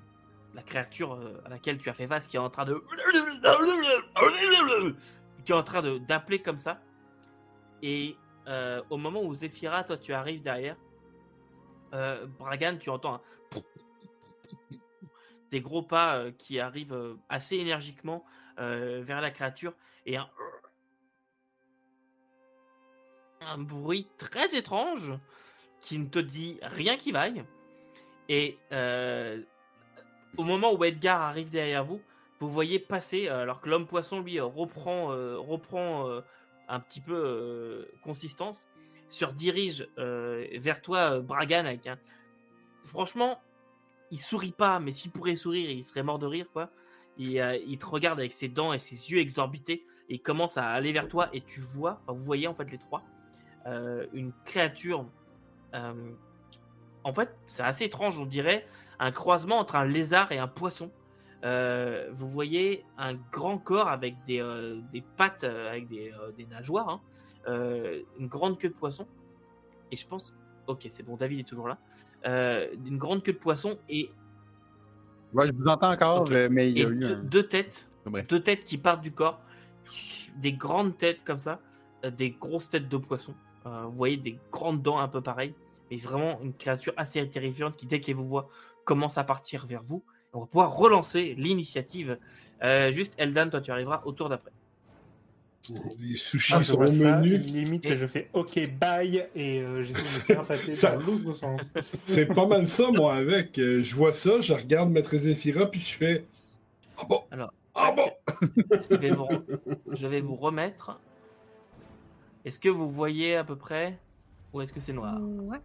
A: la créature à laquelle tu as fait face qui est en train de. Qui est en train d'appeler comme ça. Et euh, au moment où Zephyra, toi, tu arrives derrière, Euh, Bragan, tu entends un... des gros pas euh, qui arrivent assez énergiquement vers la créature et un... bruit très étrange qui ne te dit rien qui vaille. Et au moment où Edgar arrive derrière vous, vous voyez passer, euh, alors que l'homme poisson lui euh, reprend, euh, reprend un petit peu consistance, se redirige vers toi, Bragan, avec un... Franchement, il sourit pas, mais s'il pourrait sourire, il serait mort de rire, quoi. Il, te regarde avec ses dents et ses yeux exorbités et il commence à aller vers toi et tu vois, enfin, vous voyez en fait les trois, une créature. en fait, c'est assez étrange, on dirait un croisement entre un lézard et un poisson. Euh, vous voyez un grand corps avec des, euh, des pattes, euh, avec des, euh, des nageoires, hein. Euh, une grande queue de poisson. Et je pense, ok, c'est bon, David est toujours là. Euh, une grande queue de poisson et,
B: Ouais, je vous entends encore, mais il y
A: et
B: a eu
A: deux,
B: un.
A: deux têtes,
B: Bref.
A: deux têtes qui partent du corps, des grandes têtes comme ça, des grosses têtes de poisson. Euh, vous voyez des grandes dents un peu pareilles, mais vraiment une créature assez terrifiante qui, dès qu'elle vous voit, commence à partir vers vous. On va pouvoir relancer l'initiative. Euh, juste, Eldan, toi, tu arriveras au tour d'après.
D: Les sushis
C: Ah,
D: au
C: ça,
D: menu.
C: limite,
A: Et-
C: je fais OK, bye, et euh, j'essaie de me faire passer
D: Ça-
C: dans l'autre sens.
D: C'est pas mal ça, moi, avec. Euh, je vois ça, je regarde Maître Zéphira, puis je fais. Ah bon?
A: Alors,
D: Ah bon?
A: je vais vous, je vais vous remettre. Est-ce que vous voyez à peu près Ou est-ce que c'est noir?
E: Ouais.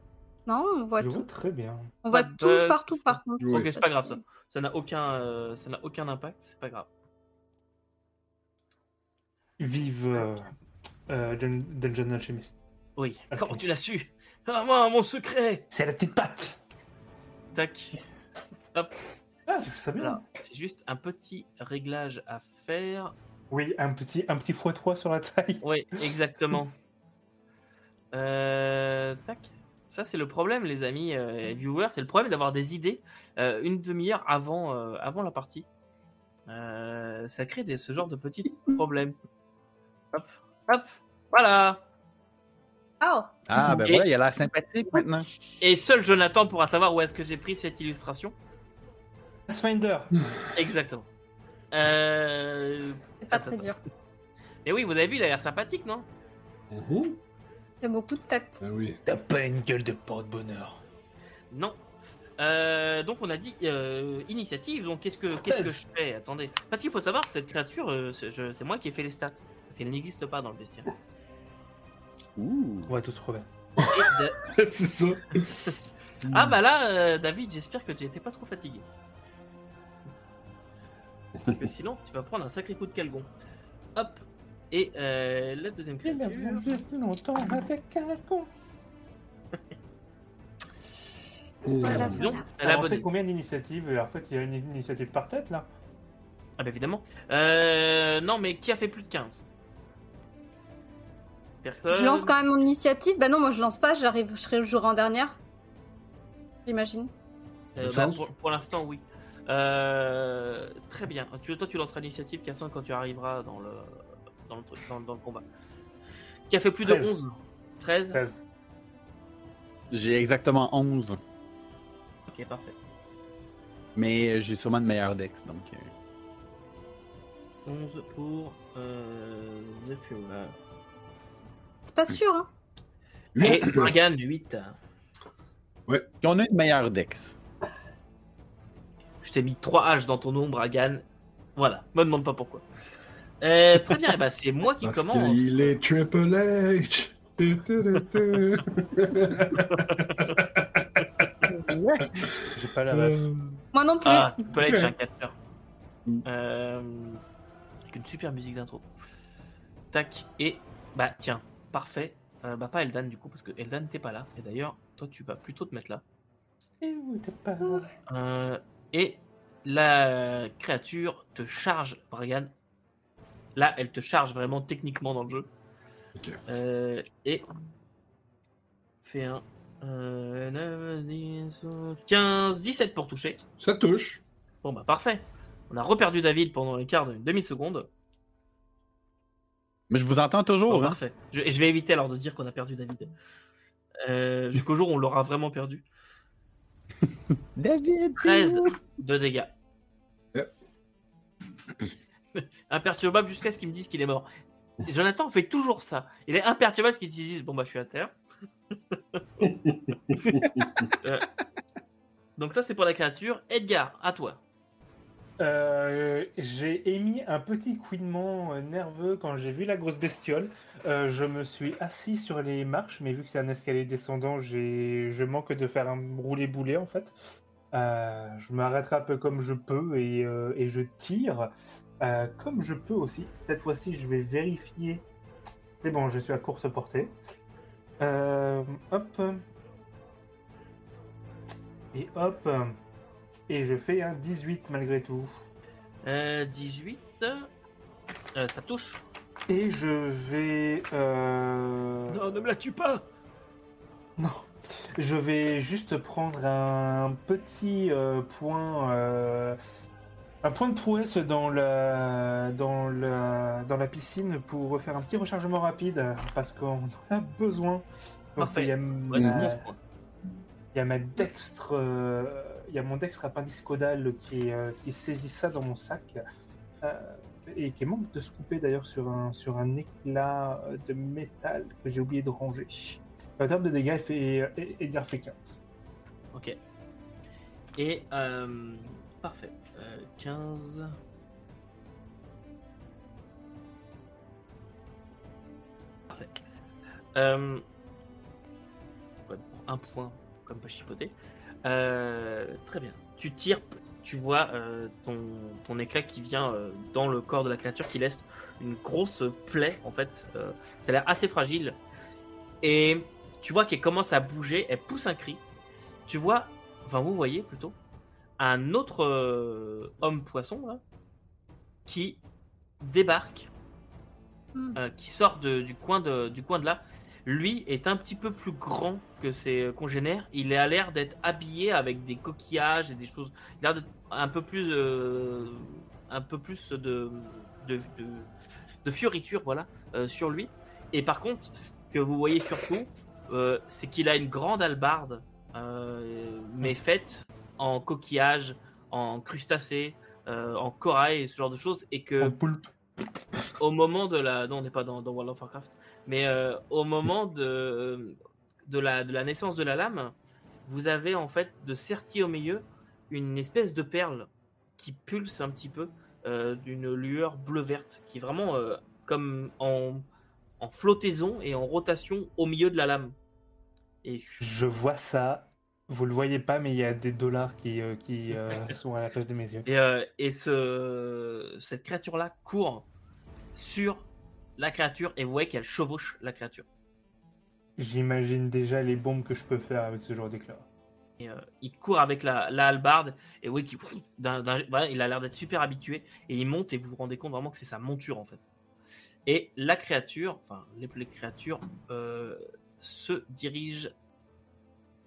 E: Non, on voit
C: Je
E: tout.
C: vois très bien.
E: On voit tout
A: bug,
E: partout, par contre.
A: Ok, c'est pas grave ça. Ça n'a aucun, euh, ça n'a aucun impact, c'est pas grave.
C: Vive euh, euh, Dun- Dungeon Alchemist.
A: Oui.
C: Ah,
A: Comment tu l'as su? Ah moi, mon secret
C: C'est la petite patte
A: Tac.
C: Ah, tu fais ça bien
A: c'est juste un petit réglage à faire.
C: Oui, un petit, un petit x3 sur la taille.
A: Oui, exactement. Euh, tac. Ça, c'est le problème, les amis euh, viewers. C'est le problème d'avoir des idées euh, une demi-heure avant, euh, avant la partie. Euh, ça crée des, ce genre de petits problèmes. Hop, hop, voilà.
E: Oh,
B: Ah, ben
A: Et-
B: voilà, il a l'air sympathique maintenant.
A: Et seul Jonathan pourra savoir où est-ce que j'ai pris cette illustration.
C: Pathfinder.
A: Exactement. Euh...
E: c'est pas très dur.
A: Mais oui, vous avez vu, il a l'air sympathique, non?
E: Il y a beaucoup de têtes.
D: Ah oui.
C: T'as pas une gueule de porte-bonheur.
A: Non. Euh, donc on a dit euh, initiative. Donc qu'est-ce que qu'est-ce que je fais? Attendez, parce qu'il faut savoir que cette créature, euh, c'est je- c'est moi qui ai fait les stats. Parce qu'elle n'existe pas dans le bestiaire.
B: Ouh.
C: On va tous crever.
A: Et de-
D: c'est ça.
A: Ah bah là, euh, David, j'espère que tu n'étais pas trop fatigué. Parce que sinon, tu vas prendre un sacré coup de calgon. Hop. Et euh, la deuxième créature.
C: longtemps avec un con.
E: Voilà, voilà.
C: Alors, on sait combien d'initiatives En fait, il y a une initiative par tête là.
A: Ah bah évidemment. Euh, non, mais qui a fait plus de 15 Personne.
E: Je lance quand même mon initiative. Bah non, moi je lance pas, j'arrive, je serai le jour en dernière. J'imagine.
A: Euh, bah, pour pour l'instant, oui. Euh, très bien. Tu, toi, tu lanceras l'initiative, Cassan, quand tu arriveras dans le, dans le, truc- dans, dans le combat. Qui a fait plus de
C: 13.
A: 11 13
C: 13.
B: J'ai exactement 11,
A: Ok, parfait.
B: mais j'ai sûrement de meilleurs dex, donc. euh,
A: 11 pour euh, Zephyr.
E: C'est pas sûr, hein.
A: Et Morgan, 8.
B: Puis on a une meilleure dex.
A: Je t'ai mis 3 H dans ton nom, Bragan. Voilà, me demande pas pourquoi. Euh, très bien, bah, c'est moi qui
D: Parce
A: commence.
D: qu'il est Triple H.
C: J'ai pas la.
D: Euh,
E: Moi non plus.
A: Ah, être chez un capteur. Euh, avec une super musique d'intro. Tac, et bah tiens, parfait. Euh, bah pas Eldan du coup, parce que Eldan t'es pas là. Et d'ailleurs, toi tu vas plutôt te mettre là.
C: Et où t'es pas
A: Euh, et la créature te charge, Bragan. Là, elle te charge vraiment techniquement dans le jeu.
D: Ok.
A: Euh, et fait un euh, 9, 10, 15, 17 pour toucher.
D: Ça touche.
A: Bon bah parfait. On a reperdu David pendant les quarts d'une demi-seconde.
B: Mais je vous entends toujours,
A: Bon,
B: hein.
A: parfait. Je, je vais éviter alors de dire qu'on a perdu David. Euh, Jusqu'au jour où on l'aura vraiment perdu.
B: David!
A: 13 de dégâts.
D: Yep.
A: Imperturbable jusqu'à ce qu'ils me disent qu'il est mort. Jonathan fait toujours ça. Il est imperturbable parce qu'ils disent Bon, bah, je suis à terre. Euh, Donc, ça, c'est pour la créature. Edgar, à toi.
C: Euh, j'ai émis un petit couinement euh, nerveux quand j'ai vu la grosse bestiole. Euh, je me suis assis sur les marches, mais vu que c'est un escalier descendant, j'ai, je manque de faire un roulé-boulet en fait. Euh, je m'arrêterai un peu comme je peux et, euh, et je tire euh, comme je peux aussi. Cette fois-ci, je vais vérifier. C'est bon, je suis à courte portée. Euh, hop. Et hop. Et je fais un 18 malgré tout.
A: Euh, 18. Euh, ça touche.
C: Et je vais. euh,
A: Non, ne me la tue pas
C: Non. Je vais juste prendre un petit euh, point. Un point de prouesse dans la, dans, la, dans la piscine pour faire un petit rechargement rapide parce qu'on en a besoin. Donc,
A: Parfait.
C: il y a
A: Ouais,
C: ma-
A: bon ce point.
C: il y a ma dextre, euh, il y a mon dextre appendice caudal qui, euh, qui saisit ça dans mon sac euh, et qui manque de se couper d'ailleurs sur un, sur un éclat de métal que j'ai oublié de ranger. En termes de dégâts, fait, et- fait 15.
A: Ok. Et. Parfait. Euh, 15. Parfait. Euh, un point, comme pas chipoter. Euh, très bien. Tu tires, tu vois euh, ton, ton éclat qui vient euh, dans le corps de la créature qui laisse une grosse plaie en fait. Euh, ça a l'air assez fragile. Et tu vois qu'elle commence à bouger, elle pousse un cri. Tu vois, enfin vous voyez plutôt, un autre euh, homme poisson là, qui débarque,
E: Hmm.
A: euh, qui sort de- du, coin de, du coin de là. Lui est un petit peu plus grand que ses congénères. Il a l'air d'être habillé avec des coquillages et des choses. Il a l'air d'être un peu plus, euh, un peu plus de, de, de, de fioritures, voilà, euh, sur lui. Et par contre, ce que vous voyez surtout, euh, c'est qu'il a une grande hallebarde, euh, mais faite en coquillage, en crustacés, euh, en corail et ce genre de choses, et que
C: En poulpe.
A: au moment de la, non, on n'est pas dans, dans World of Warcraft, mais euh, au moment de de la de la naissance de la lame, vous avez en fait de serti au milieu une espèce de perle qui pulse un petit peu euh, d'une lueur bleu verte qui est vraiment comme en en flottaison et en rotation au milieu de la lame. Et
C: Je vois ça. Vous le voyez pas, mais il y a des dollars qui, euh, qui euh, sont à la place de mes yeux.
A: Et, euh, et ce, cette créature-là court sur la créature et vous voyez qu'elle chevauche la créature.
C: J'imagine déjà les bombes que je peux faire avec ce genre d'éclat.
A: Et, il court avec la, la hallebarde et vous voyez qu'il voilà, il a l'air d'être super habitué et il monte et vous vous rendez compte vraiment que c'est sa monture en fait. Et la créature, enfin les, les créatures se dirigent.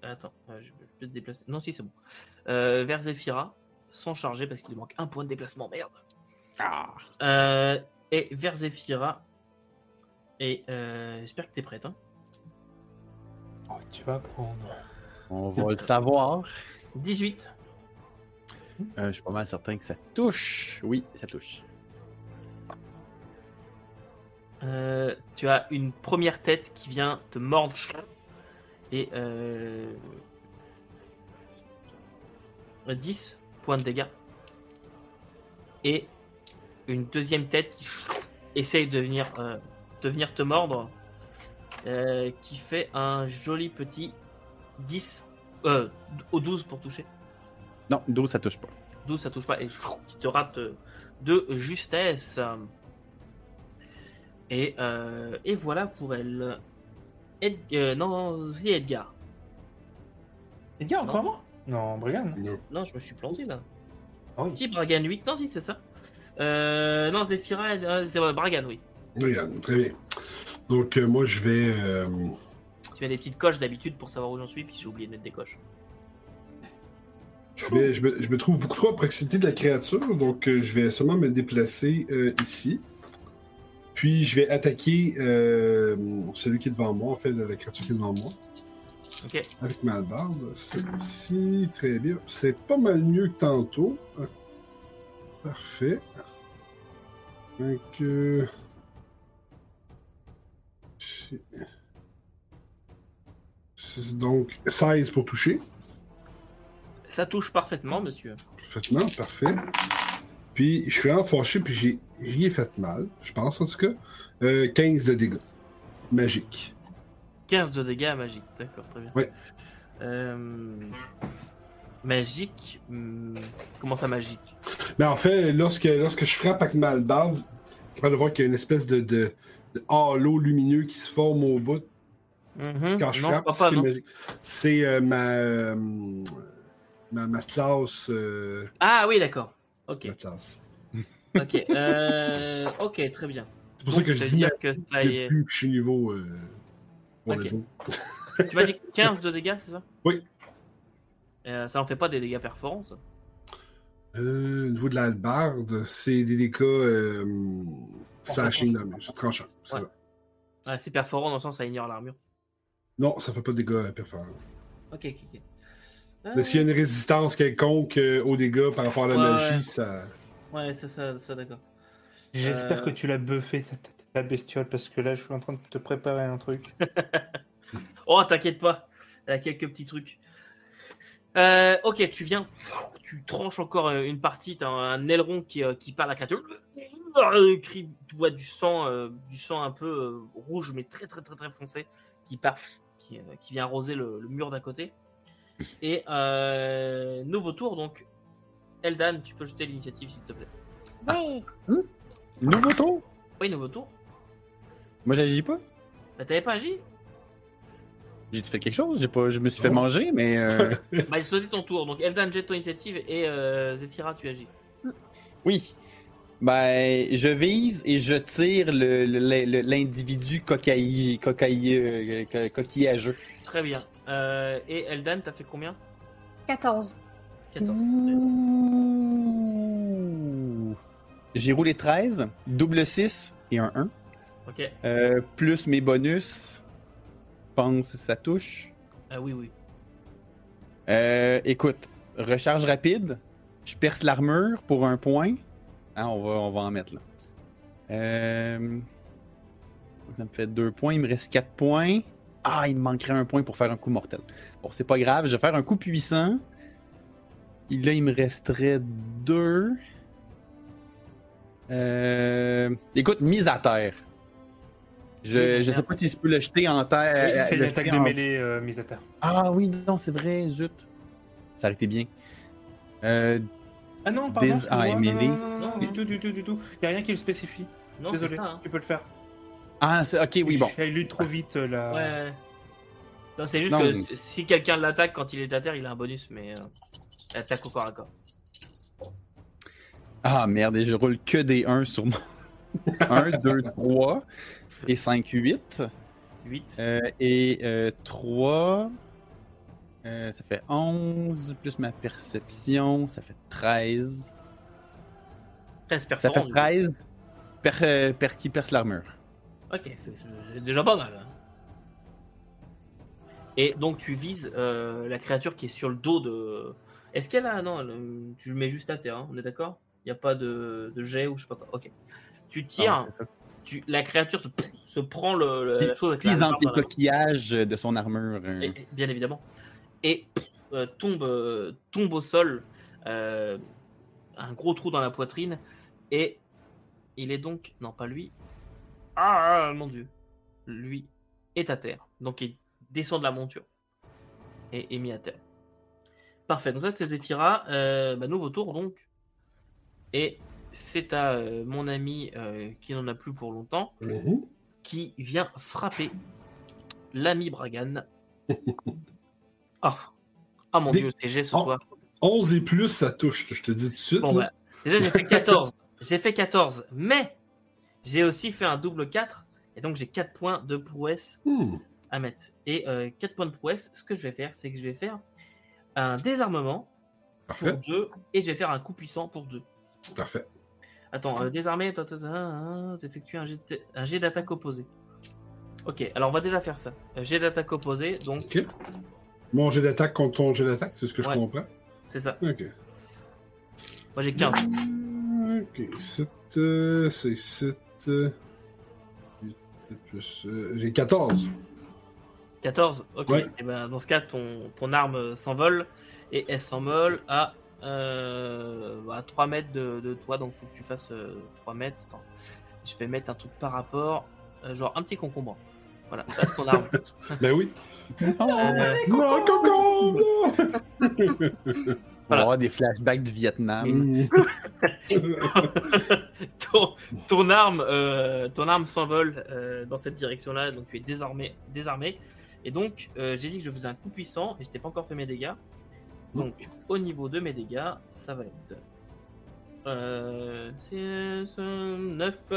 A: Attends, euh, je vais peut-être déplacer. Non, si c'est bon. Euh, vers Zephyra, sans charger parce qu'il lui manque un point de déplacement. Merde. Euh, et vers Zephyra. Et euh, j'espère que t'es prête. Hein.
C: Oh, tu vas prendre.
B: On va le savoir.
A: 18.
B: Euh, je suis pas mal certain que ça touche. Oui, ça touche.
A: Euh, tu as une première tête qui vient te mordre et euh, 10 points de dégâts et une deuxième tête qui essaye de venir, euh, de venir te mordre euh, qui fait un joli petit 10 euh, au 12 pour toucher
B: Non, 12, ça touche pas.
A: 12 ça touche pas et qui te rate de justesse. Et, euh, et voilà pour elle. Ed- euh, non, si Edgar.
C: Edgar, encore moi Non, Brian.
D: Non.
A: Non, je me suis planté là.
C: Ah oui.
A: Si, Bragan 8. Non, si, c'est ça. Euh, non, Zephyra, euh, c'est vrai, Bragan, oui.
D: Regarde, très bien. Donc, euh, moi, je vais. euh,
A: Tu as des petites coches d'habitude pour savoir où j'en suis, puis j'ai oublié de mettre des coches.
D: je, vais je, me, je me trouve beaucoup trop à proximité de la créature, donc euh, je vais seulement me déplacer euh, ici. Puis, je vais attaquer euh, celui qui est devant moi, en fait, la créature qui est devant moi.
A: Ok.
D: Avec ma barbe, c'est ici. Très bien. C'est pas mal mieux que tantôt. Ah. Parfait. Donc, euh, donc 16 pour toucher.
A: Ça touche parfaitement, monsieur.
D: Parfaitement, parfait. Puis je suis enfoncé, puis j'ai- j'y ai fait mal, je pense en tout cas. Euh, 15 de dégâts. Magique.
A: 15 de dégâts magiques, d'accord, très bien.
D: Ouais.
A: Euh, Magique. hmm, Comment ça, magique?
D: Mais en fait, lorsque, lorsque je frappe avec ma suis capable de voir qu'il y a une espèce de, de, de halo lumineux qui se forme au bout
A: Mhm.
D: quand je
A: Non,
D: frappe.
A: je crois pas,
D: c'est magique. C'est euh, ma, euh, ma, ma classe. euh,
A: Ah oui, d'accord. Ok, ok. Euh, ok, très bien.
D: C'est pour ça que je dis
A: que ça y est.
D: depuis que je suis niveau. euh, on va.
A: Tu m'as dit 15 de dégâts, c'est ça?
D: Oui.
A: Euh, ça en fait pas des dégâts perforants, ça
D: Euh, au niveau de l'albarde, c'est des dégâts euh, slashing damage, tranchant. c'est
A: Ouais.
D: ça.
A: C'est perforant dans le sens ça ignore l'armure.
D: Non, ça fait pas de dégâts euh, perforants.
A: Ok, ok, ok.
D: Mais s'il y a une résistance quelconque euh, aux dégâts par rapport à la
A: Ouais,
D: magie,
A: ouais.
D: ça.
A: Ouais, ça, ça, ça d'accord.
C: J'espère
A: Euh.
C: que tu l'as buffé, ta, ta- ta bestiole, parce que là, je suis en train de te préparer un truc.
A: Oh, t'inquiète pas. Elle a quelques petits trucs. Euh, ok, tu viens, tu tranches encore une partie, t'as un, un aileron qui, qui part à la créature. Crie, tu vois du sang, euh, du sang un peu rouge, mais très très très très foncé, qui part, qui, qui vient arroser le, le mur d'à côté. Et euh, nouveau tour, donc Eldan, tu peux jeter l'initiative s'il te plaît.
E: Ouais.
B: Nouveau tour?
A: Oui, nouveau tour.
B: Moi, j'agis pas.
A: Bah, t'avais pas agi
B: J'ai fait quelque chose, j'ai pas, je me suis fait
D: Oh.
B: manger, mais euh,
A: Bah, j'ai sauté ton tour. Donc Eldan jette ton initiative et euh, Zephyra, tu agis.
B: oui. Ben, je vise et je tire l'individu cocaillé, cocaillé, euh, co- coquillageux.
A: Très bien. Euh, et Eldan, t'as fait combien?
E: 14.
A: 14.
B: Ouh. J'ai roulé 13, double 6 et un 1.
A: Ok.
B: Euh, plus mes bonus. Je pense que ça touche.
A: Ah oui, oui.
B: Euh, écoute, recharge rapide. Je perce l'armure pour un point. Ah, on, va, on va en mettre là. Euh, ça me fait deux points. Il me reste quatre points. Ah, il me manquerait un point pour faire un coup mortel. Bon, c'est pas grave. Je vais faire un coup puissant. Et là, il me resterait deux. Euh, Écoute, mise à terre. Je, je sais pas si je peux le jeter en terre.
C: C'est une
B: le
C: attaque
B: jeter
C: de
B: en-
C: mêlée euh, mise à terre.
B: ah oui, non, c'est vrai, zut. Ça aurait été bien. Euh,
C: Ah non, pardon.
B: Des
C: excuse-moi,
B: eye
C: non, non, non, non, non, du tout, du tout, du tout. Y a rien qui le spécifie.
A: Non,
C: Désolé,
A: ça, hein.
C: tu peux le faire.
B: Ah, c'est- ok, oui, bon.
C: J'ai lu trop vite euh, la.
A: Ouais, ouais. Non, c'est juste
B: Non,
A: que
B: mais-
A: si- quelqu'un l'attaque quand il est à terre, il a un bonus, mais euh, attaque au corps à corps.
B: Ah merde, et je roule que des 1 sur mon. 1, 2, 3 et 5, 8.
A: 8.
B: Euh, et euh, 3. Euh, ça fait 11, plus ma perception, ça fait 13.
A: 13
B: Ça
A: perforants.
B: fait
A: du coup.
B: 13 per, euh, per- qui perce l'armure.
A: Ok, c'est déjà pas mal. hein. Et donc tu vises euh, la créature qui est sur le dos de. Est-ce qu'elle a. Non, elle- tu le mets juste à terre, hein, on est d'accord? Il n'y a pas de, de jet ou je sais pas quoi. Ok. Tu tires,
B: Ah, ça.
A: tu, la créature se, se prend le, le- la chose avec la main.
B: coquillages de son armure.
A: Et- et- bien évidemment. Et euh, tombe, euh, tombe au sol, euh, un gros trou dans la poitrine, et il est donc, non pas lui, ah mon dieu, lui est à terre. Donc il descend de la monture et est mis à terre. Parfait, donc ça c'était Zephyra, bah, nouveau tour donc, et c'est à mon ami qui n'en a plus pour longtemps,
D: Mhm.
A: qui vient frapper l'ami Bragan. Oh, oh mon
D: Des-
A: dieu, c'est G ce
D: Oh.
A: soir.
D: 11 et plus, ça touche, je te dis tout de suite.
A: Bon, bah, déjà, j'ai fait 14. j'ai fait 14, mais j'ai aussi fait un double 4, et donc j'ai 4 points de prouesse
D: Hmm.
A: à mettre. Et euh, 4 points de prouesse, ce que je vais faire, c'est que je vais faire un désarmement pour
D: Parfait,
A: 2, et je vais faire un coup puissant pour 2.
D: parfait.
A: Attends, euh, désarmer, t'effectues un jet, un jet d'attaque opposé. Ok, alors on va déjà faire ça. Euh, J'ai d'attaque opposée, donc
D: Ok. Mon jet d'attaque contre ton jet d'attaque, c'est ce que je comprends.
A: c'est ça.
D: Ok.
A: Moi j'ai 15.
D: Ok, 7, euh, c'est 7. euh, euh, J'ai 14.
A: 14, ok.
D: Ouais.
A: Et ben dans ce cas, ton, ton arme euh, s'envole et elle s'envole à, euh, à 3 mètres de, de toi, donc faut que tu fasses euh, 3 mètres. Attends. Je vais mettre un truc par rapport, euh, genre un petit concombre. Voilà, ça c'est ton arme.
D: Ben oui.
A: Euh,
D: Non, coco!
B: On avoir des flashbacks du Vietnam.
D: Mm.
A: ton, ton arme, euh, ton arme s'envole euh, dans cette direction-là, donc tu es désarmé, désarmé. Et donc, euh, j'ai dit que je faisais un coup puissant et je t'ai pas encore fait mes dégâts. Donc, au niveau de mes dégâts, ça va être euh, 9,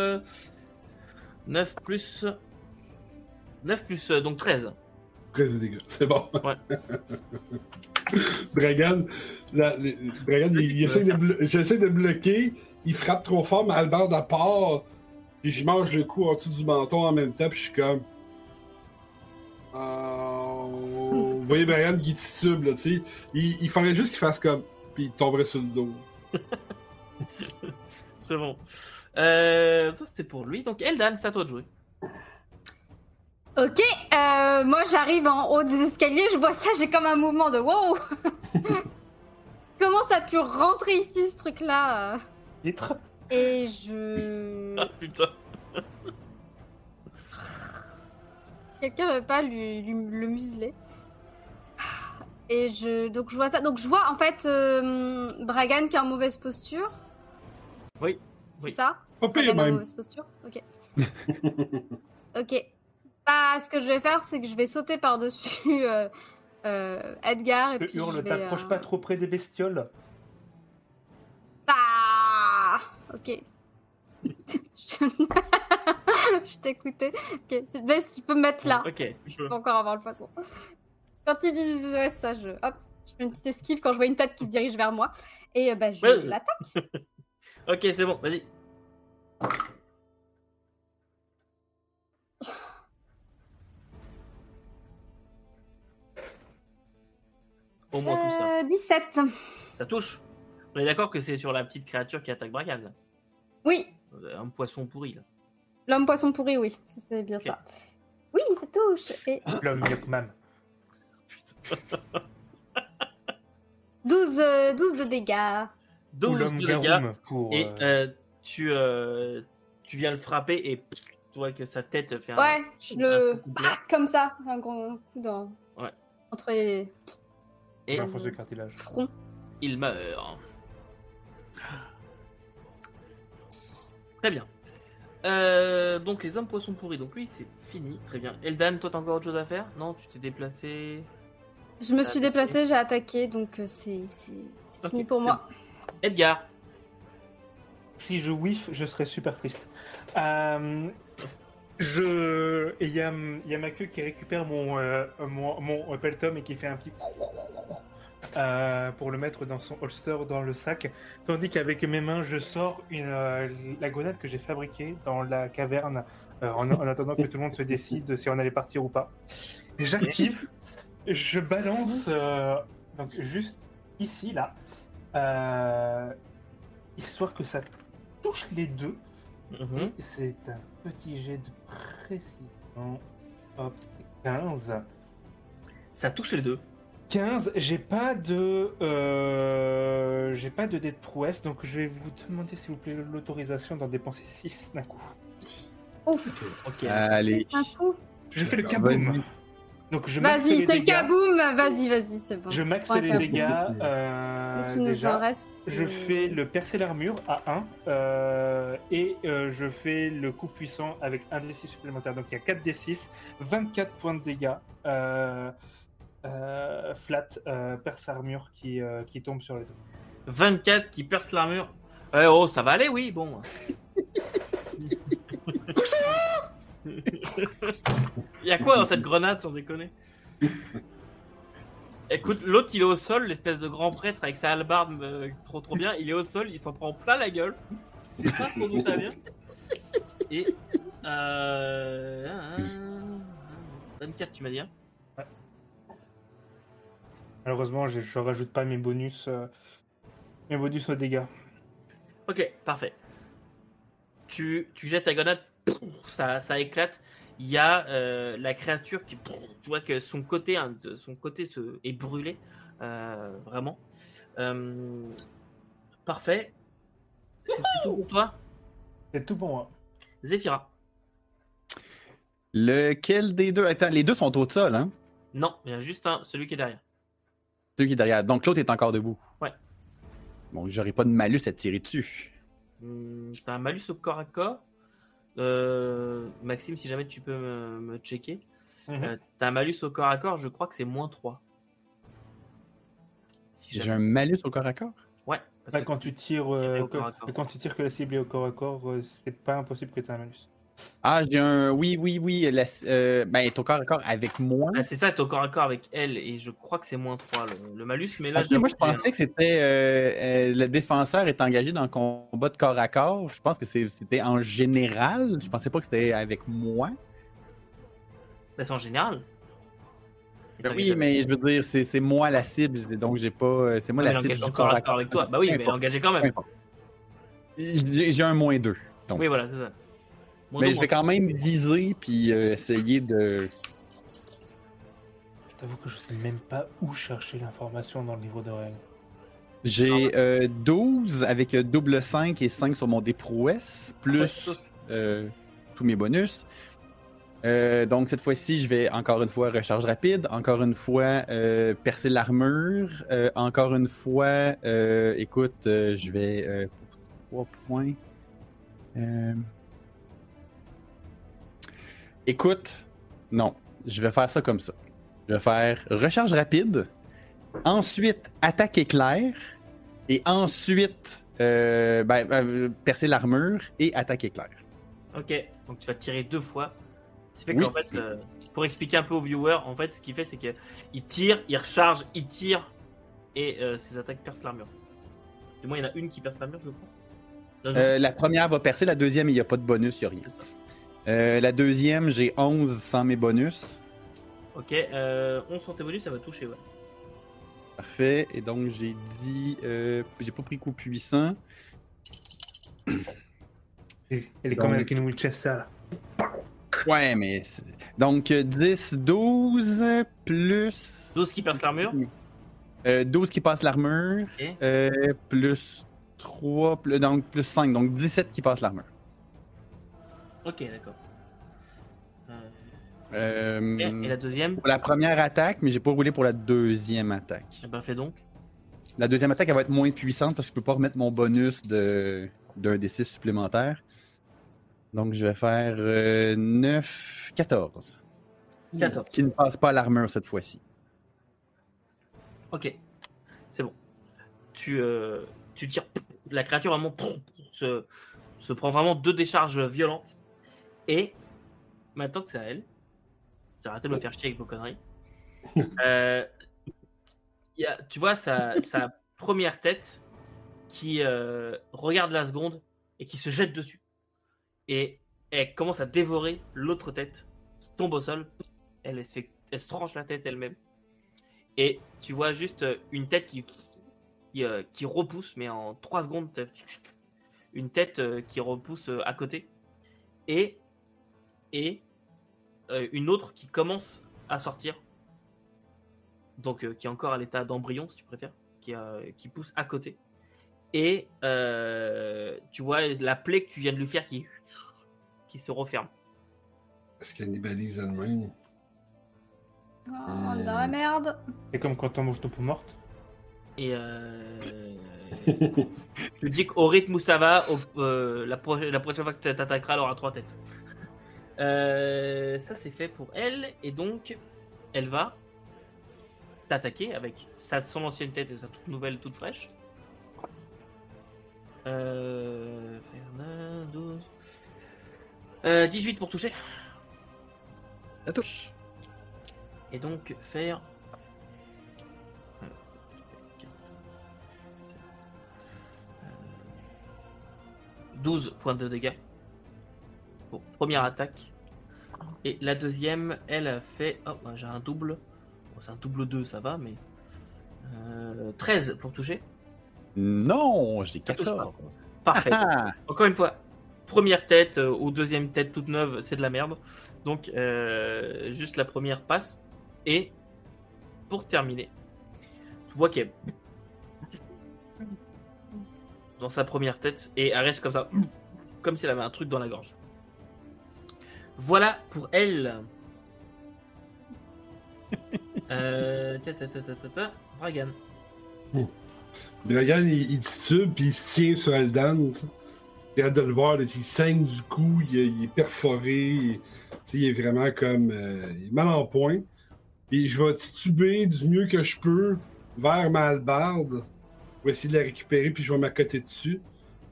A: 9 plus 9 plus euh, donc 13.
D: 13 de dégâts, c'est bon.
A: Ouais.
D: Dragan, la- le- Dragan, il, il essaie de blo- j'essaie de bloquer, il frappe trop fort, mais Albert part, puis je mange le coup en dessous du menton en même temps, puis je suis comme. Euh, Vous voyez Brian qui titube, là, tu sais. Il, il faudrait juste qu'il fasse comme. Puis il tomberait sur le dos.
A: C'est bon. Euh, ça c'était pour lui. Donc Eldan, c'est à toi de jouer.
E: Ok, euh, moi j'arrive en haut des escaliers, je vois ça, j'ai comme un mouvement de wow Comment ça a pu rentrer ici ce truc-là? Et je.
A: Ah putain.
E: Quelqu'un veut pas lui, lui- le museler. Et je. Donc je vois ça. Donc je vois en fait euh, Bragan qui est en mauvaise posture.
A: Oui,
E: C'est
A: oui.
E: ça?
D: Pire,
E: Bragan est en mauvaise posture? Ok. ok. Bah, ce que je vais faire, c'est que je vais sauter par-dessus euh, euh, Edgar et
C: Le
E: puis je
C: hurle,
E: vais,
C: t'approche
E: euh,
C: pas trop près des bestioles.
E: Bah Ok. je t'écoutais. Ok, bien si tu peux me mettre là.
A: Ok.
E: Je peux encore avoir le poisson. Quand ils disent ouais, ça, je, hop, je fais une petite esquive quand je vois une tête qui se dirige vers moi. Et euh, bah, je
A: Ouais.
E: l'attaque.
A: Ok, c'est bon, vas-y. Au moins tout ça.
E: Euh, 17.
A: Ça touche. On est d'accord que c'est sur la petite créature qui attaque Bragan. là.
E: Oui,
A: Un poisson pourri là.
E: l'homme poisson pourri, oui, c'est bien
A: Ok.
E: ça. Oui, ça touche. Et
C: L'homme Yokman.
E: 12, euh, 12 de dégâts.
C: Ou
A: 12
C: l'homme
A: de dégâts.
C: Garum pour.
A: Et
C: euh,
A: euh, tu, euh, tu viens le frapper et tu vois que sa tête fait un.
E: Ouais, je
A: un
E: le.
A: coup complet.
E: Ah, comme ça, un gros coup dans.
A: Ouais.
E: Entre les
A: Et
C: l'enfance de cartilage.
E: fronts.
A: il meurt. Très bien. Euh, donc les hommes poissons pourris, donc lui c'est fini, très bien. Eldan, toi t'as encore autre chose à faire? Non, tu t'es déplacé.
E: Je me suis déplacée, j'ai attaqué, donc euh, c'est fini pour moi.
A: Edgar.
C: Si je whiff, je serais super triste. Euh, je... et Il y a, ma queue qui récupère mon, euh, mon, pelletom et qui fait un petit... euh, pour le mettre dans son holster dans le sac. Tandis qu'avec mes mains, je sors euh, la grenade que j'ai fabriquée dans la caverne euh, en, en attendant que tout le monde se décide si on allait partir ou pas. J'active, je balance donc juste ici, là, histoire que ça touche les deux.
A: Mhm.
C: Et c'est un petit jet de précision. Hop, 15.
A: Ça touche les deux.
C: 15, j'ai pas de. Euh, j'ai pas de dé de prouesse, donc je vais vous demander s'il vous plaît l'autorisation d'en dépenser 6 d'un coup.
E: Ouf,
A: Ok.
B: Allez.
E: un coup.
C: Je fais le
D: Vas-y.
C: Donc je
E: Vas-y,
C: les
E: c'est le
C: dégâts.
E: kaboom. Vas-y, vas-y, c'est bon.
C: Je maxe
E: Ouais,
C: les
E: kaboom.
C: dégâts. euh,
E: Donc, il nous en
C: déjà.
E: reste.
C: Je
E: euh,
C: fais le percer l'armure à 1 euh, et euh, je fais le coup puissant avec un D6 supplémentaire. Donc il y a 4 D6, 24 points de dégâts euh, euh, flat, euh, perce armure qui, euh, qui tombe sur les deux.
A: 24 qui perce l'armure. Ouais, oh, ça va aller, oui, bon. Il y a quoi dans cette grenade, sans déconner? Écoute, l'autre il est au sol, l'espèce de grand prêtre avec sa hallebarde euh, trop trop bien. Il est au sol, il s'en prend plein la gueule. C'est pas trop d'où ça vient. Et. Euh... 24, tu m'as dit. Hein?
C: Malheureusement, je, je rajoute pas mes bonus, euh, mes bonus aux dégâts.
A: Ok, parfait. Tu, tu jettes ta grenade, ça, ça éclate. Il y a euh, la créature qui, tu vois que son côté, hein, son côté se, est brûlé, euh, vraiment. Euh, parfait. C'est tout pour toi,
C: C'est tout pour moi.
A: Zephyra.
B: Lequel des deux? Attends, les deux sont au sol, hein?
A: Non, il y a juste un, celui qui est derrière.
B: Celui qui est derrière. Donc l'autre est encore debout.
A: Ouais.
B: Bon, j'aurais pas de malus à tirer dessus.
A: Hmm, T'as un malus au corps à corps. Euh, Maxime, si jamais tu peux me, me checker.
C: Mhm.
A: Euh, T'as un malus au corps à corps, je crois que c'est moins 3. Si
B: J'ai un malus au corps à corps?
A: Ouais. parce que
C: quand tu tires, euh,
A: au corps à
C: que-
A: corps.
C: quand tu tires que la cible est au corps à corps, c'est pas impossible que tu aies un malus.
B: Ah, j'ai un. Oui, oui, oui. la- euh, Ben, elle est au corps à corps avec moi.
A: Ah, c'est ça, t'es au corps à corps avec elle, et je crois que c'est moins 3 le, le malus, mais là,
B: Ok,
A: j'avoue
B: moi, je pensais que c'était. euh, euh, le défenseur est engagé dans le combat de corps à corps. Je pense que c'était en général. Je pensais pas que c'était avec moi.
A: Ben, c'est en général.
B: Ben oui, mais je veux dire, c'est moi la cible. Donc, j'ai pas. C'est moi la cible du
A: corps à corps avec toi. Bah oui, mais engagé quand même.
B: J'ai j'ai un moins 2. Donc.
A: Oui, voilà, c'est ça.
B: Mais je vais quand même viser puis euh, essayer de.
C: Je t'avoue que je sais même pas où chercher l'information dans le livre de règles.
B: J'ai euh, 12 avec euh, double 5 et 5 sur mon dé prouesse, plus
A: Ouais,
B: euh, tous mes bonus. Euh, donc cette fois-ci, je vais encore une fois recharge rapide, encore une fois euh, percer l'armure, euh, encore une fois, euh, écoute, euh, je vais euh, pour 3 points. Euh, Écoute, non, je vais faire ça comme ça. Je vais faire recharge rapide, ensuite attaque éclair, et ensuite euh, ben, ben, percer l'armure et attaque éclair.
A: Ok, donc tu vas tirer deux fois. Ce qui fait
B: Oui.
A: qu'en fait, euh, pour expliquer un peu aux viewers, en fait, ce qu'il fait, c'est qu'il tire, il recharge, il tire, et euh, ses attaques percent l'armure. Du moins, il y en a une qui perce l'armure, je crois. Non,
B: Euh, la première va percer, la deuxième, il n'y a pas de bonus, il n'y a rien. Euh, la deuxième, j'ai 11 sans mes bonus.
A: Ok, euh, 11 sur tes bonus, ça va toucher, ouais.
B: Parfait. Et donc, j'ai dit. euh, j'ai pas pris coup puissant.
C: Elle est comme avec une Winchester. là.
B: Ouais, mais. c'est- Donc, euh, 10, 12, plus.
A: 12 qui perce l'armure.
B: Euh, 12 qui passe l'armure. Euh, plus 3, plus, donc plus 5. Donc 17 qui passe l'armure.
A: Ok, d'accord. Euh,
B: Euh,
A: et, et la deuxième?
B: Pour la première attaque, mais j'ai pas roulé pour la deuxième attaque.
A: Eh ben, fais donc.
B: La deuxième attaque, elle va être moins puissante parce que je peux pas remettre mon bonus de d'un des 6 supplémentaires. Donc je vais faire euh, 9, 14.
A: 14.
B: Qui ne passe pas l'armure cette fois-ci.
A: Ok, c'est bon. Tu, euh, tu tires. La créature vraiment se, se prend vraiment deux décharges violentes. Et maintenant que c'est à elle, j'ai arrêté de me faire chier avec vos conneries. Euh, y a, tu vois sa, sa première tête qui euh, regarde la seconde et qui se jette dessus. Et elle commence à dévorer l'autre tête qui tombe au sol. Elle, elle se fait- elle se tranche la tête elle-même. Et tu vois juste euh, une tête qui, qui, euh, qui repousse, mais en 3 secondes, une tête qui repousse à côté. Et, et euh, une autre qui commence à sortir. Donc euh, qui est encore à l'état d'embryon, si tu préfères, qui, euh, qui pousse à côté. Et euh, tu vois la plaie que tu viens de lui faire qui, qui se referme.
D: Est-ce qu'elle cannibalise elle-même?
E: Oh, on est dans la merde.
C: C'est comme quand on mange de peau morte.
A: Et euh, je te dis qu'au rythme où ça va, au- euh, la, pro- la prochaine fois que tu t'attaqueras, elle aura trois têtes. Euh, ça, c'est fait pour elle. Et donc, elle va t'attaquer avec sa, son ancienne tête et sa toute nouvelle, toute fraîche. Euh, un, 12. Euh, 18 pour toucher.
B: Ça touche.
A: Et donc faire. euh, quatre, sept, euh, 12 points de dégâts. Pour première attaque. Et la deuxième, elle a fait. Oh, bah, j'ai un double. Bon, c'est un double 2, ça va, mais. Euh, 13 pour toucher.
B: Non, j'ai
A: Ça touche
B: 14.
A: Parfait.
B: Ah,
A: Encore une fois, première tête euh, ou deuxième tête toute neuve, c'est de la merde. Donc, euh, juste la première passe. Et pour terminer, tu vois qu'elle dans sa première tête et elle reste comme ça, comme si elle avait un truc dans la gorge. Voilà pour elle. Euh, ta, ta, ta, ta, ta, ta. Bragan.
D: Dragan, il, il titube, puis il se tient sur Aldan. J'ai hâte de le voir, il saigne du cou, il, il est perforé, il, tu sais, il est vraiment comme. euh, il est mal en point. Puis je vais tituber du mieux que je peux vers ma hallebarde pour essayer de la récupérer, puis je vais m'accoter dessus.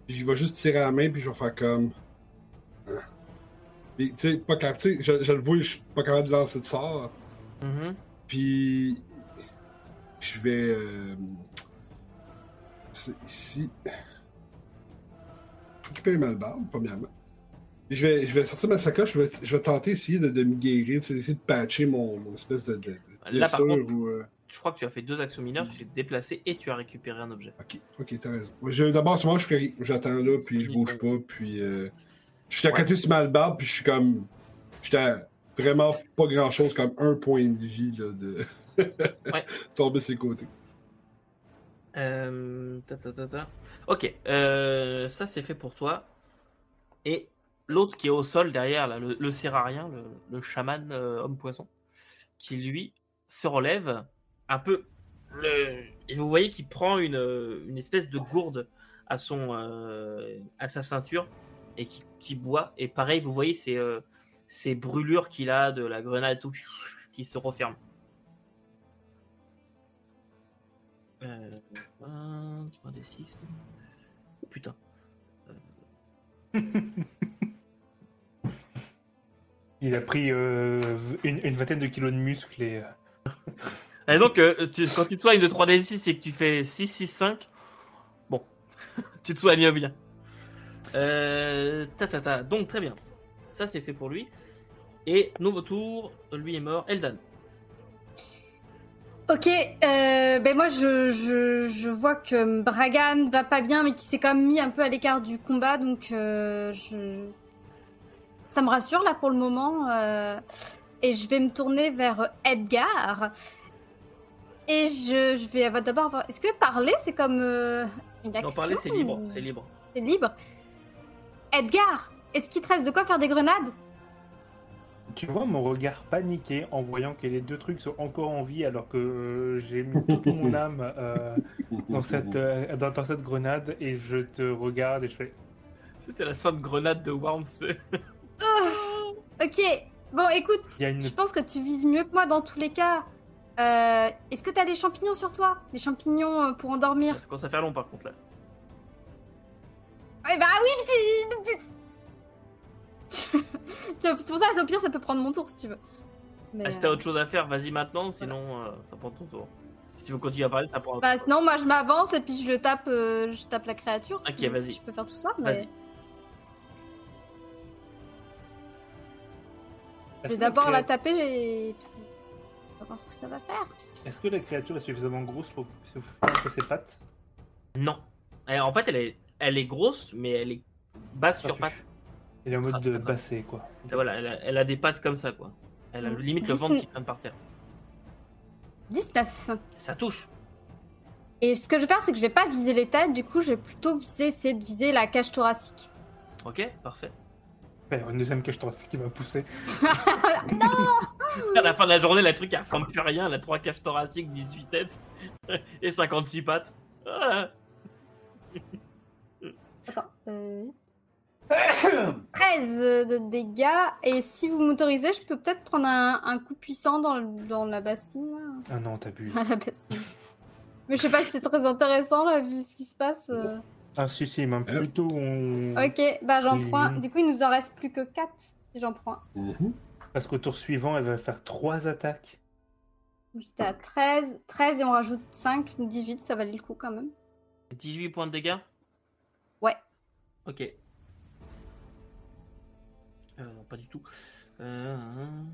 D: Puis je vais juste tirer à la main, puis je vais faire comme. Tu sais, pas capable, tu sais, je, je le vois, je suis pas capable de lancer de sort.
A: Mhm.
D: Puis je vais euh, c'est ici récupérer ma barbe, premièrement. Puis je vais, je vais sortir ma sacoche, je vais, je vais tenter essayer de, de me guérir, d'essayer de patcher mon, mon espèce de, de, de
A: Là, par contre-
D: ou, euh,
A: Je crois que tu as fait deux actions mineures, tu t'es déplacé et tu as récupéré un objet.
D: Ok, ok, t'as raison. Je- D'abord, souvent, je fais rien. J'attends là, puis je bouge pas, puis euh, je suis à côté sur ma barbe, puis je suis comme. J'étais vraiment pas grand chose, comme un point de vie là, de
A: Ouais.
D: tomber sur les côtés.
A: Euh, ta, ta, ta, ta. Ok, euh, ça c'est fait pour toi. Et l'autre qui est au sol derrière, là, le, le sérarien, le, le chaman euh, homme-poisson, qui lui se relève un peu. le- Et vous voyez qu'il prend une, une espèce de gourde à, son, euh, à sa ceinture et qui, qui boit. Et pareil, vous voyez ces, euh, ces brûlures qu'il a de la grenade, tout qui se referment. Euh, 1, 3 des 6. Putain.
C: Il a pris euh, une, une vingtaine de kilos de muscles et. euh,
A: Et donc, euh, tu- quand tu te soignes de 3 des 6 et que tu fais 6, 6, 5, bon, tu te soignes bien. Euh, ta, ta, ta. Donc, très bien. Ça, c'est fait pour lui. Et nouveau tour, lui est mort. Eldan.
E: Ok, euh, ben moi je, je, je vois que Bragan va pas bien, mais qui s'est quand même mis un peu à l'écart du combat, donc euh, je... ça me rassure là pour le moment. euh, et je vais me tourner vers Edgar. Et je, je vais d'abord voir. Est-ce que parler c'est comme euh, une action
A: Non, parler, c'est libre.
E: ou-
A: C'est libre.
E: C'est libre? Edgar, est-ce qu'il te reste de quoi faire des grenades?
C: Tu vois mon regard paniqué en voyant que les deux trucs sont encore en vie alors que euh, j'ai mis toute mon âme euh, dans, cette, euh, dans, dans cette grenade et je te regarde et je fais
A: Ça, C'est la sainte grenade de Worms.
E: Ok, bon écoute,
C: une
E: Je pense que tu vises mieux que moi dans tous les cas. Euh, Est-ce que t'as des champignons sur toi? Des champignons pour endormir?
A: Ça commence à faire long par contre là.
E: Ouais, bah oui, petit. Tu- C'est pour ça, au pire, ça peut prendre mon tour si tu veux. Mais,
A: Ah, si t'as
E: euh,
A: autre chose à faire, vas-y maintenant, sinon euh, ça prend ton tour. Si tu veux continuer à parler, ça prend.
E: Bah sinon, moi je m'avance et puis je le tape, euh, je tape la créature. si-
A: Ok,
E: si,
A: vas-y.
E: je peux faire tout ça. Mais...
A: Vas-y.
E: Je vais
C: la
E: d'abord la taper et puis on va voir ce que ça va faire.
C: Est-ce que la créature est suffisamment grosse pour se ses pattes?
A: Non. En fait, elle est, elle est grosse, mais elle est basse sur pattes.
C: Elle est en mode
A: Ah,
C: de basset quoi.
A: Et Voilà, elle a, elle a des pattes comme ça, quoi. Elle a limite le
E: Dix-
A: ventre qui traîne par terre.
E: 19.
A: Ça touche.
E: Et ce que je vais faire, c'est que je vais pas viser les têtes, du coup, je vais plutôt viser, essayer de viser la cage thoracique.
A: Ok, parfait.
C: Ouais, une deuxième cage thoracique qui va pousser.
A: À la fin de la journée, la truc, elle ressemble plus à rien. Elle a 3 caches thoraciques, 18 têtes et 56 pattes. Ah.
E: 13 de dégâts. Et si vous m'autorisez, je peux peut-être prendre un, un coup puissant dans, le- dans la bassine.
C: Ah non, t'abuses.
E: À la bassine. Mais je sais pas si c'est très intéressant là, vu ce qui se passe. euh.
C: Ah si si, même plutôt on...
E: Ok, bah j'en prends un. Du coup, il nous en reste plus que 4 si j'en prends.
D: Mhm.
C: Parce qu'au tour suivant, elle va faire trois attaques.
E: J'étais à 13. 13 et on rajoute 5, 18, ça valait le coup quand même.
A: 18 points de dégâts?
E: Ouais.
A: Ok. Euh, non, pas du tout. Euh, hein, hein.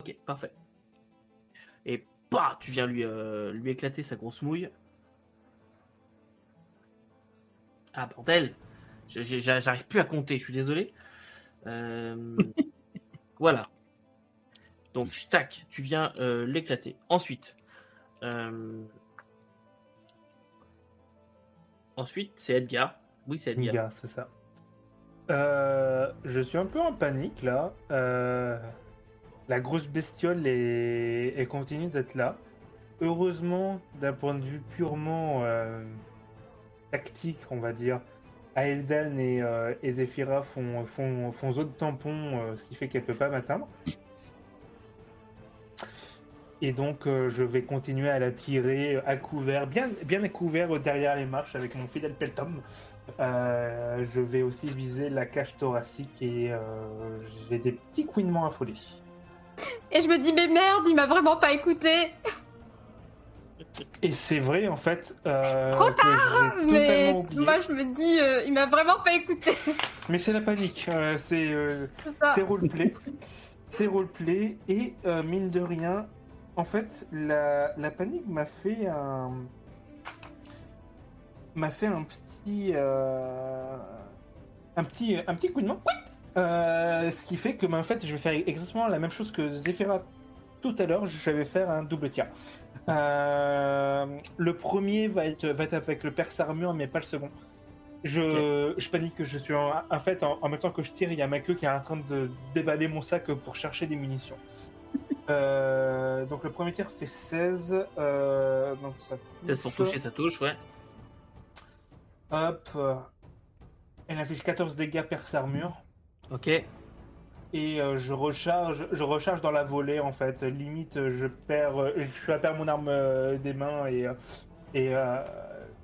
A: Ok, parfait. Et bah, tu viens lui, euh, lui éclater sa grosse mouille. Ah bordel, j'arrive plus à compter, je suis désolé. voilà. Donc, tac, tu viens l'éclater. Ensuite, ensuite, c'est Edgar. Oui, c'est Edgar.
C: Niga, c'est ça. Euh, je suis un peu en panique là. Euh, la grosse bestiole est, continue d'être là. Heureusement, d'un point de vue purement euh, tactique, on va dire, Aeldan et, et Zephyra font, font, font zone tampon, ce qui fait qu'elle peut pas m'atteindre. Et donc, euh, je vais continuer à la tirer à couvert, bien, bien à couvert derrière les marches avec mon fidèle peltom. Euh, je vais aussi viser la cage thoracique et euh, j'ai des petits couinements affolés.
E: Et je me dis, mais merde, il m'a vraiment pas écouté.
C: Et c'est vrai, en fait. euh,
E: Trop
C: j'ai
E: Mais moi, je me dis, euh, il m'a vraiment pas écouté.
C: Mais c'est la panique. euh, c'est roleplay. c'est roleplay. Et mine de rien, en fait, la, la panique m'a fait un. m'a fait un petit. euh, un petit, un petit coup de main. Euh, ce qui fait que, ben, en fait, je vais faire exactement la même chose que Zephyra tout à l'heure. Je vais faire un double tir. Euh, le premier va être, va être avec le perce armure, mais pas le second. Je, je panique que je suis en, en fait en, en même temps que je tire, il y a ma queue qui est en train de déballer mon sac pour chercher des munitions. Euh, donc le premier tir fait 16. euh, donc ça
A: 16 pour toucher, ça touche, ouais.
C: Hop. Elle affiche 14 dégâts perce armure.
A: Ok.
C: Et euh, je recharge, je recharge dans la volée en fait. Limite, je perds, je mon arme des mains et, et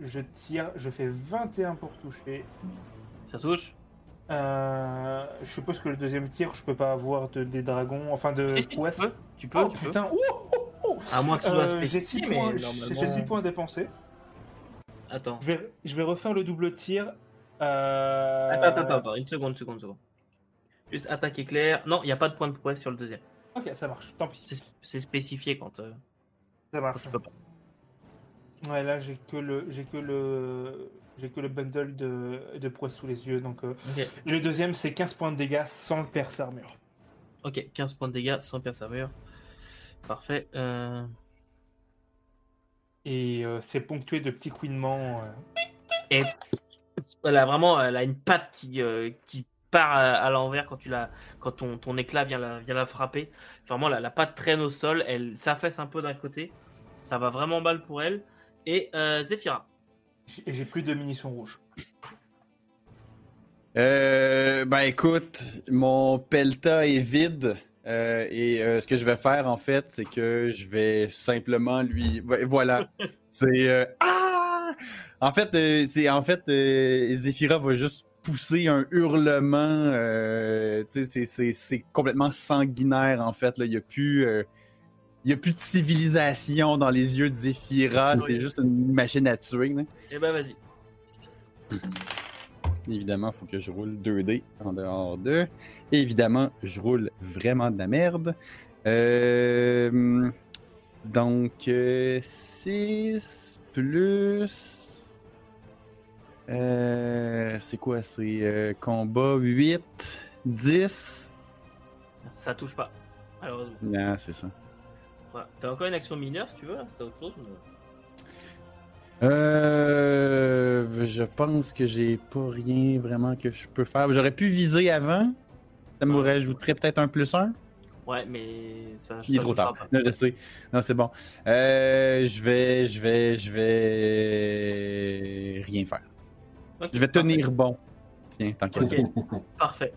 C: je tire. Je fais 21 pour toucher.
A: Ça touche.
C: Euh, je suppose que le deuxième tir, je peux pas avoir de, des dragons, enfin de
A: Si, si, tu peux, tu peux,
C: Oh
A: tu peux.
C: putain, ouh, ouh, ouh.
A: À moins que ce soit
C: Euh, j'ai
A: spécifié,
C: 6
A: mais
C: points,
A: normalement-
C: j'ai six points dépensés.
A: Attends.
C: Je vais, je vais refaire le double tir. Euh,
A: Attends, attends, attends, attends, une seconde, une seconde, une seconde. Juste attaque éclair. Non, il n'y a pas de point de prouesse sur le deuxième.
C: Ok, ça marche. Tant pis.
A: C'est spécifié quand, euh,
C: Ça
A: quand
C: marche.
A: tu peux pas.
C: Ouais, là j'ai que le, j'ai que le, j'ai que le bundle de, de prouesse sous les yeux. Donc, euh, et le deuxième c'est 15 points de dégâts sans le perce armure.
A: ok, 15 points de dégâts sans perce armure. Parfait. Euh...
C: Et euh, c'est ponctué de petits couinements. euh.
A: Et voilà, vraiment, elle a une patte qui, qui part à, l'envers quand, tu la, quand ton, ton éclat vient la, vient la frapper. Vraiment, la, la patte traîne au sol, elle s'affaisse un peu d'un côté. Ça va vraiment mal pour elle. Et euh, Zephyra.
C: Et j'ai plus de munitions rouges.
B: Euh, ben écoute, mon pelta est vide. euh, et euh, ce que je vais faire en fait, c'est que je vais simplement lui. vo- Voilà. c'est. euh, Ah! En fait, c'est en fait, va juste pousser un hurlement. c'est- complètement sanguinaire en fait. là. Il n'y a plus. Euh, il y a plus de civilisation dans les yeux de Zephyra,
A: Oui.
B: c'est juste une machine à tuer. là.
A: Eh ben, vas-y.
B: Évidemment, il faut que je roule 2D en dehors de. Et évidemment, je roule vraiment de la merde. Euh, donc, 6 plus. Euh, c'est quoi C'est euh, combat 8, 10.
A: Ça touche pas, malheureusement.
B: Non, c'est ça.
A: Voilà. T'as encore une action mineure si tu veux, là, c'était autre chose. mais-
B: Euh, je pense que j'ai pas rien vraiment que je peux faire. J'aurais pu viser avant. Ça me
A: Ouais.
B: rajouterait peut-être un plus un.
A: Ouais, mais ça.
B: Il est trop tard. Non, je sais. Non, c'est bon. Euh, je vais, je vais, je vais rien faire. Je vais tenir bon. Tiens, tant qu'à
A: Ok.
B: ça.
A: Parfait.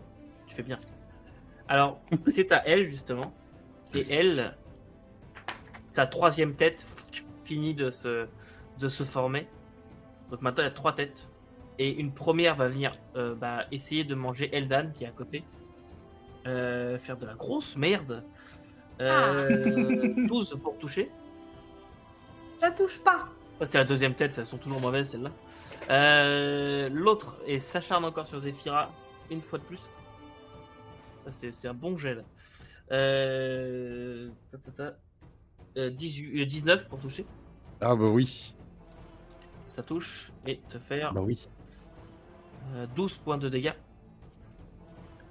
A: Tu fais bien. Alors, c'est à elle, justement. Et elle, sa troisième tête finit de se, de se former. Donc maintenant, il y a trois têtes. Et une première va venir euh, bah, essayer de manger Eldan, qui est à côté. Euh, faire de la grosse merde. Euh, 12 pour toucher.
E: Ça touche pas.
A: C'est la deuxième tête, elles sont toujours mauvaises celles-là. Euh, L'autre et s'acharne encore sur Zephyra une fois de plus. C'est un bon. Euh... ta, ta, ta. Euh, 18 euh, 19 pour toucher.
B: Ah bah oui.
A: Ça touche. Et te faire
B: Bah oui.
A: euh, 12 points de dégâts.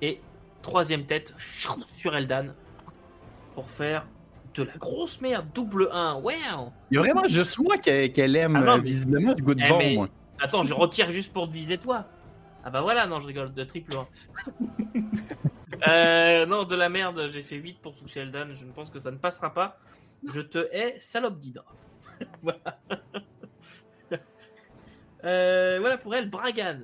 A: Et troisième tête sur Eldan. Pour faire de la grosse merde. Double 1. Wow
B: Il y a vraiment juste moi qu'elle aime
A: Ah non,
B: euh,
A: mais-
B: visiblement du goût de
A: Eh,
B: bon,
A: mais-
B: moi.
A: Attends, je retire juste pour te viser toi. Ah bah voilà, non, je rigole, de triple 1. euh, non, de la merde, j'ai fait 8 pour toucher Eldan. Je ne pense que ça ne passera pas. Je te hais, salope d'hydre. voilà. Euh, voilà pour elle, Bragan.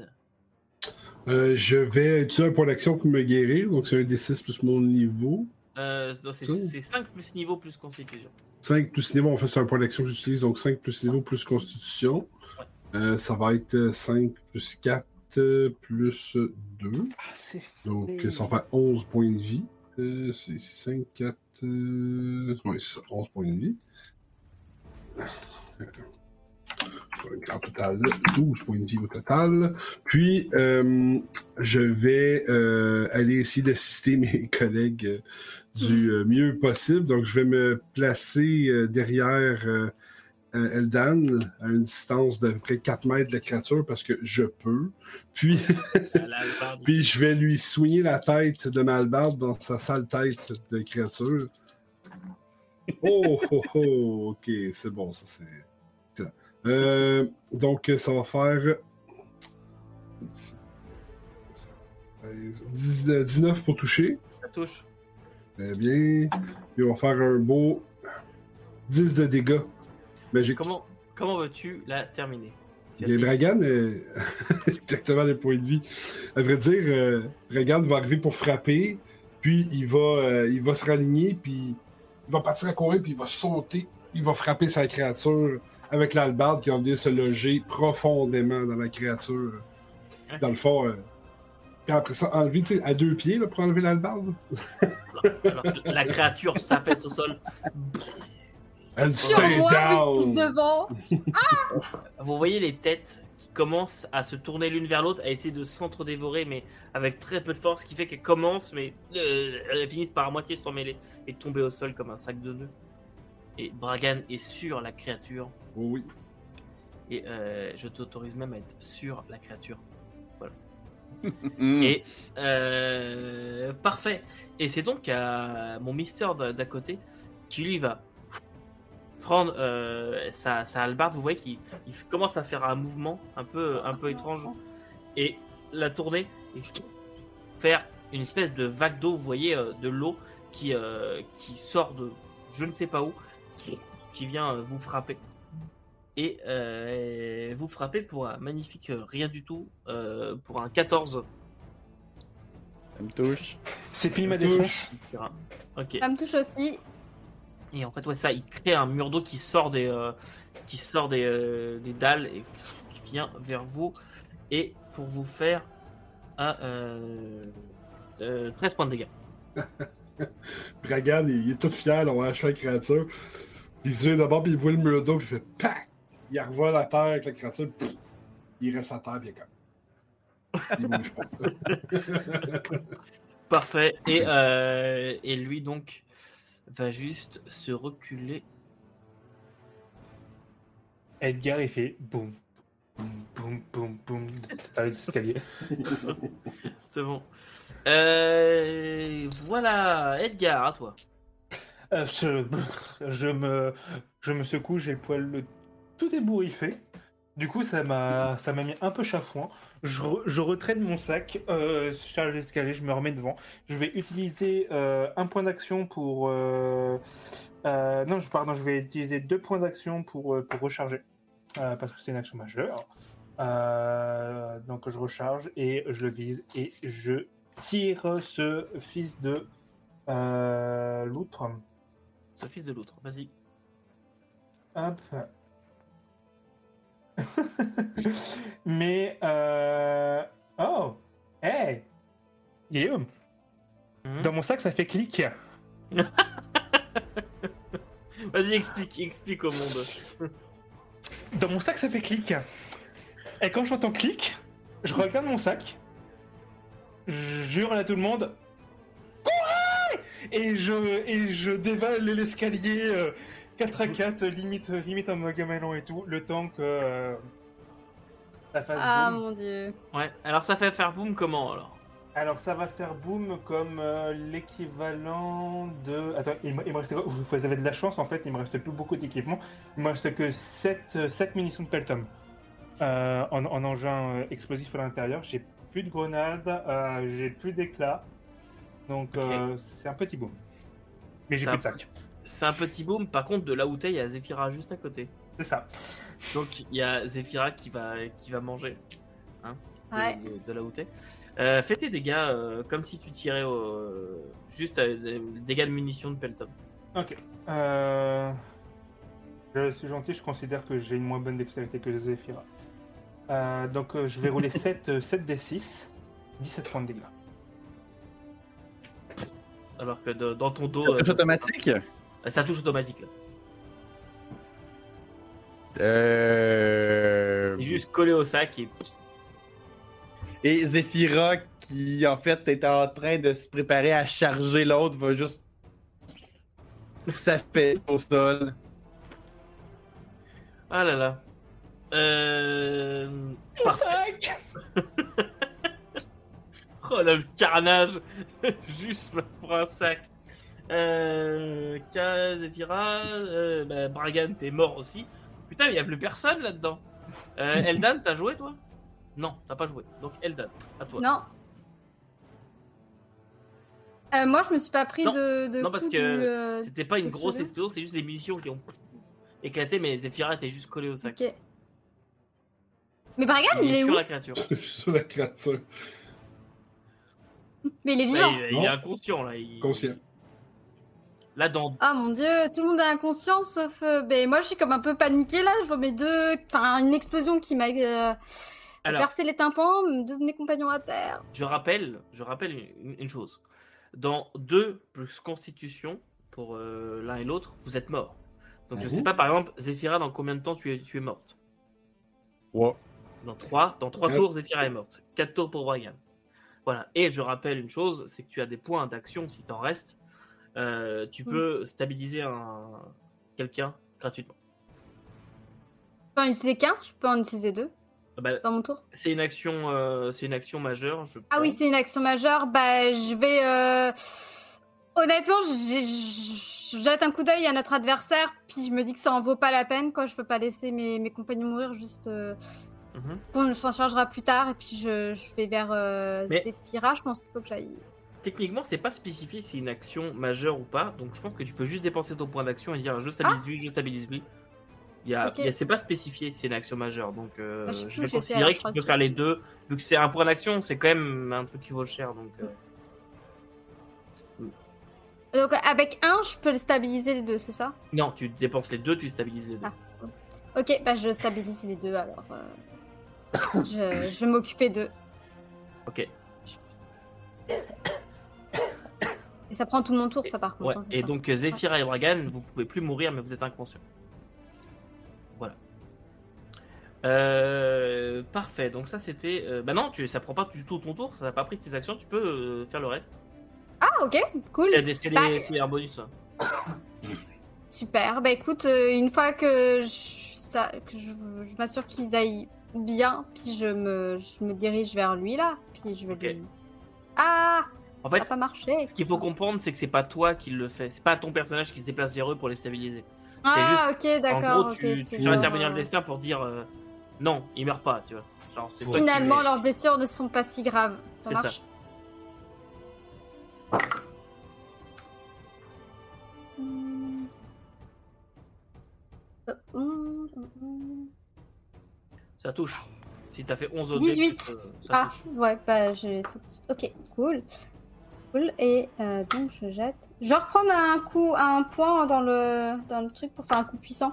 D: Euh, je vais utiliser un point d'action pour me guérir, donc c'est un D6 plus mon niveau.
A: Euh, c'est
D: Oh.
A: c'est 5 plus niveau plus constitution.
D: 5 plus niveau, en fait, c'est un point d'action que j'utilise, donc 5 plus niveau plus constitution. Euh, ça va être 5 plus 4 euh, plus 2.
C: Ah, c'est
D: Donc euh, ça va faire 11 points de vie. Euh, c'est 5, 4. Euh... Oui, c'est ça, 11 points de vie. En total, 12 points de vie au total. Puis, euh, je vais euh, aller essayer d'assister mes collègues euh, du euh, mieux possible. Donc, je vais me placer euh, derrière euh, Eldan à une distance de près 4 mètres de la créature parce que je peux. Puis, puis je vais lui soigner la tête de Malbarde dans sa sale tête de créature. Oh, oh, oh, ok, c'est bon, ça c'est. Euh, donc, ça va faire. 10 euh, 19 pour toucher.
A: Ça touche.
D: Très bien. Puis on va faire un beau 10 de dégâts. Magique.
A: Comment, comment veux-tu la terminer? Fait-
D: Bragan, euh, exactement les points de vie. À vrai dire, euh, va arriver pour frapper, puis il va, euh, il va se raligner, puis il va partir à courir, puis il va sauter, il va frapper sa créature avec l'albarde qui va venir se loger profondément dans la créature. Dans le fond, euh, puis après ça, enlever, tu sais, à deux pieds là, pour enlever l'albarde.
A: La créature s'affaisse au sol.
D: Elle
E: Sur
D: stay
E: moi,
D: down!
E: devant.
A: Vous voyez les têtes qui commencent à se tourner l'une vers l'autre, à essayer de s'entre-dévorer, mais avec très peu de force, ce qui fait qu'elles commencent, mais euh, elles finissent par à moitié s'emmêler et tomber au sol comme un sac de nœuds. Et Bragan est sur la créature,
D: Oh oui.
A: et euh, je t'autorise même à être sur la créature.
B: Mm.
A: Et euh, parfait. Et c'est donc à mon Mister d'à côté qui lui va prendre euh, sa, sa hallebarde. Vous voyez qu'il il commence à faire un mouvement un peu, un peu étrange et la tourner et faire une espèce de vague d'eau. Vous voyez euh, de l'eau qui, euh, qui sort de je ne sais pas où, qui, qui vient euh, vous frapper. Et euh, vous frappez pour un magnifique euh, rien du tout, euh, pour un 14.
B: Ça me touche.
C: C'est pile ma défense.
A: Ok.
E: Ça me touche aussi.
A: Et en fait, ouais, ça, il crée un mur d'eau qui sort des, euh, qui sort des, euh, des dalles et qui vient vers vous. Et pour vous faire un, euh, 13 points de dégâts.
D: Bragan, il, il est tout fier, là, on acheter la créature. Il se vient d'abord, puis il voit le mur d'eau, puis il fait PAC! Il revoit la terre avec la créature, pff, il reste à terre, bien comme. Il bouge pas.
A: Parfait. Et, euh, et lui, donc, va juste se reculer.
C: Edgar, il fait boum, boum, boum, boum, boum, dans les escaliers.
A: C'est bon. Euh, voilà, Edgar, à toi.
C: Euh, je, je me, je me secoue, j'ai le poil le- tout ébouriffé. Du coup, ça m'a, ça m'a mis un peu chafouin. Je, re- je retraite mon sac, euh, je charge l'escalier, je me remets devant. Je vais utiliser euh, un point d'action pour. euh, euh, non, je, pardon, je vais utiliser deux points d'action pour, pour recharger. parce que c'est une action majeure. Donc je recharge et je le vise et je tire ce fils de loutre.
A: Ce fils de l'autre. Vas-y.
C: Hop. Mais euh... oh, hey, Guillaume,
A: Mhm.
C: dans mon sac ça fait clic.
A: Vas-y, explique, explique au monde.
C: Dans mon sac ça fait clic. Et quand j'entends clic, je regarde mon sac, je hurle à tout le monde. Courez et je, et je dévale l'escalier euh, 4 à 4, limite, limite en magamelon et tout, le temps que euh, ça fasse
E: Ah
C: boum.
E: mon dieu.
A: Ouais, alors ça fait faire boum comment alors?
C: Alors ça va faire boum comme euh, l'équivalent de... Attends, il me, il me restait... Vous avez de la chance en fait, il me reste plus beaucoup d'équipement. Il me reste que 7, 7 munitions de Peltom. Euh, en, en engin euh, explosif à l'intérieur. J'ai plus de grenades, euh, j'ai plus d'éclats. Donc euh, c'est un petit boom. Mais j'ai plus
A: un
C: de sac.
A: C'est un petit boom, par contre de là où t'es, il y a Zephyra juste à côté.
C: C'est ça.
A: Donc il y a Zephyra qui va, qui va manger hein, de,
E: Ouais.
A: de- de là où t'es. Euh, fais tes dégâts euh, comme si tu tirais au- juste euh, des dégâts de munitions de Pelton.
C: Ok. Euh... Je suis gentil, je considère que j'ai une moins bonne dextérité que Zephyra. Euh, donc euh, je vais rouler 7, 7 d 6, 17 points de dégâts.
A: Alors que de- dans ton dos. Euh,
B: automatique?
A: Euh, ça touche automatique là.
B: Euh...
A: Juste collé au sac et.
B: Et Zephyra, qui en fait est en train de se préparer à charger l'autre, va juste s'affaisser au sol.
A: Ah là là. Euh. Parfait. oh là, le carnage Juste pour un sac. Euh. Ka, Zephyra, euh, bah, Bragan, t'es mort aussi. Putain, il y a plus personne là-dedans. Euh, Eldan, t'as joué toi? Non, t'as pas joué. Donc Eldan, à toi.
E: Non. Euh, moi, je me suis pas pris
A: Non.
E: de, de
A: Non, parce
E: coup
A: que
E: euh,
A: C'était pas une grosse explosion, c'est juste les munitions qui ont éclaté, mais Zephyra était juste collé au sac.
E: Ok. Mais Bragan, il est
A: sur
E: où
A: la créature.
D: sur la créature.
E: Mais il est
A: Bah,
E: vivant.
A: il, il est inconscient là. il-
D: Conscient.
A: Là, dans
E: Ah mon dieu, tout le monde est inconscient sauf. euh, ben, moi, je suis comme un peu paniquée là. Je vois mes deux. Enfin, une explosion qui m'a euh,
A: Alors,
E: percé les tympans, deux de mes compagnons à terre.
A: je rappelle, je rappelle une, une chose. Dans 2 plus constitution, pour euh, l'un et l'autre, vous êtes morts. Donc je
D: Mhm.
A: sais pas, par exemple, Zephyra, dans combien de temps tu es, tu es morte?
B: Ouais.
A: Dans 3, dans trois
D: Ouais.
A: tours, Zephyra est morte. 4 tours pour Brian. Voilà. Et je rappelle une chose, c'est que tu as des points d'action si t'en restes. Euh, tu peux stabiliser un... quelqu'un gratuitement.
E: Je peux en utiliser qu'un, je peux en utiliser deux
A: Ah bah,
E: dans mon tour.
A: c'est une action, euh, c'est une action majeure. Je
E: Ah oui, c'est une action majeure. Bah, je vais. euh, Honnêtement, jette un coup d'œil à notre adversaire, puis je me dis que ça en vaut pas la peine. Quoi. Je peux pas laisser mes, mes compagnons mourir juste.
A: Mhm.
E: On s'en chargera plus tard, et puis je, je vais vers
A: Mais-
E: Zephyra. Je pense qu'il faut que j'aille.
A: Techniquement, c'est pas spécifié si c'est une action majeure ou pas, donc je pense que tu peux juste dépenser ton point d'action et dire je stabilise lui, je stabilise lui. Il y a,
E: Ok.
A: il y a- c'est pas spécifié si c'est une action majeure, donc euh,
E: Bah, je
A: je vais considérer que
E: je
A: tu peux faire les deux, vu que c'est un point d'action, c'est quand même un truc qui vaut cher, donc. euh,
E: Donc, avec un, je peux le stabiliser les deux, c'est ça?
A: Non, tu dépenses les deux, tu stabilises les deux.
E: Ah. Ok, bah je stabilise les deux alors. euh, je, je vais m'occuper d'eux.
A: Ok.
E: Et ça prend tout mon tour, ça par contre.
A: Ouais.
E: hein,
A: Et
E: ça.
A: donc euh, Zephyra et Bragan, vous pouvez plus mourir, mais vous êtes inconscient. Voilà. Euh, parfait. Donc ça c'était. euh, bah non, tu, ça prend pas du tout ton tour. Ça n'a pas pris de tes actions. Tu peux euh, faire le reste.
E: Ah, ok, cool.
A: C'est
E: Bah,
A: un bonus. ça.
E: Super. Bah écoute, une fois que je, ça, que je, je m'assure qu'ils aillent bien, puis je me, je me dirige vers lui là, puis je vais
A: Ok.
E: lui. Ah,
A: En
E: ça
A: fait,
E: n'a pas marché.
A: Ce qu'il faut comprendre, c'est que c'est pas toi qui le fais. C'est pas ton personnage qui se déplace vers eux pour les stabiliser.
E: Ah, ok,
A: En
E: d'accord.
A: gros,
E: ok,
A: tu, fais intervenir le
E: euh,
A: destin pour dire euh, non, il meurt pas, tu vois. Genre, c'est toi qui
E: Finalement, leurs blessures ne sont pas si graves. Ça
A: C'est ça.
E: marche. Euh, hum.
A: Ça touche. Si t'as fait 11 au
E: 18.
A: dé, peux- ça
E: Ah,
A: touche.
E: ouais, bah j'ai fait... Ok, cool. Cool, et euh, donc je jette. Je vais reprendre un coup, un point dans le, dans le truc pour faire un coup puissant.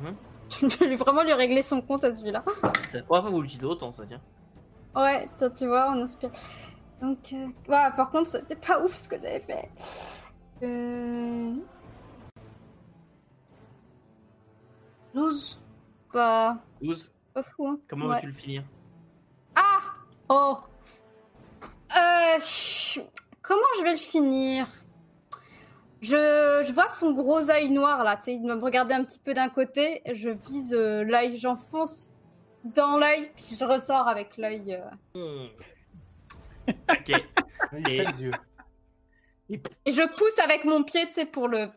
A: Mhm.
E: Je vais vraiment lui régler son compte à celui-là.
A: C'est la première fois que vous l'utilisez autant, ça tient.
E: Ouais, toi, tu vois, on inspire. Donc, euh... ouais, par contre, c'était pas ouf ce que j'avais fait. Euh... 12. Pas,
A: 12.
E: pas fou, hein.
A: Comment
E: Ouais.
A: veux-tu le finir?
E: Ah Oh euh, Comment je vais le finir? Je, je vois son gros œil noir là, tu sais, il me regarder un petit peu d'un côté. Je vise euh, l'œil, j'enfonce dans l'œil, puis je ressors avec l'œil. euh,
A: Hmm. Ok.
C: Il
A: Et-.
E: Et je pousse avec mon pied, tu sais, pour le.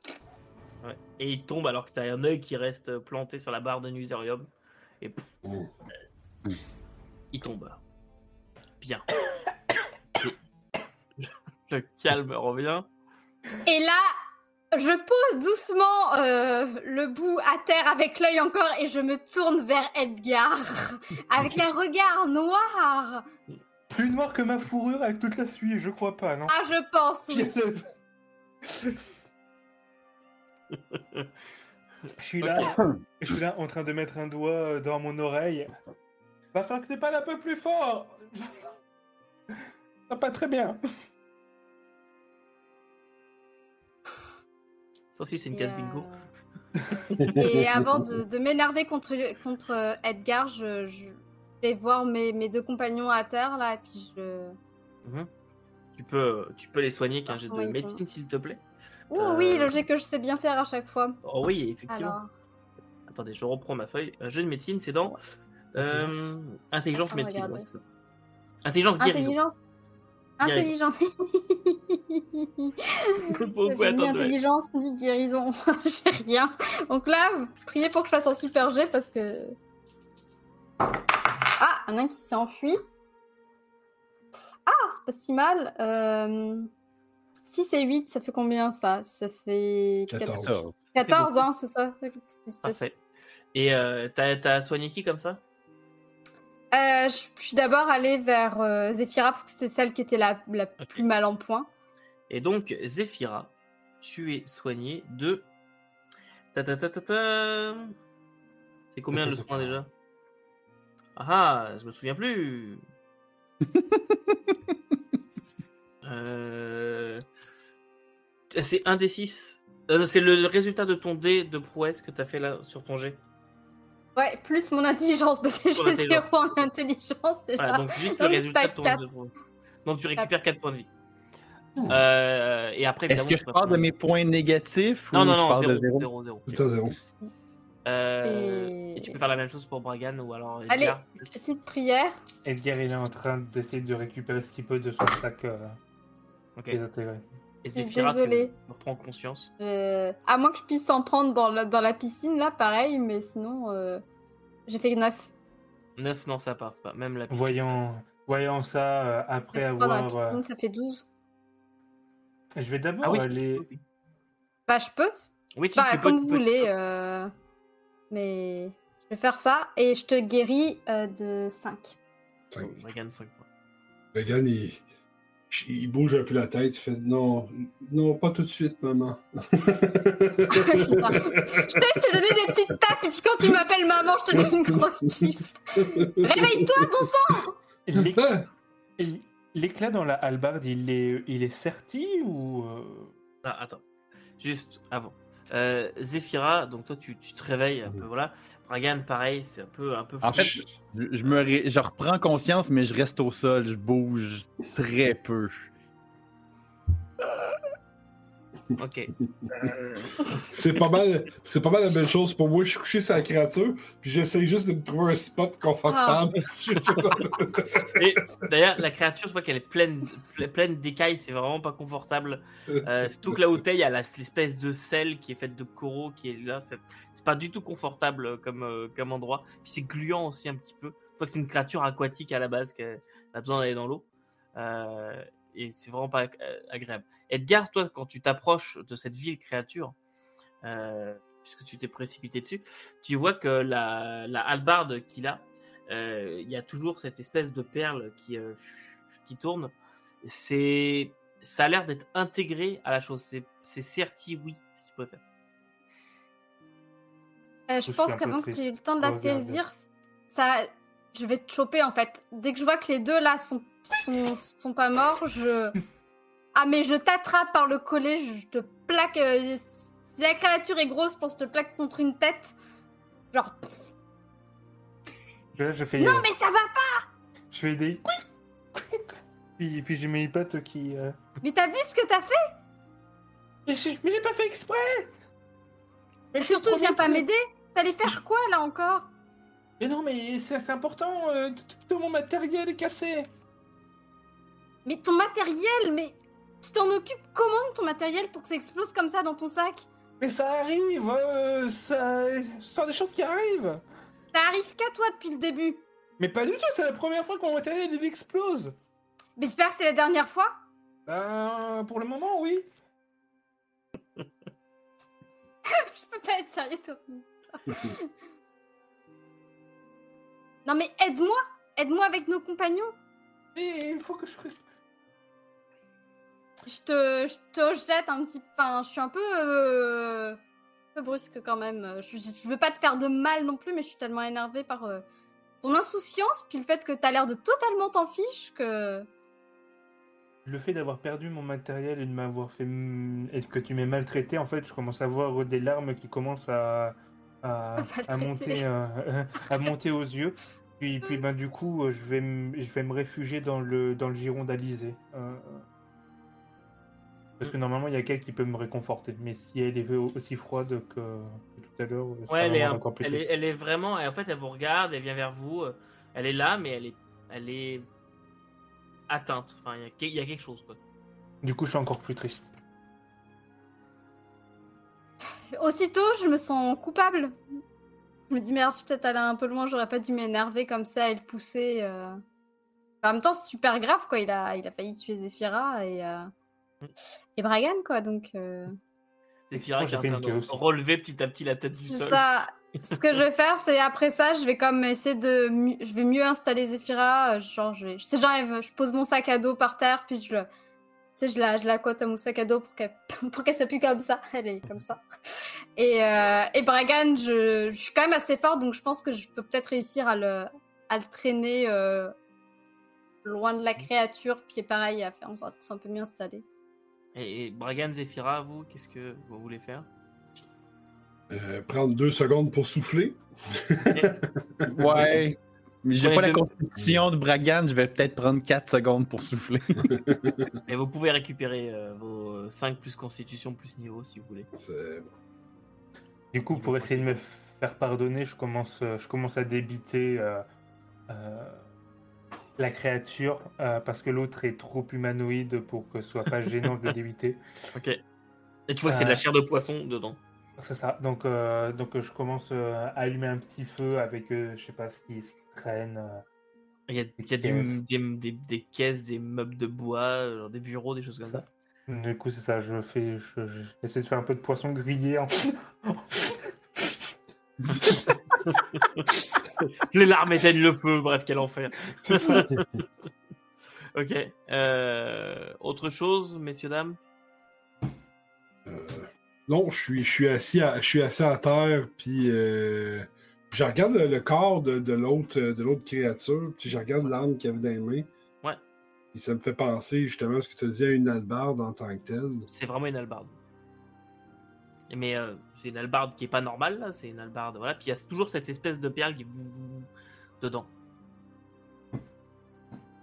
A: Ouais. Et il tombe alors que t'as un œil qui reste planté sur la barre de Nuserium. Et pff,
D: Oh.
A: il tombe. Bien. Le calme revient.
E: Et là, je pose doucement euh, le bout à terre avec l'œil encore et je me tourne vers Edgar avec un regard noir.
C: Plus noir que ma fourrure avec toute la suie, je crois pas, non?
E: Ah, je pense, oui.
C: Je suis là, je suis là en train de mettre un doigt euh, dans mon oreille. Va falloir que tu parles un peu plus fort. Ça va pas très bien.
A: Ça aussi, c'est une
E: Et,
A: case bingo.
E: euh, Et avant de, de m'énerver contre, contre euh, Edgar, je, je vais voir mes, mes deux compagnons à terre là, et puis je.
A: Mhm. Tu, peux, tu peux les soigner qu'un jet de
E: Oui,
A: médecine, s'il te plaît.
E: Ouh,
A: Euh,
E: oui, le jet que je sais bien faire à chaque fois.
A: Oh oui, effectivement.
E: Alors,
A: Attendez, je reprends ma feuille. Un jeu de médecine, c'est dans euh, intelligence médecine. ouais. Intelligence guérison.
E: intelligence. Intelligence.
A: Pourquoi
E: J'ai intelligence ni guérison. J'ai rien. Donc là, priez pour que je fasse un super jet parce que. Ah, un nain qui s'est enfui. Ah, c'est pas si mal. Euh... 6 et 8, ça fait combien ça? Ça fait
D: 14.
B: 14.
E: 14, hein, c'est ça
A: Parfait. Et euh, t'as soigné qui comme ça?
E: Euh, je, je suis d'abord allée vers euh, Zephyra parce que c'était celle qui était la, la plus mal en point.
A: Et donc, Zephyra, tu es soigné de. Ta ta ta ta ta. C'est combien le soin déjà Ah, ah, je me souviens plus. Euh, C'est un des 6. c'est le résultat de ton dé de prouesse que tu as fait là sur ton jet.
E: Ouais, plus mon intelligence parce que j'ai
A: intelligence.
E: zéro en intelligence déjà.
A: Voilà, donc juste le
E: Donc,
A: résultat de ton. Donc tu récupères 4 points de vie. Euh, et après,
B: Est-ce que
A: tu
B: je
A: peux
B: parle de mes points négatifs
A: Non,
B: ou
A: non,
B: je
A: non,
B: parle de.
A: Euh,
E: Et-
A: et... tu peux faire la même chose pour Bragan ou alors
E: Allez. Petite prière.
C: Edgar, il est en train d'essayer de récupérer ce qu'il peut de son sac euh,
A: Ok.
C: désintégré.
A: Et tu reprends conscience.
E: Je- À moins que je puisse en prendre dans la, dans la piscine, là, pareil, mais sinon, euh, j'ai fait 9.
A: 9, non, ça part pas. Même la piscine.
C: Voyons, voyons ça euh, après
E: pas dans la
C: avoir.
E: piscine,
C: euh,
E: ça fait 12.
C: Je vais d'abord
A: Ah oui,
C: aller.
E: Bah, je peux.
A: Oui, tu,
E: Bah,
A: tu peux,
E: comme
A: tu
E: vous
A: peux.
E: voulez. euh, Mais je vais faire ça et je te guéris euh, de 5.
D: Cinq.
A: Bragan, 5 points.
D: Le gars, il, il bouge un peu la tête. Il fait Non, non, pas tout de suite, maman.
E: Je t'ai donné des petites tapes et puis quand tu m'appelles maman, je te donne une grosse gifle. Réveille-toi, bon sang
C: L'é-? L'éclat dans la hallebarde, il est, il est serti ou. euh,
A: Ah, attends. Juste avant. Euh, Zephyra, donc toi, tu, tu te réveilles un peu, voilà. Bragan, pareil, c'est un peu, un peu
B: En
A: fou.
B: fait, je, je me ré- je reprends conscience, mais je reste au sol. Je bouge très peu.
A: Ok.
D: C'est pas mal, c'est pas mal la belle chose pour moi. Je suis couché sur la créature, puis j'essaye juste de me trouver un spot confortable.
A: Et d'ailleurs, la créature, je vois qu'elle est pleine, ple- pleine d'écailles, c'est vraiment pas confortable. Euh, surtout que là où t'es, il y a la- cette espèce de sel qui est faite de coraux qui est là. C'est c'est pas du tout confortable euh, comme, euh, comme endroit. Puis c'est gluant aussi un petit peu. Je vois que c'est une créature aquatique à la base qui a, a besoin d'aller dans l'eau. Et c'est vraiment pas euh, agréable. Edgar, toi, quand tu t'approches de cette ville créature, euh, puisque tu t'es précipité dessus, tu vois que la, la hallebarde qu'il a, euh, il y a toujours cette espèce de perle qui, euh, qui tourne. C'est, ça a l'air d'être intégré à la chose. C'est, c'est certi oui, si tu préfères.
E: Euh,
C: Je
E: je pense qu'avant qu'il ait eu le temps de la saisir, ça, je vais te choper en fait. Dès que je vois que les deux là sont, sont, sont pas morts, je. Ah, mais je t'attrape par le collet, je te plaque. euh, si la créature est grosse, je pense que je te plaque contre une tête. Genre,
C: je fais.
E: non,
C: euh,
E: mais ça va
C: Je fais des. Puis, puis j'ai mes potes qui. euh,
E: Mais t'as vu ce que t'as fait?
C: Mais j'ai mais j'ai pas fait exprès Mais je
E: surtout, viens pas m'aider. T'allais faire quoi là encore?
C: Mais non, mais c'est important, tout mon matériel est cassé
E: Mais ton matériel, mais tu t'en occupes comment de ton matériel pour que ça explose comme ça dans ton sac?
C: Mais ça arrive, euh, ça... ce sont des choses qui arrivent
E: Ça arrive qu'à toi depuis le début.
C: Mais pas du tout, c'est la première fois que mon matériel il explose
E: Mais j'espère que c'est la dernière fois.
C: Ben, pour le moment, oui.
E: Je peux pas être sérieux sur ça. non mais aide-moi Aide-moi avec nos compagnons
C: Mais il faut que je...
E: Je te, je te jette un petit... Enfin, je suis un peu... euh, un peu brusque quand même. Je, je veux pas te faire de mal non plus, mais je suis tellement énervée par euh, ton insouciance, puis le fait que t'as l'air de totalement t'en fiche, que...
C: Le fait d'avoir perdu mon matériel et de m'avoir fait... et que tu m'aies maltraité, en fait, je commence à voir des larmes qui commencent à... à, monter, euh, à monter aux yeux. Puis, puis ben, du coup, euh, je vais, me- je vais me réfugier dans le, dans le giron d'Alizé. Euh, parce que normalement, il y a quelqu'un qui peut me réconforter. Mais si elle est aussi froide que, que tout à l'heure,
A: Ouais, elle est,
C: vraiment
A: un-
C: plus
A: elle, est, elle est vraiment. En fait, elle vous regarde, elle vient vers vous. euh, Elle est là, mais elle est, elle est atteinte. Enfin, il y a que- il y, a quelque chose, quoi.
C: Du coup, je suis encore plus triste.
E: Aussitôt, je me sens coupable. Je me dis merde, je suis peut-être allée un peu loin, j'aurais pas dû m'énerver comme ça et le pousser. euh. En même temps, c'est super grave, quoi. Il a, il a failli tuer Zephyra et, euh, et Bragan, quoi. Donc, euh,
A: Zephyra
C: Moi,
A: qui est
C: j'ai
A: en train de relever petit à petit la tête du
E: c'est
A: sol.
E: ça. Ce que je vais faire, c'est après ça, je vais comme essayer de, je vais mieux installer Zephyra. euh, Genre, je, vais... je sais, j'enlève, je pose mon sac à dos par terre, puis je le, tu sais, je la, je la cote à mon sac à dos pour qu'elle, pour qu'elle soit plus comme ça. Elle est comme ça. Et, euh, et Bragan, je, je suis quand même assez forte, donc je pense que je peux peut-être réussir à le, à le traîner euh, loin de la créature, puis pareil, à faire en sorte qu'il soit un peu mieux installé.
A: Et, et Bragan, Zephyra, vous, qu'est-ce que vous voulez faire?
D: Euh, prendre deux secondes pour souffler.
B: Ouais. Mais j'ai pas la constitution de Bragan, je vais peut-être prendre 4 secondes pour souffler.
A: Et vous pouvez récupérer euh, vos 5 plus constitution plus niveau si vous voulez.
C: Du coup, pour essayer de me faire pardonner, je commence, euh, je commence à débiter euh, euh, la créature euh, parce que l'autre est trop humanoïde pour que ce soit pas gênant de le débiter.
A: Ok. Et tu vois c'est de la
C: Euh.
A: chair de poisson dedans.
C: C'est ça. Donc, euh, donc je commence à allumer un petit feu avec, je sais pas, ce qui, qui traîne.
A: Il y a, il y a du-
C: caisses.
A: des, des- des caisses, des meubles de bois, genre des bureaux, des choses comme ça.
C: Du coup, c'est ça. Je fais, je- je- j'essaie de faire un peu de poisson grillé. En...
A: Les larmes éteignent le feu, bref, quel enfer. ok. euh, autre chose, messieurs, dames?
D: Euh, Non, je suis, je suis assis à, je suis assis à terre, puis euh, je regarde le, le corps de, de l'autre de l'autre créature, puis je regarde l'arme qu'il avait dans les mains.
A: Ouais.
D: Puis ça me fait penser justement à ce que tu as dit à une albarde en tant que telle.
A: C'est vraiment une albarde. Mais euh, c'est une albarde qui est pas normale, là. C'est une albarde, voilà. Puis il y a toujours cette espèce de perle qui dedans.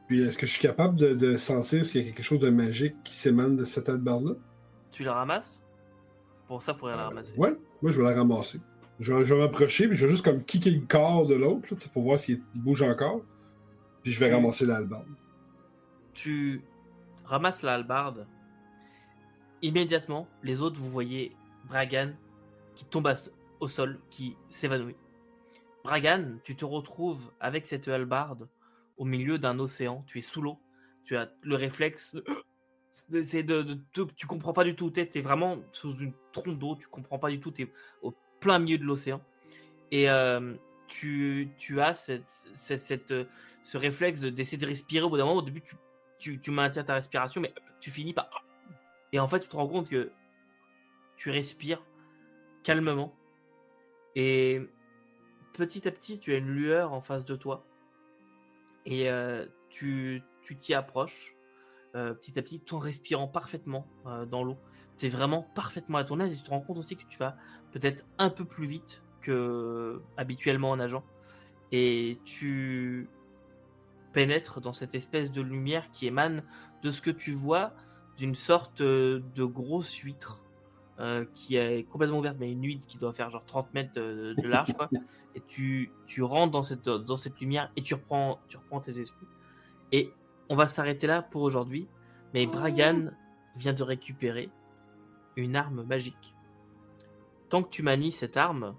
D: Puis est-ce que je suis capable de, de sentir s'il y a quelque chose de magique qui s'émane de cette albarde-là?
A: Tu la ramasses? Pour ça, il faudrait la
D: Euh,
A: ramasser.
D: ouais, moi je vais la ramasser. Je vais, je vais m'approcher, puis je vais juste comme kicker le corps de l'autre, pour voir s'il bouge encore. Puis je vais
A: Tu-
D: ramasser l'albarde.
A: tu ramasses la hallebarde. Immédiatement, les autres, vous voyez Bragan qui tombe au sol, qui s'évanouit. Bragan, tu te retrouves avec cette hallebarde au milieu d'un océan. Tu es sous l'eau. Tu as le réflexe. de- de, tu comprends pas du tout. Tu es, vraiment sous une trompe d'eau. Tu comprends pas du tout. Tu es au plein milieu de l'océan. Et euh, tu, tu as cette, cette- ce réflexe de- d'essayer de respirer au bout d'un moment. Au début, tu tu, tu maintiens ta respiration, mais tu finis par. Et en fait, tu te rends compte que tu respires calmement. Et petit à petit, tu as une lueur en face de toi. Et euh, tu t'y approches euh, petit à petit, tout en respirant parfaitement euh, dans l'eau. Tu es vraiment parfaitement à ton aise. Et tu te rends compte aussi que tu vas peut-être un peu plus vite que habituellement en nageant. Et tu pénètre dans cette espèce de lumière qui émane de ce que tu vois d'une sorte de grosse huître euh, qui est complètement ouverte, mais une nuit qui doit faire genre 30 mètres de, de large, quoi. Et tu, tu rentres dans cette, dans cette lumière et tu reprends, tu reprends tes esprits. Et on va s'arrêter là pour aujourd'hui. Mais Bragan vient de récupérer une arme magique. Tant que tu manies cette arme,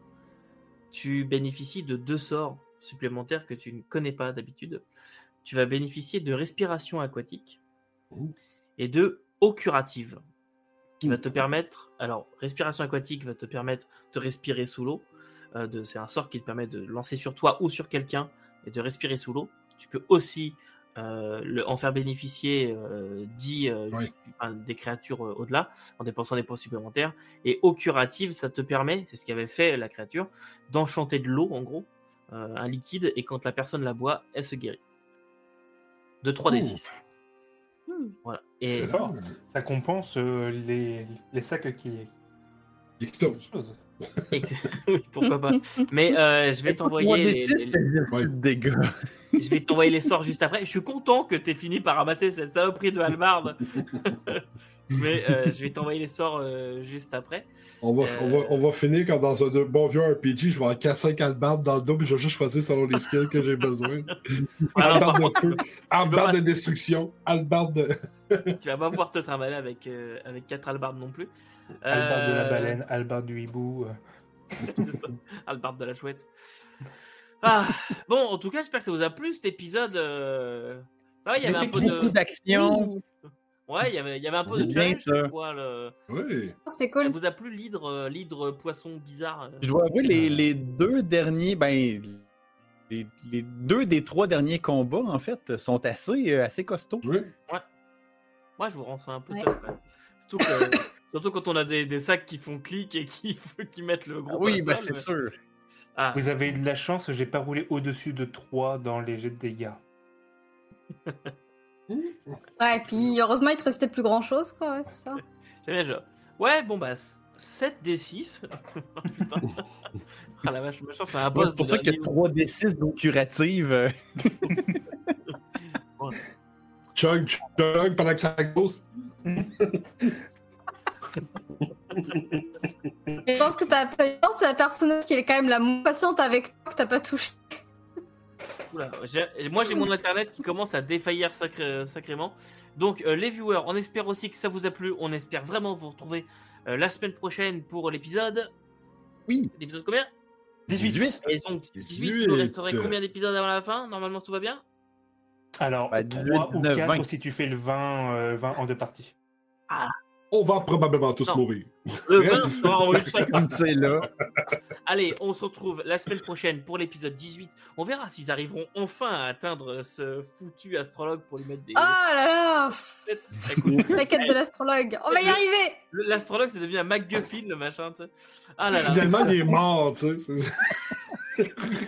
A: tu bénéficies de deux sorts supplémentaires que tu ne connais pas d'habitude. Tu vas bénéficier de respiration aquatique et de eau curative qui va te permettre. Alors, respiration aquatique va te permettre de respirer sous l'eau. Euh, c'est un sort qui te permet de lancer sur toi ou sur quelqu'un et de respirer sous l'eau. Tu peux aussi euh, le- en faire bénéficier euh, 10 euh,
D: Ouais.
A: juste- enfin, des créatures euh, au-delà en dépensant des points supplémentaires. Et eau curative, ça te permet, c'est ce qu'avait fait la créature, d'enchanter de l'eau en gros, euh, un liquide, et quand la personne la boit, elle se guérit. De 3d6.
E: Hmm.
A: Voilà. Et
C: fort. Ça compense euh, les, les sacs qui.
A: Ex- oui, pourquoi pas. Mais euh, je vais t'envoyer les, je vais t'envoyer les sorts juste après. Je suis content que tu aies fini par ramasser cette saloperie de halbarde. Mais euh, je vais t'envoyer les sorts euh, juste après.
D: On va,
A: Euh.
D: on, va, on va finir comme dans un bon vieux RPG, je vais en casser un calbarde dans le dos, puis je vais juste choisir selon les skills que j'ai besoin.
A: Alors,
D: Albarde de feu, albarde de destruction, albarde de.
A: tu vas pas pouvoir te trimballer avec, euh, avec 4 halbardes non plus.
C: Albert de la baleine, Albert du hibou. euh.
A: Halbarde de la chouette. Ah, bon, en tout cas, j'espère que ça vous a plu cet épisode. euh. Ah, il y avait un peu
B: beaucoup
A: de.
B: d'action.
E: Oui,
A: Ouais, il y avait, il y avait un peu de challenge
B: ça.
A: cette fois. le-
D: Oui.
E: c'était
A: Ça
E: cool.
A: vous a plu l'hydre, euh, l'hydre poisson bizarre euh?
B: Je dois avouer, les, les deux derniers, ben, les, les deux des trois derniers combats, en fait, sont assez, euh, assez costauds.
D: Oui.
A: Moi, je vous rends ça un peu
E: Ouais.
A: même. Surtout, que- surtout quand on a des, des sacs qui font clic et qui, qui mettent le gros.
B: oui, ben,
A: pinceau,
B: c'est
A: mais-
B: sûr.
A: Ah,
C: Vous avez eu de la chance, j'ai pas roulé au-dessus de 3 dans les jets de dégâts.
E: Ouais, et puis heureusement, il te restait plus grand chose, quoi, ouais, c'est ça.
A: j'aime bien le jeu. Ouais, bon, bah, 7 des 6. Putain. Ah la vache, machin, c'est un
B: Ouais,
A: boss.
B: c'est pour
A: de
B: ça qu'il y a
A: dernier-
B: 3 D6 d'eau curative. euh.
D: Chug, chug, pendant que ça cause.
E: Je pense que t'as pas eu c'est la personne qui est quand même la moins patiente avec toi que t'as pas touché.
A: Oula, moi j'ai mon internet qui commence à défaillir sacré- sacrément. Donc euh, les viewers, on espère aussi que ça vous a plu. On espère vraiment vous retrouver euh, la semaine prochaine pour l'épisode.
B: Oui.
A: L'épisode combien?
B: 18.
A: Et donc 18, il nous resterait
D: 18.
A: combien d'épisodes avant la fin? Normalement tout va bien?
C: Alors,
B: Bah,
C: 3
B: 18,
C: ou
B: 19,
C: 4
B: 20.
C: si tu fais le 20, euh, 20 en deux parties.
D: On va probablement tous
A: Non.
D: mourir.
A: Le 20 sera en une seule
B: C'est comme c'est là.
A: Allez, on se retrouve la semaine prochaine pour l'épisode 18. On verra s'ils arriveront enfin à atteindre ce foutu astrologue pour lui mettre des...
E: Oh là là La quête de l'astrologue. On va y arriver
A: L'astrologue, c'est devenu un MacGuffin, le machin, tu sais. Ah là là.
D: Finalement, il est mort, tu sais. c'est-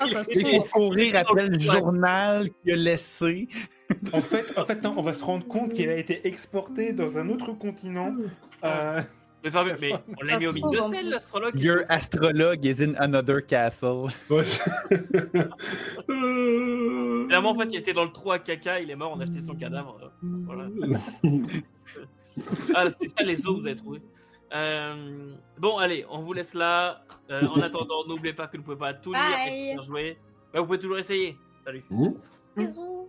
A: Ah,
E: c'est
B: faut courir après le journal qu'il a laissé.
C: En fait, en fait, non, on va se rendre compte qu'il a été exporté dans un autre continent. Euh,
A: Mais, enfin, mais on l'a mis au milieu de
E: plus.
A: l'astrologue.
B: Your astrologue is in another castle.
A: Finalement, en fait, il était dans le trou à caca, il est mort, on a acheté son cadavre. euh, Voilà. Ah, c'est ça les os, vous avez trouvé. Euh, bon, allez, on vous laisse là. Euh, en attendant, n'oubliez pas que vous ne pouvez pas tout lire et
E: Bye.
A: tout faire jouer. Bah, vous pouvez toujours essayer. Salut.
D: Mmh.
E: Bisous